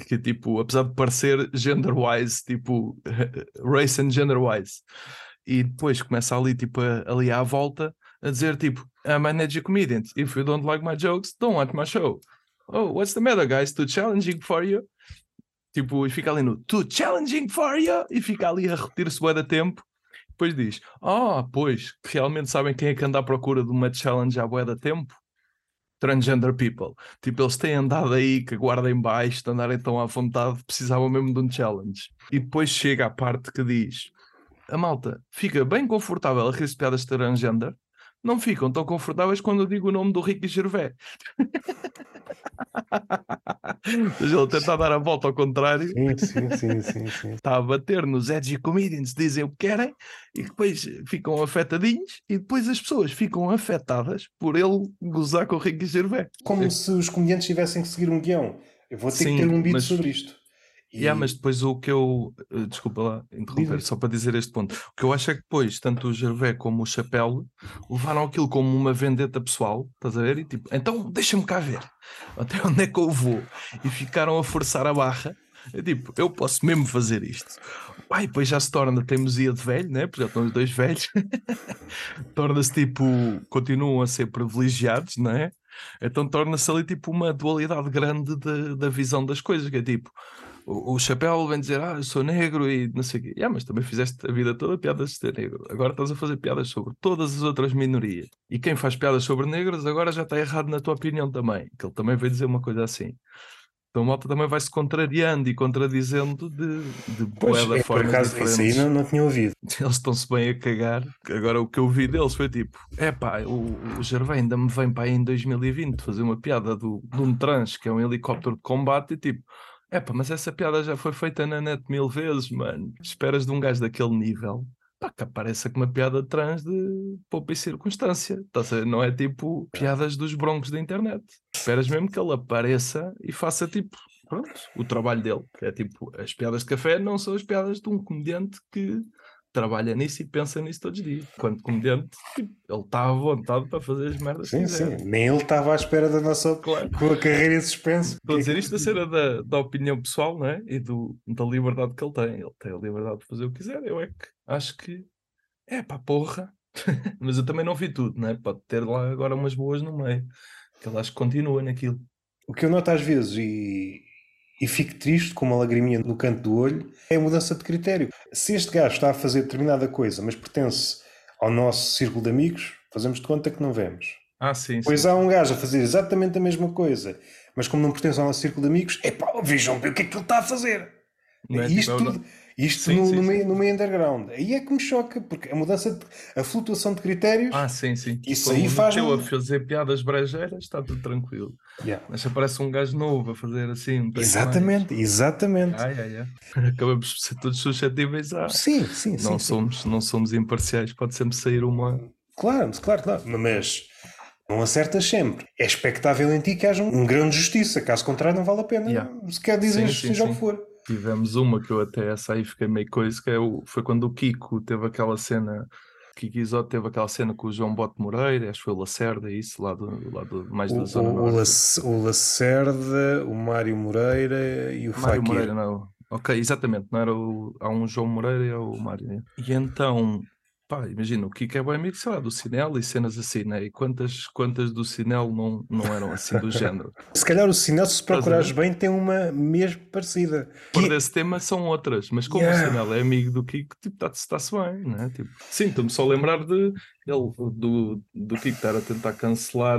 Que tipo, apesar de parecer gender-wise, tipo, race and gender-wise. E depois começa ali, tipo, ali à volta a dizer, tipo, I'm an edgy comedian. If you don't like my jokes, don't watch my show. Oh, what's the matter, guys? Too challenging for you? Tipo, e fica ali no too challenging for you? E fica ali a repetir-se bué da tempo. Depois diz, ah, pois, realmente sabem quem é que anda à procura de uma challenge à bué da tempo? Transgender people. Tipo, eles têm andado aí que a guarda em baixo, de andarem tão à vontade, precisavam mesmo de um challenge. E depois chega a parte que diz: a malta fica bem confortável a de piadas transgender, não ficam tão confortáveis quando eu digo o nome do Ricky Gervais. Mas ele tenta dar a volta ao contrário, Sim, sim, sim, sim, está a bater nos edgy comedians, dizem o que querem e depois ficam afetadinhos e depois as pessoas ficam afetadas por ele gozar com o Ricky Gervais. Como se os comediantes tivessem que seguir um guião. Eu vou ter que ter um beat sobre isto. E... Yeah, mas depois o que eu. eh, Desculpa lá interromper, só para dizer este ponto. O que eu acho é que depois, tanto o Gervais como o Chapelle levaram aquilo como uma vendetta pessoal, estás a ver? E tipo, então deixa-me cá ver até onde é que eu vou. E ficaram a forçar a barra. É tipo, eu posso mesmo fazer isto. Pai, depois já se torna teimosia de velho, né? Porque já estão os dois velhos. Torna-se tipo, continuam a ser privilegiados, não é? Então torna-se ali tipo uma dualidade grande da, da visão das coisas, que é tipo, o, o chapéu vem dizer, ah, eu sou negro e não sei o quê. Yeah, mas também fizeste a vida toda piadas de ser negro. Agora estás a fazer piadas sobre todas as outras minorias. E quem faz piadas sobre negros agora já está errado na tua opinião também. Que ele também veio dizer uma coisa assim. Então a malta também vai se contrariando e contradizendo de, de Pois, de é, por formas acaso, isso aí diferentes não, não tinha ouvido. eles estão-se bem a cagar. Agora o que eu vi deles foi tipo: é pá, o, o Gervais ainda me vem para aí em 2020 fazer uma piada do, de um trans que é um helicóptero de combate e tipo. É pá, mas essa piada já foi feita na net mil vezes, mano. Esperas de um gajo daquele nível pá, que apareça com uma piada trans de poupa e circunstância. Tá? Não é tipo piadas dos broncos da internet. Esperas mesmo que ele apareça e faça tipo, pronto, o trabalho dele. É tipo, as piadas de café não são as piadas de um comediante que trabalha nisso e pensa nisso todos os dias. Quando comediante, tipo, ele está à vontade para fazer as merdas que Sim, quiser. sim. Nem ele estava à espera da nossa Claro. com a carreira em suspenso. Estou a dizer isto da cena da, da opinião pessoal, não é? E do, da liberdade que ele tem. Ele tem a liberdade de fazer o que quiser. Eu é que acho que é pá, porra. Mas eu também não vi tudo, não é? Pode ter lá agora umas boas no meio. Que ele acho que continua naquilo. O que eu noto às vezes e, e fico triste com uma lagriminha no canto do olho é a mudança de critério. Se este gajo está a fazer determinada coisa, mas pertence ao nosso círculo de amigos, fazemos de conta que não vemos. Ah, sim, sim. Pois há um gajo a fazer exatamente a mesma coisa, mas como não pertence ao nosso círculo de amigos, é pá, vejam bem o que é que ele está a fazer. Não é? E isto, Tipo, tudo- isto Sim, no, sim, no sim. meio, no meio underground. Aí é que me choca, porque a mudança, de, a flutuação de critérios. Ah, sim, sim. Isso Como aí faz-me- Mateu a fazer piadas brejeiras, está tudo tranquilo. Yeah. Mas aparece um gajo novo a fazer assim. um Exatamente, exatamente. Mais... Ai, ai, ai. Acabamos por ser todos suscetíveis a. Sim, sim, não, somos, não somos imparciais, pode sempre sair uma. Claro, claro, claro. Mas não acertas sempre. É expectável em ti que haja um, um grão de justiça. Caso contrário, não vale a pena. Yeah. Se quer dizer, Sim, sim, seja o que for. Tivemos uma que eu até essa aí fiquei meio coisa, que é o, foi quando o Kiko teve aquela cena. Kiko Isoto teve aquela cena com o João Bote Moreira, acho que foi o Lacerda, isso, lá do, lá do mais O, da Zona o, o, Norte. O Lacerda, o Mário Moreira e o Mário Fakir. Moreira, não. Ok, exatamente, não era o. Há um João Moreira e há o Mário. né? E então, pá, imagina, o Kiko é bem amigo, sei lá, do Cinel e cenas assim, né? E quantas, quantas do Cinel não, não eram assim do género? Se calhar o sinal, se procurares bem, tem uma mesmo parecida. Por Que- desse tema são outras, mas como Yeah. o Cinel é amigo do Kiko, tipo, está-se bem, né? Tipo, sim, estou-me só a lembrar de ele, do, do Kiko estar a tentar cancelar.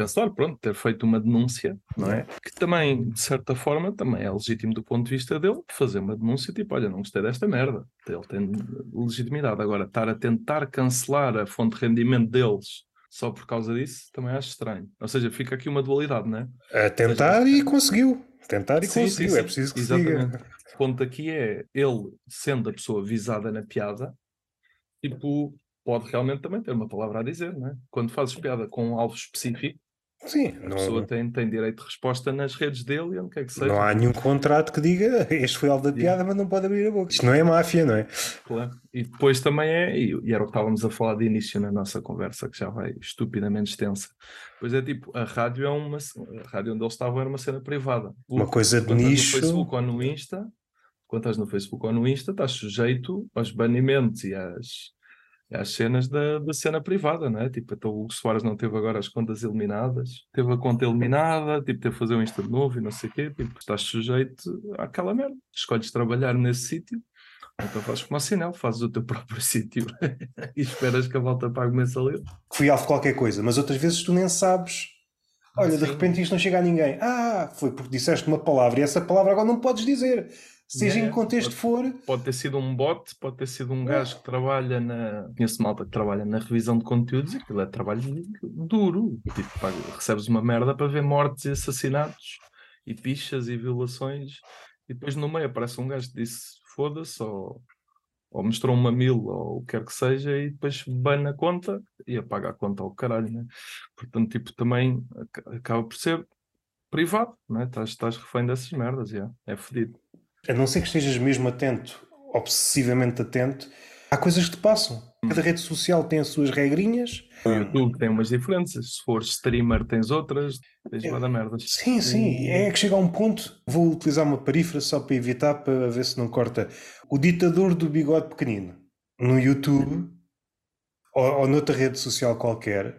Cancelar, pronto, ter feito uma denúncia, não é? Que também, de certa forma, também é legítimo do ponto de vista dele fazer uma denúncia, tipo, olha, não gostei desta merda. Ele tem legitimidade. Agora, estar a tentar cancelar a fonte de rendimento deles só por causa disso, também acho estranho. Ou seja, fica aqui uma dualidade, não é? A tentar e conseguiu. Tentar e Sim, sim, conseguiu. É sim, preciso que exatamente. O ponto aqui é ele, sendo a pessoa visada na piada, tipo, pode realmente também ter uma palavra a dizer, não é? Quando fazes piada com um alvo específico, Sim, a pessoa não, tem, tem direito de resposta nas redes dele e onde quer que seja. não há nenhum contrato que diga este foi alvo da piada, mas não pode abrir a boca. Isto não é máfia, não é? Claro. E depois também é, e, e era o que estávamos a falar de início na nossa conversa, que já vai estupidamente extensa. Pois é tipo, a rádio é uma. A rádio onde eles estavam era uma cena privada. Uma coisa de nicho. no Facebook ou no Insta, quando estás no Facebook ou no Insta, estás sujeito aos banimentos e às, às cenas da, da cena privada, não é? Tipo, então o Soares não teve agora as contas eliminadas, teve a conta eliminada, tipo, teve que fazer um Insta novo e não sei o quê, tipo, estás sujeito àquela merda. Escolhes trabalhar nesse sítio, então fazes como a Sinel, fazes o teu próprio sítio e esperas que a volta pague mensalidade. Fui alvo qualquer coisa, mas outras vezes tu nem sabes. Olha, de Sim. repente isto não chega a ninguém. Ah, foi porque disseste uma palavra e essa palavra agora não podes dizer. Seja Yeah, em que contexto for. Pode ter sido um bot, pode ter sido um gajo que trabalha na. Conheço malta que trabalha na revisão de conteúdos e aquilo é trabalho duro. Tipo, pá, recebes uma merda para ver mortes e assassinatos e pichas e violações e depois no meio aparece um gajo que disse foda-se ou, ou mostrou um mamilo ou o que quer que seja e depois bana a conta e apaga a conta ao caralho, né? Portanto, tipo, também aca- acaba por ser privado, né? Estás, estás refém dessas merdas, yeah. é fedido. A não ser que estejas mesmo atento, obsessivamente atento, há coisas que te passam. Cada rede social tem as suas regrinhas. O YouTube tem umas diferenças. Se for streamer, tens outras. Tens é. merdas. Sim, sim. É que chega a um ponto. Vou utilizar uma perífera só para evitar, para ver se não corta. O ditador do bigode pequenino. No YouTube ou, ou noutra rede social qualquer,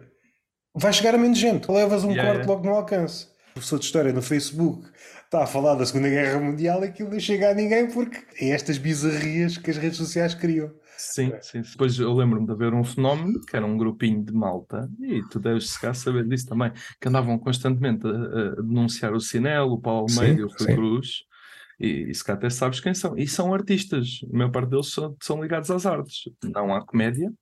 vai chegar a menos gente. Levas um yeah, corte yeah. logo no alcance. Professor de História no Facebook está a falar da Segunda Guerra Mundial, aquilo não chega a ninguém porque é estas bizarrias que as redes sociais criam. Sim, sim. Depois eu lembro-me de haver um fenómeno que era um grupinho de malta, e tu deves se saber disso também, que andavam constantemente a, a denunciar o Cinelo, o Paulo Almeida e o Rui Cruz, e, e se cá até sabes quem são. E são artistas, a maior parte deles são, são ligados às artes, não à comédia,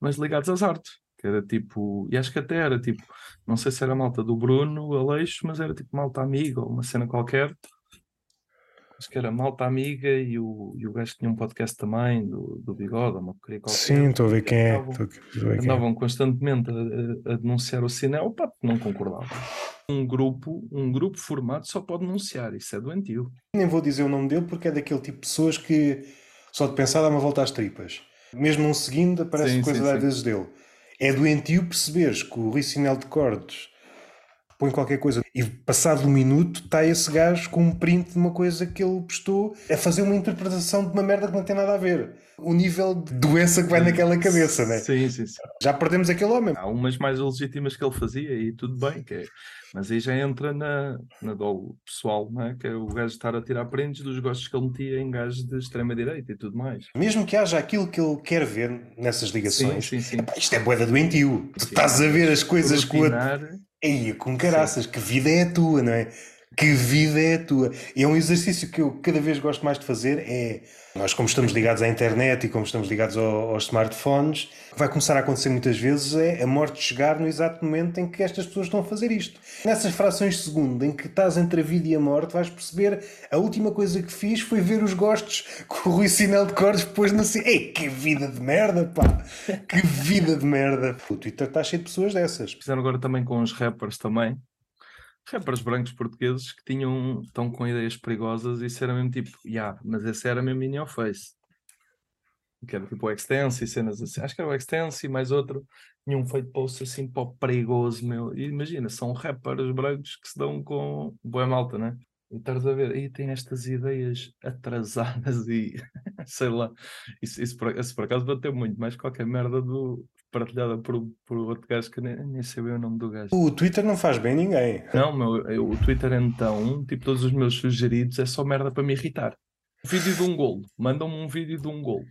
mas ligados às artes. Que era tipo, e acho que até era tipo, não sei se era malta do Bruno Aleixo, mas era tipo malta amiga ou uma cena qualquer acho que era Malta Amiga e o, e o gajo tinha um podcast também do, do Bigode, uma qualquer. Sim, estou a ver quem é. Andavam, andavam é. constantemente a, a, denunciar o Cinel, pá, não concordava. Um grupo, um grupo formado só pode denunciar, isso é doentio. Nem vou dizer o nome dele porque é daquele tipo de pessoas que só de pensar dá uma volta às tripas. Mesmo não seguindo, aparece sim, coisa sim, às vezes dele. É doentio perceberes que o Rui Sinel de Cordes põe qualquer coisa e passado um minuto está esse gajo com um print de uma coisa que ele postou a fazer uma interpretação de uma merda que não tem nada a ver. O nível de doença que vai naquela cabeça, né? Sim, sim, sim. Já perdemos aquele homem. Há umas mais legítimas que ele fazia e tudo bem, que é... mas aí já entra na, na dolo pessoal, né? que é o gajo estar a tirar prints dos gostos que ele metia em gajos de extrema-direita e tudo mais. Mesmo que haja aquilo que ele quer ver nessas ligações, sim, sim, sim. isto é boeda doentio. Tu estás a ver as coisas com a Aí, com caraças, Sim. que vida é a tua, não é? Que vida é a tua? E é um exercício que eu cada vez gosto mais de fazer. É nós, como estamos ligados à internet e como estamos ligados ao, aos smartphones, vai começar a acontecer muitas vezes é a morte chegar no exato momento em que estas pessoas estão a fazer isto. Nessas frações de segundo em que estás entre a vida e a morte, vais perceber a última coisa que fiz foi ver os gostos que o Rui Sinel de Cordes depois não sei. Ei, que vida de merda, pá! Que vida de merda! O Twitter está cheio de pessoas dessas. Fizeram agora também com os rappers também rappers brancos portugueses que tinham, estão com ideias perigosas e isso era mesmo tipo, yeah, mas esse era mesmo in your face. Que era tipo o Extense e cenas assim. Acho que era o Extense e mais outro. Tinham feito posts assim o perigoso, meu. E imagina, são rappers brancos que se dão com boa malta, né? E estás a ver, aí tem estas ideias atrasadas e sei lá. Isso, isso, por, isso por acaso bateu muito mais qualquer merda do, partilhada por, por outro gajo que nem, nem sabia o nome do gajo. O Twitter não faz bem ninguém. Não, meu, eu, o Twitter então, tipo, todos os meus sugeridos é só merda para me irritar. Vídeo de um gol, mandam-me um vídeo de um gol.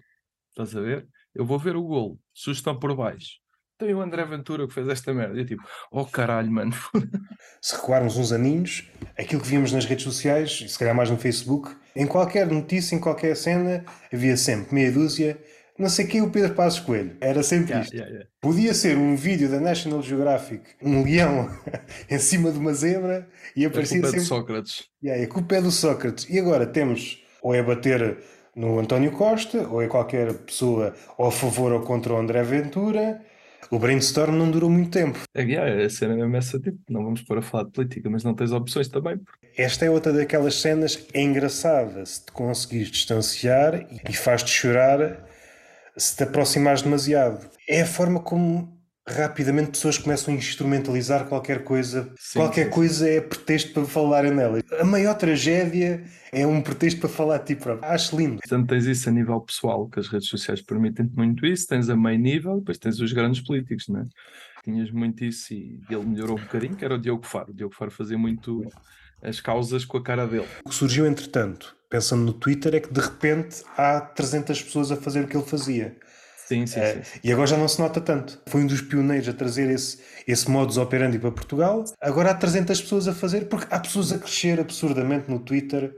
Estás a ver? Eu vou ver o gol, sugestão por baixo. Tem o André Ventura que fez esta merda. Eu tipo, oh caralho, mano. Se recuarmos uns aninhos, aquilo que víamos nas redes sociais, e se calhar mais no Facebook, em qualquer notícia, em qualquer cena, havia sempre meia dúzia não sei quem o Pedro Passos Coelho. Era sempre yeah, isto. Yeah, yeah. Podia ser um vídeo da National Geographic, um leão em cima de uma zebra e aparecia a culpa sempre. É do Sócrates. Yeah, a culpa é do Sócrates. E agora temos, ou é bater no António Costa, ou é qualquer pessoa ou a favor ou contra o André Ventura. O brainstorm não durou muito tempo. É, yeah, a cena mesmo essa, tipo, não vamos pôr a falar de política, mas não tens opções também. Esta é outra daquelas cenas engraçadas se te conseguires distanciar e faz-te chorar se te aproximares demasiado. É a forma como rapidamente pessoas começam a instrumentalizar qualquer coisa. Sim, qualquer sim, coisa é pretexto para falarem nela. A maior tragédia é um pretexto para falar de ti próprio. Acho lindo. Portanto, tens isso a nível pessoal, que as redes sociais permitem muito isso. Tens a meio nível, depois tens os grandes políticos, não é? Tinhas muito isso e ele melhorou um bocadinho, que era o Diogo Faro. O Diogo Faro fazia muito as causas com a cara dele. O que surgiu, entretanto, pensando no Twitter, é que de repente há 300 pessoas a fazer o que ele fazia. Sim, sim, é, sim, E agora já não se nota tanto. Foi um dos pioneiros a trazer esse, esse modus operandi para Portugal. Agora há 300 pessoas a fazer, porque há pessoas a crescer absurdamente no Twitter,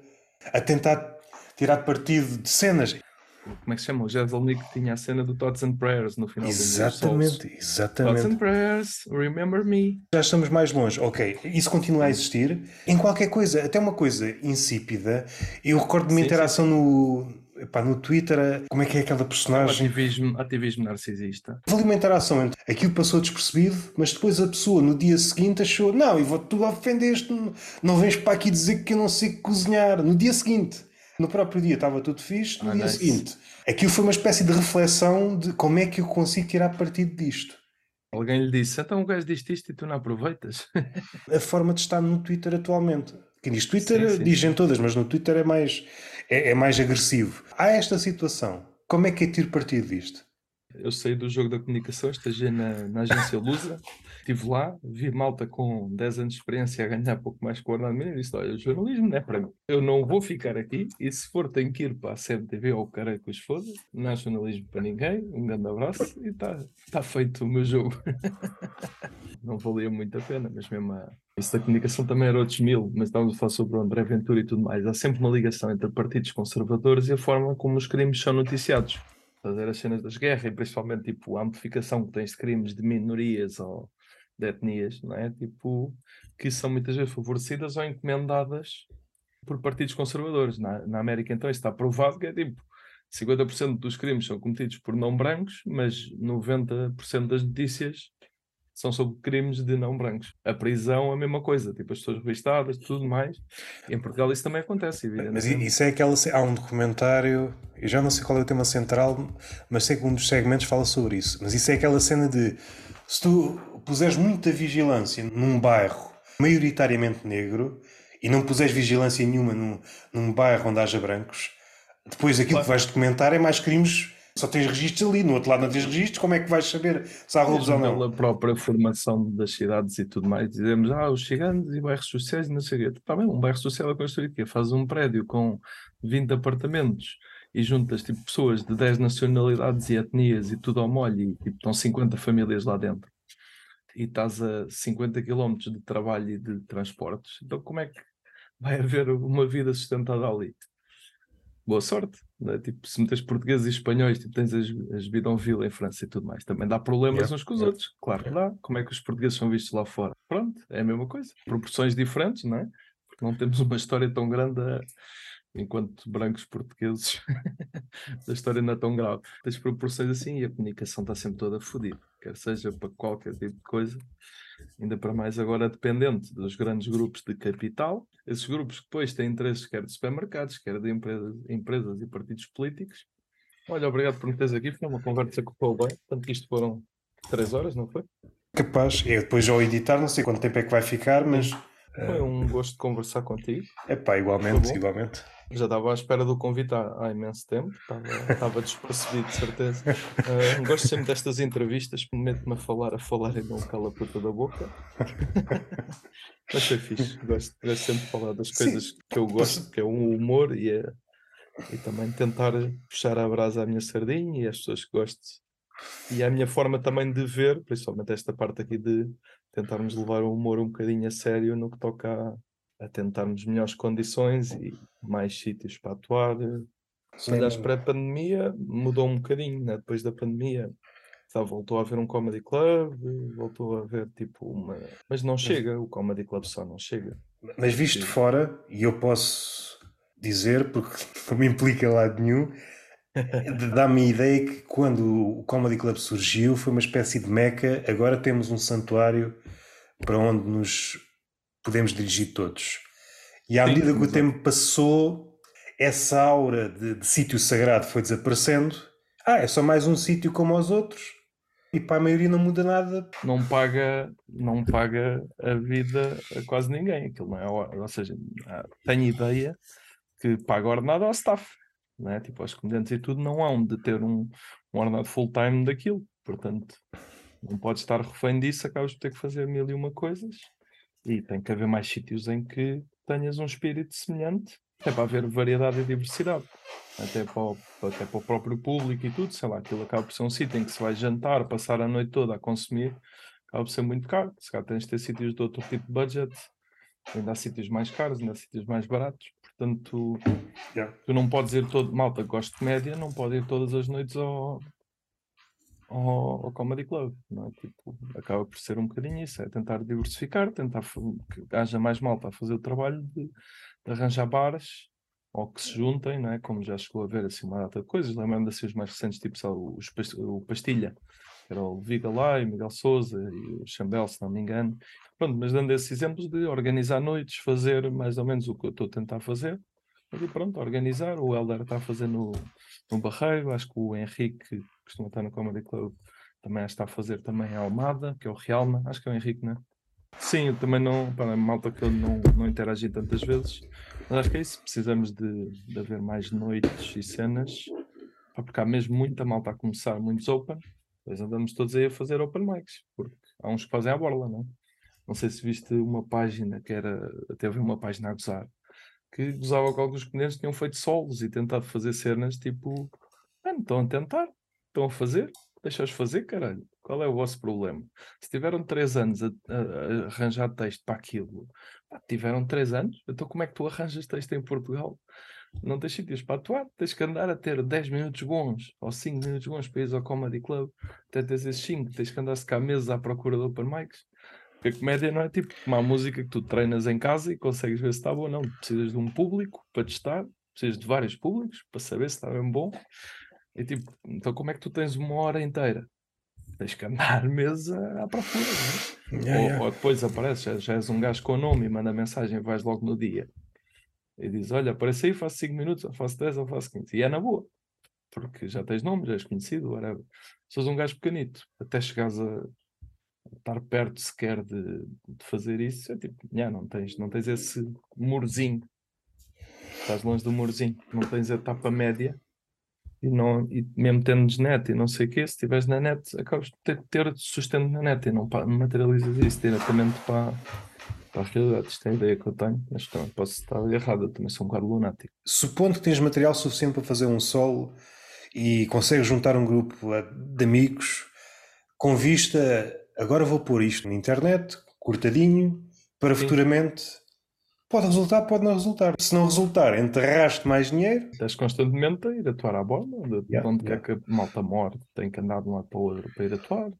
a tentar tirar partido de cenas como é que se chama? O Jezelnik tinha a cena do Thoughts and Prayers no final exatamente, do Exatamente, Thoughts and Prayers, remember me. Já estamos mais longe. Ok, isso continua a existir. Em qualquer coisa, até uma coisa insípida. Eu recordo de uma sim, interação sim. no. Epá, no Twitter, como é que é aquela personagem? Ativismo, ativismo narcisista. Houve uma interação entre aquilo passou despercebido, mas depois a pessoa no dia seguinte achou: Não, e vou-te tu ofendeste, não vens para aqui dizer que eu não sei cozinhar. No dia seguinte No próprio dia estava tudo fixe, no Ah, dia nice. seguinte. Aquilo foi uma espécie de reflexão de como é que eu consigo tirar partido disto. Alguém lhe disse, então o gajo diz isto e tu não aproveitas. A forma de estar no Twitter atualmente. Quem diz Twitter Sim, sim, dizem todas, mas no Twitter é mais, é, é mais agressivo. Há esta situação. Como é que eu tiro partido disto? Eu saí do jogo da comunicação, estagiei na, na agência Lusa, estive lá, vi malta com 10 anos de experiência a ganhar pouco mais que o ordenado mínimo e disse: Olha, o jornalismo não é para mim. Eu não vou ficar aqui e se for, tenho que ir para a CMTV ou o cara que os foda. Não há jornalismo para ninguém. Um grande abraço e está tá feito o meu jogo. não valia muito a pena, mas mesmo a... isso da comunicação também era outros mil, mas estávamos a falar sobre o André Ventura e tudo mais. Há sempre uma ligação entre partidos conservadores e a forma como os crimes são noticiados fazer as cenas das guerras e principalmente tipo a amplificação que tens de crimes de minorias ou de etnias, não é? Tipo, que são muitas vezes favorecidas ou encomendadas por partidos conservadores. Na, na América, então, isso está provado que é tipo 50% dos crimes são cometidos por não brancos, mas 90% das notícias são sobre crimes de não brancos. A prisão, a mesma coisa, tipo as pessoas revistadas, tudo mais. E em Portugal isso também acontece, Mas isso é aquela. Há um documentário, eu já não sei qual é o tema central, mas sei que um dos segmentos fala sobre isso. Mas isso é aquela cena de se tu puseres muita vigilância num bairro maioritariamente negro e não puseres vigilância nenhuma num, num bairro onde haja brancos, depois aquilo Claro. que vais documentar é mais crimes. Só tens registros ali, no outro lado não tens registros, como é que vais saber se há roubos ou não? pela própria formação das cidades e tudo mais, dizemos, ah, os gigantes e bairros sociais e não sei o quê. Bem, um bairro social é construído quê? Faz um prédio com 20 apartamentos e juntas tipo pessoas de 10 nacionalidades e etnias e tudo ao molho e tipo, estão 50 famílias lá dentro. E estás a 50 km de trabalho e de transportes. Então como é que vai haver uma vida sustentada ali? boa sorte. Né? Tipo, se metes portugueses e espanhóis, tipo, tens as, as bidonville em França e tudo mais, também dá problemas Yeah, uns com os yeah. outros. Claro que dá. Como é que os portugueses são vistos lá fora? Pronto, é a mesma coisa. Proporções diferentes, não é? Porque não temos uma história tão grande a- enquanto brancos portugueses. a história não é tão grave. Tens proporções assim e a comunicação está sempre toda fodida. Quer seja para qualquer tipo de coisa. Ainda para mais agora dependente dos grandes grupos de capital. Esses grupos que depois têm interesses quer de supermercados, quer de empresas, empresas e partidos políticos. Olha, obrigado por me teres aqui. Foi uma conversa que foi bem. Tanto que isto foram três horas, não foi? Capaz. Eu depois ao editar, não sei quanto tempo é que vai ficar, mas. Foi um gosto de conversar contigo. É pá, igualmente, igualmente. Já estava à espera do convite há, há imenso tempo, estava, estava despercebido, de certeza. Ah, gosto sempre destas entrevistas, meto-me a falar, a falar e não cala a puta da boca. Mas foi fixe, gosto, gosto sempre de falar das Sim. coisas que eu gosto, que é o humor e, a- e também tentar puxar a brasa à minha sardinha e às pessoas que gostam. E é a minha forma também de ver, principalmente esta parte aqui de tentarmos levar o humor um bocadinho a sério no que toca a, a tentarmos melhores condições e mais sítios para atuar. Se olhares para a pandemia, mudou um bocadinho, né? depois da pandemia. Tá, voltou a haver um comedy club, voltou a haver tipo uma. Mas não chega, o comedy club só não chega. Mas visto de fora, e eu posso dizer, porque não me implica lado nenhum, dá-me a ideia que quando o Comedy Club surgiu foi uma espécie de meca, agora temos um santuário para onde nos podemos dirigir todos. E à Sim, medida que o tempo passou, essa aura de, de sítio sagrado foi desaparecendo. Ah, é só mais um sítio como os outros. E para a maioria não muda nada. Não paga, não paga a vida a quase ninguém. Aquilo não é, ou seja, há- tenho ideia que paga ordenado ao staff, não é? Tipo, aos comediantes e tudo não hão de ter um, um ordenado full-time daquilo. Portanto, não podes estar refém disso, acabas por ter que fazer mil e uma coisas. E tem que haver mais sítios em que tenhas um espírito semelhante, até para haver variedade e diversidade. Até para, o, até para o próprio público e tudo, sei lá, aquilo acaba por ser um sítio em que se vai jantar, passar a noite toda a consumir, acaba por ser muito caro. Se calhar tens de ter sítios de outro tipo de budget, ainda há sítios mais caros, ainda há sítios mais baratos. Portanto, Yeah. tu não podes ir todo, malta, que gosta de média, não pode ir todas as noites ao, ao, ao Comedy Club, não é? Tipo, acaba por ser um bocadinho isso, é tentar diversificar, tentar que haja mais malta a fazer o trabalho de, de arranjar bares ou que se juntem, não é? Como já chegou a ver assim uma data de coisas, lembrando assim os mais recentes, tipo só os o Pastilha, que era o Viga lá e Miguel Souza e o Chambel, se não me engano. Pronto, mas dando esses exemplos de organizar noites, fazer mais ou menos o que eu estou a tentar fazer, E pronto, organizar. O Helder está a fazer no Barreiro, acho que o Henrique, costuma estar no Comedy Club, também está a fazer também a Almada, que é o Realma, acho que é o Henrique, não é? Sim, eu também não, para malta que eu não, não interagi tantas vezes, mas acho que é isso, precisamos de, de haver mais noites e cenas, porque há mesmo muita malta a começar, muitos open, depois andamos todos aí a fazer open mics, porque há uns que fazem a borla, não é? Não sei se viste uma página que era, até havia uma página a gozar, que gozava com alguns comediantes que tinham feito solos e tentado fazer cenas tipo, mano, estão a tentar, estão a fazer, deixa-os fazer, caralho. Qual é o vosso problema? Se tiveram três anos a, a, a arranjar texto para aquilo, tiveram três anos, então como é que tu arranjas texto em Portugal? Não tens sítios para atuar, tens que andar a ter 10 minutos bons ou 5 minutos bons para ir ao Comedy Club, até teres esses 5, tens que andar-se cá meses à procura de open mics. Porque a comédia não é tipo uma música que tu treinas em casa e consegues ver se está boa, não. Precisas de um público para testar, precisas de vários públicos para saber se está bem bom. E tipo, então como é que tu tens uma hora inteira? Tens que andar meses à procura, não é? Yeah, ou, yeah. ou depois aparece, já, já és um gajo com nome e manda mensagem, vais logo no dia e diz: Olha, aparece aí, faço 5 minutos, ou faço 10, ou faço 15. E é na boa, porque já tens nome, já és conhecido, whatever. Se és um gajo pequenito, até chegares a estar perto sequer de, de fazer isso, é tipo, já, não, tens, não tens esse murozinho, estás longe do murozinho, não tens a etapa média. E, não, e mesmo tendo net e não sei o quê, se estiveres na net, acabas de ter, ter sustento na net e não materializas isso diretamente para, para a realidade. Isto é a ideia que eu tenho, mas também posso estar errado, eu também sou um bocado lunático. Supondo que tens material suficiente para fazer um solo e consegues juntar um grupo de amigos com vista, agora vou pôr isto na internet, cortadinho, para Sim. futuramente. Pode resultar, pode não resultar. Se não resultar, enterraste mais dinheiro. Estás constantemente a ir atuar à bola, de, de Yeah, onde yeah. quer que a malta morre, tem que andar de um lado para o outro para ir atuar.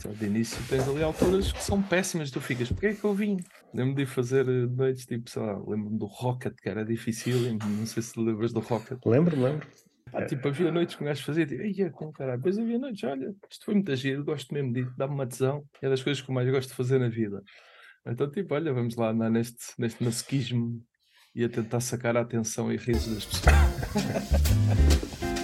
Sabe, De início tens ali alturas que são péssimas, tu ficas, porque é que eu vim? Lembro-me de ir fazer eh, noites tipo, sei lá, lembro-me do Rocket, que era difícil, não sei se te lembras do Rocket. Lembro, lembro. Pá, tipo, havia noites que um gajo fazia, tipo, ia com caralho. Depois havia noites, olha, isto foi muito giro, gosto mesmo disso, dá-me uma tesão, é das coisas que eu mais gosto de fazer na vida. Então, tipo, olha, vamos lá andar neste, neste masoquismo e a tentar sacar a atenção e risos das pessoas.